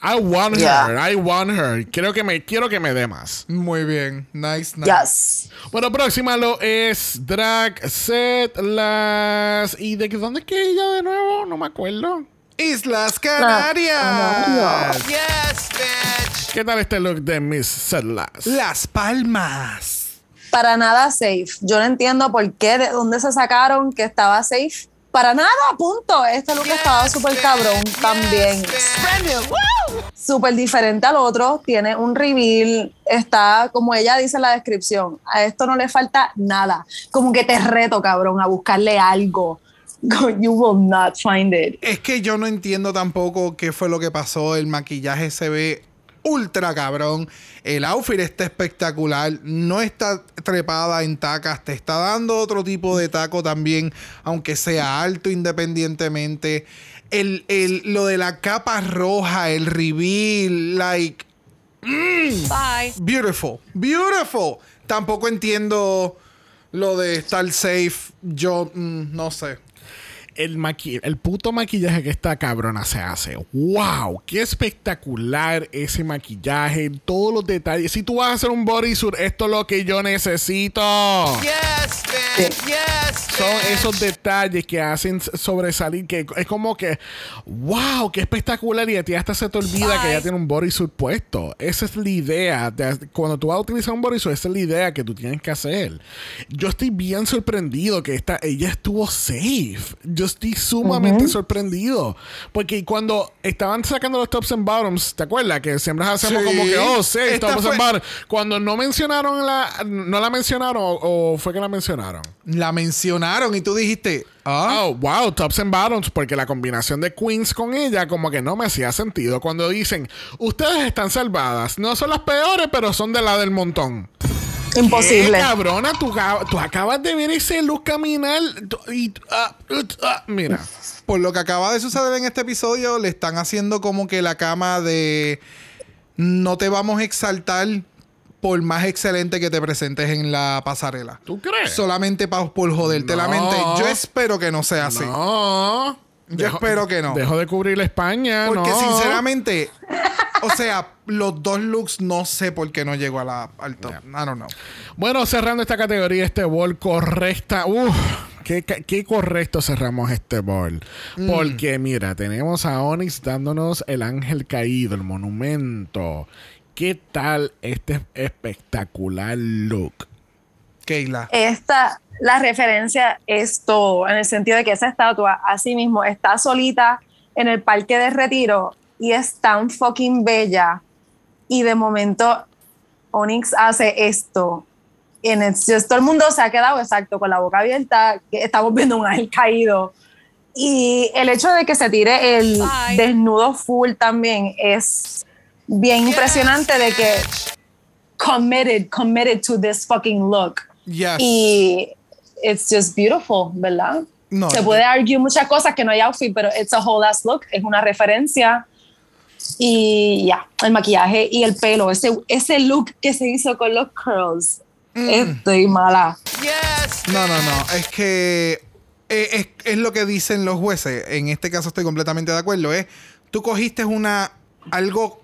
I want Yeah. her, I want her. Quiero que me, quiero que me dé más. Muy bien. Nice, nice. Yes. Bueno, próxima lo es Drag Set Las. ¿Y de qué- dónde es que ella de nuevo? No me acuerdo. Islas Canarias. Yes, bitch. ¿Qué tal este look de Miss Set Las? Las Palmas. Para nada safe. Yo no entiendo por qué, de dónde se sacaron que estaba safe. Para nada, punto. Este look estaba súper cabrón también. Súper diferente al otro. Tiene un reveal. Está, como ella dice en la descripción, a esto no le falta nada. Como que te reto, cabrón, a buscarle algo. *laughs* You will not find it. Es que yo no entiendo tampoco qué fue lo que pasó. El maquillaje se ve ultra cabrón. El outfit está espectacular. No está trepada en tacas. Te está dando otro tipo de taco también, aunque sea alto independientemente. El, el- lo de la capa roja, el reveal, like. mm, Bye. Beautiful. Beautiful. Tampoco entiendo lo de estar safe. Yo mm, no sé. El, maqui- el puto maquillaje que esta cabrona se hace. ¡Wow! ¡Qué espectacular ese maquillaje! Todos los detalles. Si tú vas a hacer un bodysuit, esto es lo que yo necesito. Yes, man. Yes. Son esos detalles que hacen sobresalir, que es como que, wow, qué espectacular. Y a ti hasta se te olvida que ya tiene un bodysuit puesto. Esa es la idea. de- cuando tú vas a utilizar un bodysuit, esa es la idea que tú tienes que hacer. Yo estoy bien sorprendido que esta, ella estuvo safe. Yo estoy sumamente sorprendido. Porque cuando estaban sacando los tops and bottoms, ¿te acuerdas? Que siempre hacemos Sí. como que, oh, sí, Esta tops fue- and bottoms. Cuando no mencionaron la, no la mencionaron o, o fue que la mencionaron. La mencionaron y tú dijiste, ah, Oh, wow, tops and bottoms, porque la combinación de Queens con ella como que no me hacía sentido. Cuando dicen, ustedes están salvadas, no son las peores, pero son de la del montón. Imposible. ¿Qué, cabrona, tú, tú acabas de ver ese look caminar y... ah, ah, mira. Por lo que acaba de suceder en este episodio, le están haciendo como que la cama de no te vamos a exaltar por más excelente que te presentes en la pasarela. ¿Tú crees? Solamente pa- por joderte la No. mente. Yo espero que no sea así. No. Yo espero que no. Dejo de cubrir la España, Porque no. sinceramente, o sea, los dos looks no sé por qué no llegó a la, al top. I don't know. Bueno, cerrando esta categoría, este bol correcta. Uf, qué, qué correcto cerramos este bol. Mm. Porque, mira, tenemos a Onyx dándonos el ángel caído, el monumento. ¿Qué tal este espectacular look? Keila. Esta, la referencia es todo, en el sentido de que esa estatua, así mismo, está solita en el parque de retiro y es tan fucking bella. Y de momento, Onyx hace esto. En el, todo el mundo se ha quedado exacto con la boca abierta, que estamos viendo un ángel caído. Y el hecho de que se tire el desnudo full también es bien impresionante de que committed, committed to this fucking look. Yes. Y it's just beautiful, ¿verdad? No, Se puede argue muchas cosas que no hay outfit, pero it's a whole ass look, es una referencia. Y ya, el maquillaje y el pelo, ese, ese look que se hizo con los curls. Mm. Estoy mala. No, no, no. Es que eh, es, es lo que dicen los jueces. En este caso estoy completamente de acuerdo. Es tú cogiste una algo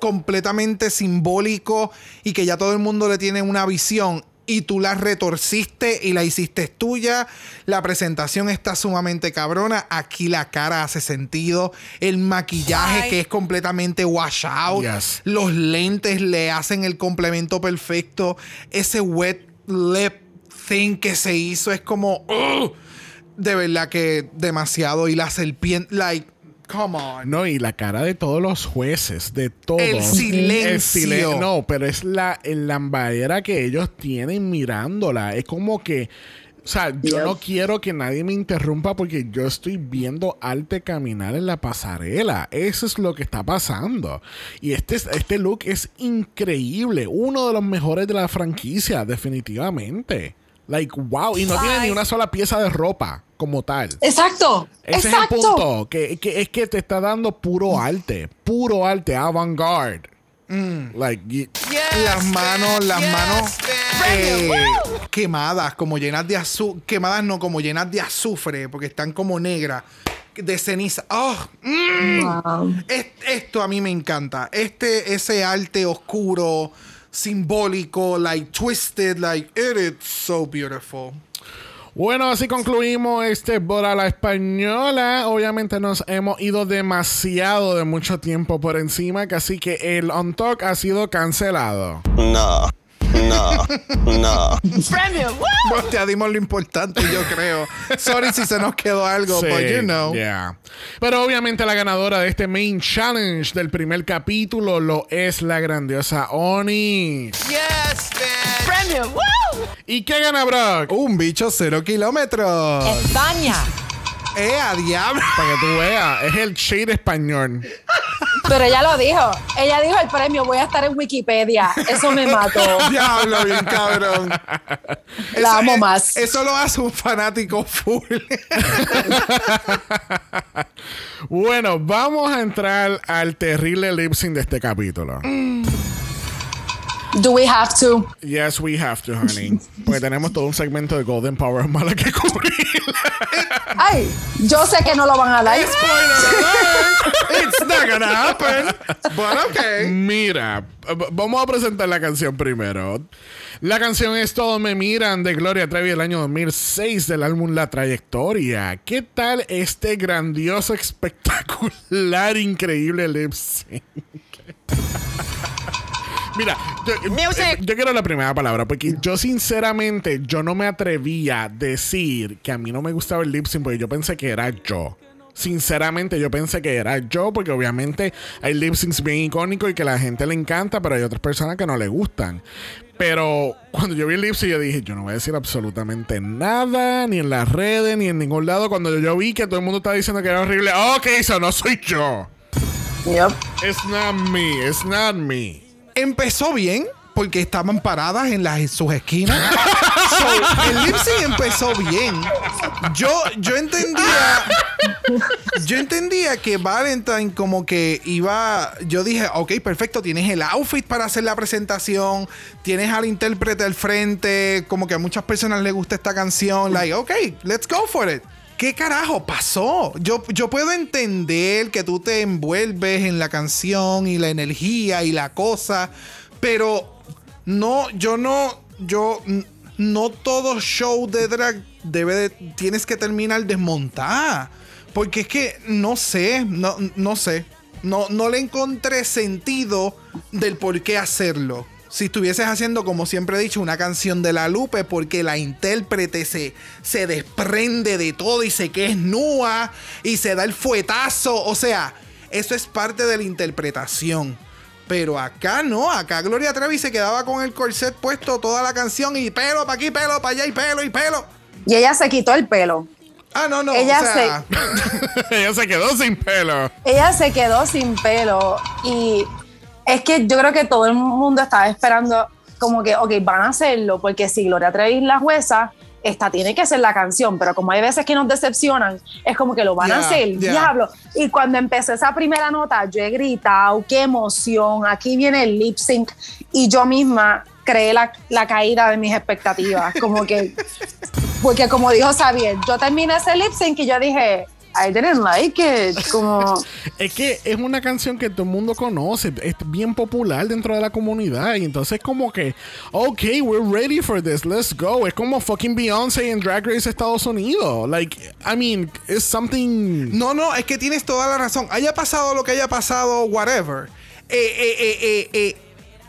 completamente simbólico y que ya todo el mundo le tiene una visión y tú la retorciste y la hiciste tuya. La presentación está sumamente cabrona. Aquí la cara hace sentido. El maquillaje que es completamente wash out. Yes. Los lentes le hacen el complemento perfecto. Ese wet lip thing que se hizo es como. ugh. de verdad que demasiado. Y la serpiente, like, come on. No, y la cara de todos los jueces, de todos. El silencio. El silen- no, pero es la el lambaera que ellos tienen mirándola. Es como que. O sea, yo no quiero que nadie me interrumpa porque yo estoy viendo arte caminar en la pasarela. Eso es lo que está pasando. Y este, es- este look es increíble. Uno de los mejores de la franquicia, definitivamente. Like, wow. Y no tiene ni una sola pieza de ropa como tal. Exacto. Ese exacto. es el punto. Que, que es que te está dando puro arte. Puro arte, avant-garde. Like, y- las manos, las manos eh, quemadas, como llenas de azufre. Quemadas no, como llenas de azufre, porque están como negras. De ceniza. ¡Oh! mm. Es- esto a mí me encanta. Este, ese arte oscuro, simbólico, like twisted, like it is so beautiful. Bueno, así concluimos este Bora la Española. Obviamente nos hemos ido demasiado de mucho tiempo por encima, así que el On Talk ha sido cancelado. No, no, no. Premio. Pues ya dimos lo importante, yo creo. Sorry si se nos quedó algo, Sí, but you know. yeah. Pero obviamente la ganadora de este main challenge del primer capítulo lo es la grandiosa Oni. Yes, man. Premio. Woo. ¿Y qué gana Brock? Un bicho cero kilómetros. España. ¡Eh, a diablo! Para que tú veas, es el shade español. Pero ella lo dijo. Ella dijo el premio, voy a estar en Wikipedia. Eso me mató. *laughs* Diablo, bien cabrón. La amo es- más. Eso lo hace un fanático full. *laughs* Bueno, vamos a entrar al terrible lip sync de este capítulo. Do we have to? Yes, we have to, honey. Porque tenemos todo un segmento de Golden Power *laughs* mala que cubrir. Ay, yo sé que no lo van a dar. It's not gonna happen. But okay. Mira, vamos a presentar la canción primero. La canción es Todo me miran de Gloria Trevi del año 2006 del álbum La Trayectoria. ¿Qué tal este grandioso, espectacular, increíble lip sync? Mira, yo, eh, yo quiero la primera palabra porque yo sinceramente yo no me atrevía a decir que a mí no me gustaba el lip sync porque yo pensé que era yo. Sinceramente yo pensé que era yo porque obviamente hay lip syncs bien icónicos y que a la gente le encanta, pero hay otras personas que no le gustan. Pero cuando yo vi el lip sync yo dije, yo no voy a decir absolutamente nada, ni en las redes, ni en ningún lado. Cuando yo vi que todo el mundo estaba diciendo que era horrible, ok, eso no soy yo. Yep. It's not me, it's not me. Empezó bien porque estaban paradas en las, sus esquinas. *laughs* So, el lip sync empezó bien. Yo, yo entendía. Yo entendía que Valentine como que iba. Yo dije, ok, perfecto, tienes el outfit para hacer la presentación. Tienes al intérprete al frente. Como que a muchas personas les gusta esta canción. Like, ok, let's go for it. ¿Qué carajo pasó? Yo, yo puedo entender que tú te envuelves en la canción y la energía y la cosa, pero no, yo no, yo no todo show de drag debe de, tienes que terminar desmontada. Porque es que no sé, no, no sé. No, no le encontré sentido del por qué hacerlo. Si estuvieses haciendo, como siempre he dicho, una canción de la Lupe, porque la intérprete se, se desprende de todo y se que es nua y se da el fuetazo. O sea, eso es parte de la interpretación. Pero acá no, acá Gloria Trevi se quedaba con el corset puesto toda la canción y pelo para aquí, pelo para allá y pelo y pelo. Y ella se quitó el pelo. Ah, no, no. Ella o sea, *laughs* Ella se quedó sin pelo. Ella se quedó sin pelo y es que yo creo que todo el mundo estaba esperando como que, ok, van a hacerlo porque si Gloria Trevi es la jueza, esta tiene que ser la canción, pero como hay veces que nos decepcionan, es como que lo van a hacer, diablo. Y cuando empezó esa primera nota, yo he gritado, qué emoción, aquí viene el lip sync y yo misma creé la, la caída de mis expectativas, como que, *laughs* porque como dijo Xavier, yo terminé ese lip sync y yo dije, I didn't like it, como... *laughs* Es que es una canción que todo el mundo conoce, es bien popular dentro de la comunidad y entonces como que, ok, we're ready for this, let's go. Es como fucking Beyoncé en Drag Race Estados Unidos. Like, I mean, it's something... No, no, es que tienes toda la razón. Haya pasado lo que haya pasado, whatever. Eh, eh, eh, eh, eh,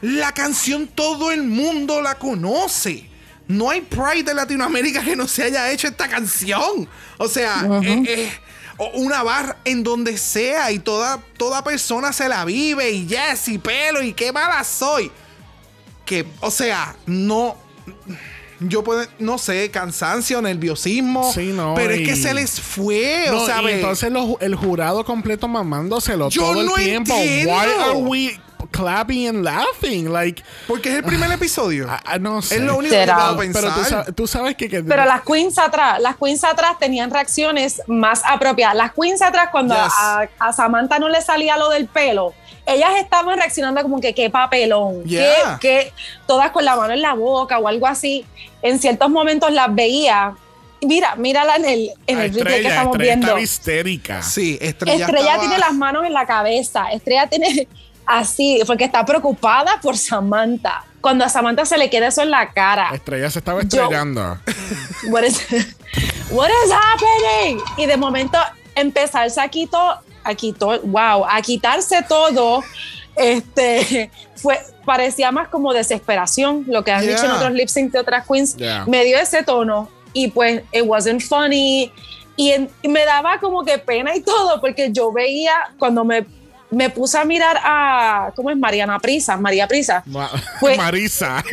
la canción todo el mundo la conoce. No hay Pride de Latinoamérica que no se haya hecho esta canción. O sea, eh, eh, o una barra en donde sea y toda, toda persona se la vive y yes y pelo y qué mala soy. Que, o sea, no... Yo puedo, no sé, cansancio, nerviosismo. Sí, no, pero es que se les fue. No, o sea, y entonces los- el jurado completo mamándoselo Yo todo el no tiempo. entiendo. Why are we clapping and laughing? Like, Porque es el primer *sighs* episodio. ah, no sé. Es lo único que Será. puedo Pero tú, pensar. tú sabes que... que- Pero las queens atrás, las queens atrás tenían reacciones más apropiadas. Las queens atrás, cuando Yes. a, a Samantha no le salía lo del pelo, ellas estaban reaccionando como que qué papelón, Yeah. que, que todas con la mano en la boca o algo así. En ciertos momentos las veía. Mira, mírala en el, en Ah, el replay que Estrella, estamos Estrella viendo. estaba histérica. Sí, Estrella, Estrella estaba- tiene las manos en la cabeza. Estrella tiene así, porque está preocupada por Samantha. Cuando a Samantha se le queda eso en la cara. Estrella se estaba Yo- estrellando. *laughs* what is, *laughs* what is happening? Y de momento empezarse a quitar, a quitar, wow, a quitarse todo, este, *laughs* fue, parecía más como desesperación, lo que han Yeah. dicho en otros lip sync de otras queens, Yeah. me dio ese tono y pues it wasn't funny y, en- y me daba como que pena y todo porque yo veía cuando me me puse a mirar a ¿cómo es Mariana Prisa? María Prisa. Ma- Pues- Marisa.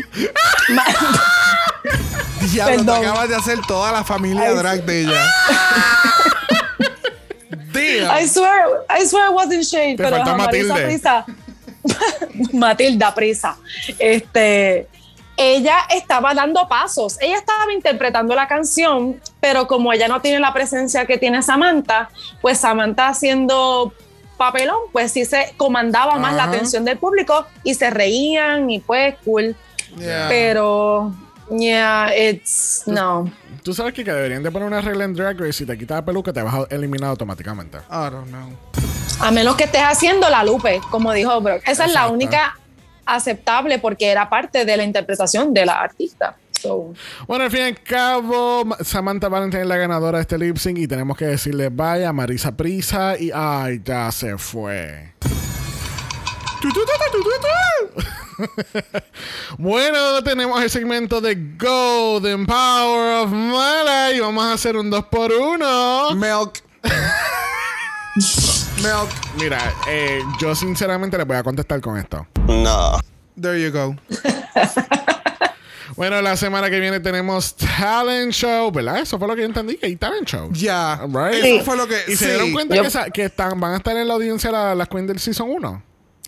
Diablo, te Perdón. acabas de hacer toda la familia Ay, drag de ella. *laughs* Damn. I swear, I swear it wasn't shade, Te pero faltó ajá, Marisa Matilde. Prisa. *laughs* Matilda Prisa. Este, ella estaba dando pasos. Ella estaba interpretando la canción, pero como ella no tiene la presencia que tiene Samantha, pues Samantha haciendo papelón, pues sí se comandaba más la atención del público y se reían y pues cool. Yeah. Pero, yeah, it's no. Tú sabes que, que deberían de poner una regla en Drag Race. Si te quitas la peluca, te vas a eliminar automáticamente. I don't know. A menos que estés haciendo la lupe, como dijo Brock. Esa es la única aceptable porque era parte de la interpretación de la artista. So, Bueno, al fin y al cabo, Ma- Samantha Valentine es la ganadora de este lip sync y tenemos que decirle vaya a Marisa Prisa y ay, ya se fue. *laughs* Bueno, tenemos el segmento de Golden Power of Mala y vamos a hacer un 2x1. Milk. *laughs* Milk. Mira, eh, yo sinceramente le voy a contestar con esto. No. There you go. *laughs* Bueno, la semana que viene tenemos Talent Show, ¿verdad? Eso fue lo que yo entendí, que hay Talent Show. Ya. Right? Eso fue lo que. ¿Y se dieron cuenta que, esa- que están, van a estar en la audiencia la- las Queen del Season 1?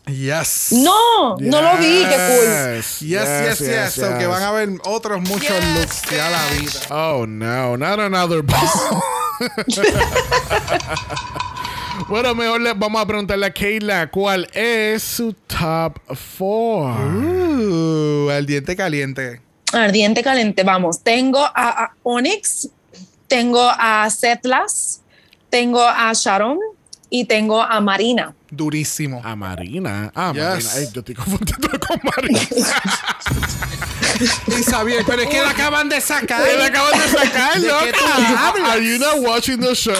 Yes. no, no lo vi, qué cool. Yes, Yes, yes, yes. So que van a haber otros muchos looks ya la vida. Oh, no, not another ball. *laughs* *laughs* bueno, mejor le vamos a preguntarle a Kayla cuál es su top 4. Uh, al diente caliente. Ardiente caliente, vamos. Tengo a, a Onyx, tengo a Setlas, tengo a Sharon y tengo a Marina. Durísimo. A Marina. Ah, Yes. Marina. Ay, yo estoy confundiendo *laughs* con Marina. *laughs* Y Xavier, pero es que la acaban de sacar. Él acaban de sacar, ¿De qué loca. Are you not watching the show?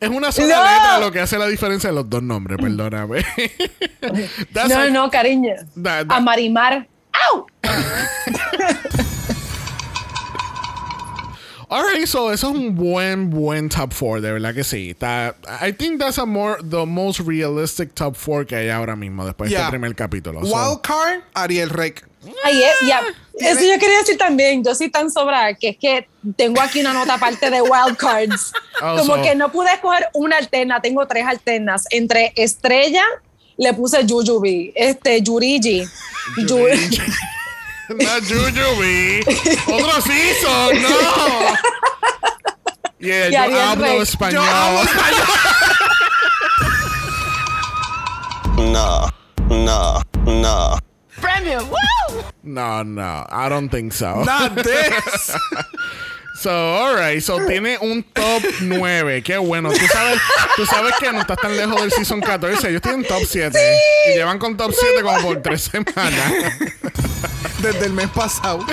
Es una sola No. letra lo que hace la diferencia de los dos nombres, perdóname. *laughs* No, no, cariño. Da- da- A Marimar. ¡Au! Alright, so eso es un buen, buen top 4, de verdad que sí. Está, I think that's a more, the most realistic top 4 que hay ahora mismo, después de Yeah. este primer capítulo. So- Wild card, Ariel Rec. Ay, eh, ya. Eso yo quería decir también. Yo soy tan sobrada que es que tengo aquí una nota aparte de wild cards. *laughs* Oh, Como so- que no pude escoger una alterna. Tengo tres alternas. Entre Estrella, le puse Jujubi. Este, Yurigi. Yurigi. *laughs* *laughs* Not Jujubi. Otro oh, season, no. *laughs* Yeah, Y yo hablo español. Yo hablo *laughs* No. No. No. Premium. Woo! No, no, I don't think so. Not this. So, alright, so tiene un top 9. Qué bueno. Tú sabes, tú sabes que no estás tan lejos del season 14. Ellos tienen top 7. Y llevan con top 7 como por 3 semanas. Desde el mes pasado.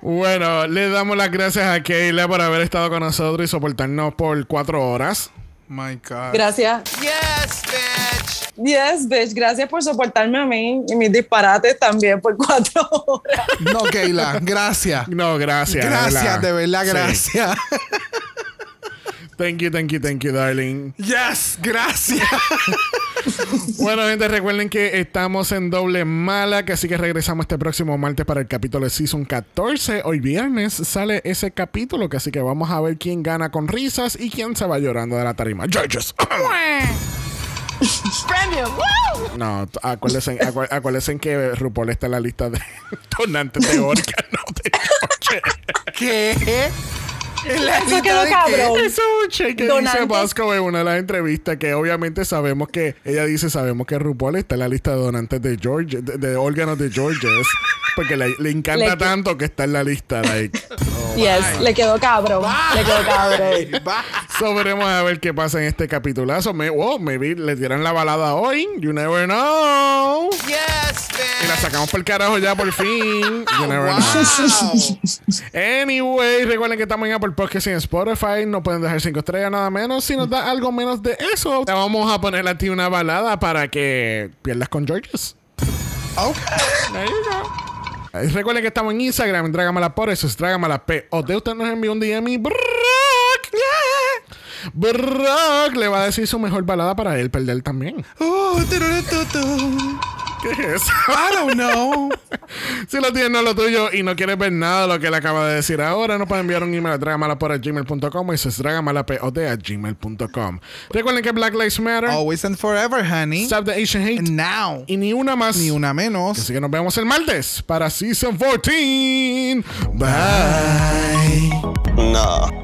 Bueno, le damos las gracias a Kayla por haber estado con nosotros y soportarnos por 4 horas. My God. Gracias. Yes, bitch. Yes, bitch. Gracias por soportarme a mí y mis disparates también por *laughs* cuatro horas. No, Keila, gracias. No, gracias. Gracias, de verdad, Sí. gracias. *laughs* Thank you, thank you, thank you, darling. Yes, gracias. *laughs* Bueno, gente, recuerden que estamos en doble mala, que así que regresamos este próximo martes para el capítulo de Season 14. Hoy viernes sale ese capítulo, que así que vamos a ver quién gana con risas y quién se va llorando de la tarima. Judges. *laughs* Premium. Woo! No, acuérdense, acu- acuérdense que RuPaul está en la lista de *laughs* donantes de órganos de. ¿Qué? ¿En la Eso quedó de cabrón. Eso es un check que dice. Bosco en una de las entrevistas que obviamente sabemos que ella dice sabemos que RuPaul está en la lista de donantes de Georgia de, de órganos de Georgia porque le, le encanta Le- tanto que está en la lista like *laughs* yes, le quedó cabrón. Le quedó cabrón. *laughs* so veremos a ver qué pasa en este capitulazo Me, oh, maybe le tiran la balada hoy you never know Yes, y la sacamos por el carajo ya por fin you *laughs* never Wow. know Anyway, recuerden que estamos en Apple Y en Spotify. No pueden dejar 5 estrellas nada menos. Si nos da algo menos de eso, te vamos a poner a ti una balada para que pierdas con Georges. Ok. There you go. Recuerden que estamos en Instagram, Dragamala por eso es Dragamala P. O de usted nos envió un DM y Brock, yeah. Brock le va a decir su mejor balada para él perder también. Oh. ¿Qué es eso? I don't know. *laughs* Si lo tienes, no es lo tuyo y no quieres ver nada de lo que él acaba de decir ahora, nos puede enviar un email a dragamalapod@gmail.com y eso es dragamalapod@gmail.com. Recuerden que Black Lives Matter, Always and forever, honey. Stop the Asian Hate And now. y ni una más. Ni una menos. Así que nos vemos el martes para Season 14. Bye. No.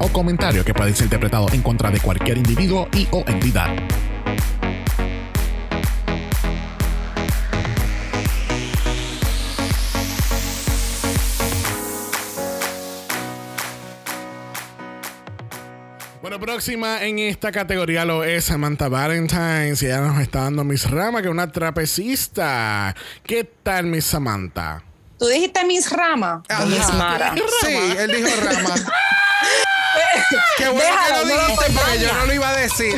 o comentario que pueda ser interpretado en contra de cualquier individuo y o entidad. Bueno, próxima en esta categoría lo es Samantha Valentines y ella nos está dando Miss Rama, que es una trapecista. ¿Qué tal, Miss Samantha? Tú dijiste Miss Rama. Miss Mara. Sí, él dijo Rama. *laughs* Qué bueno Déjalo, que lo no lo dijiste porque yo no lo iba a decir.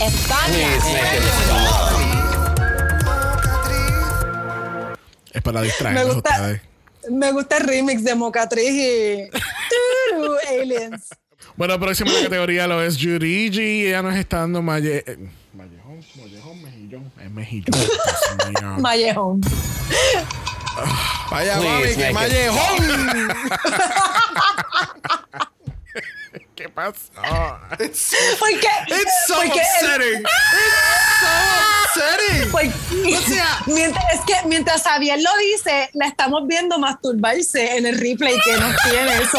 España. Es para Me distraerlos gusta, ustedes. me gusta el remix de Mocatriz y Turu, Aliens. Bueno, próxima la categoría lo es Yurigi y ella nos está dando Maye... eh, Mallejón, Mallejón, Mejillón. Es Mejillón. Mío. Mallejón. Vaya, Please, mami, que mallejón. *laughs* ¿Qué pasó? It's, ¿Por qué? it's so Porque el- upsetting. It's so upsetting. Pues, O sea- mientras, es que mientras Javier lo dice, la estamos viendo masturbarse en el replay que nos tiene eso.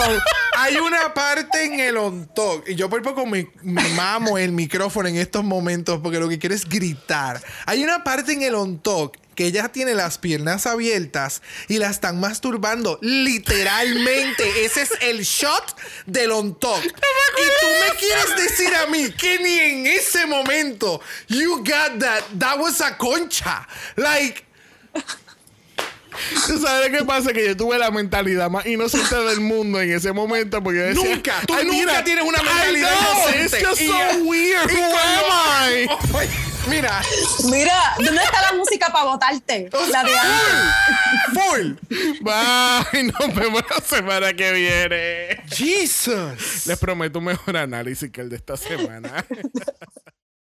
Hay una parte en el on talk y yo por poco me, me mamo el micrófono en estos momentos porque lo que quiero es gritar. Hay una parte en el on talk que ella tiene las piernas abiertas y la están masturbando literalmente. *laughs* Ese es el shot del on talk. Y tú me quieres decir a mí que ni en ese momento you got that that was a concha. Like ¿Tú sabes qué pasa? Que yo tuve la mentalidad más inocente del mundo en ese momento porque yo decía... Nunca, tú "Ay, nunca mira, tienes una mentalidad know, inocente. It's just Y so ya- weird. Who am I? *laughs* Oye, Mira, Mira, ¿dónde está la música para votarte? La de full. Bye. Nos vemos la semana que viene. Jesus. Les prometo un mejor análisis que el de esta semana. *laughs*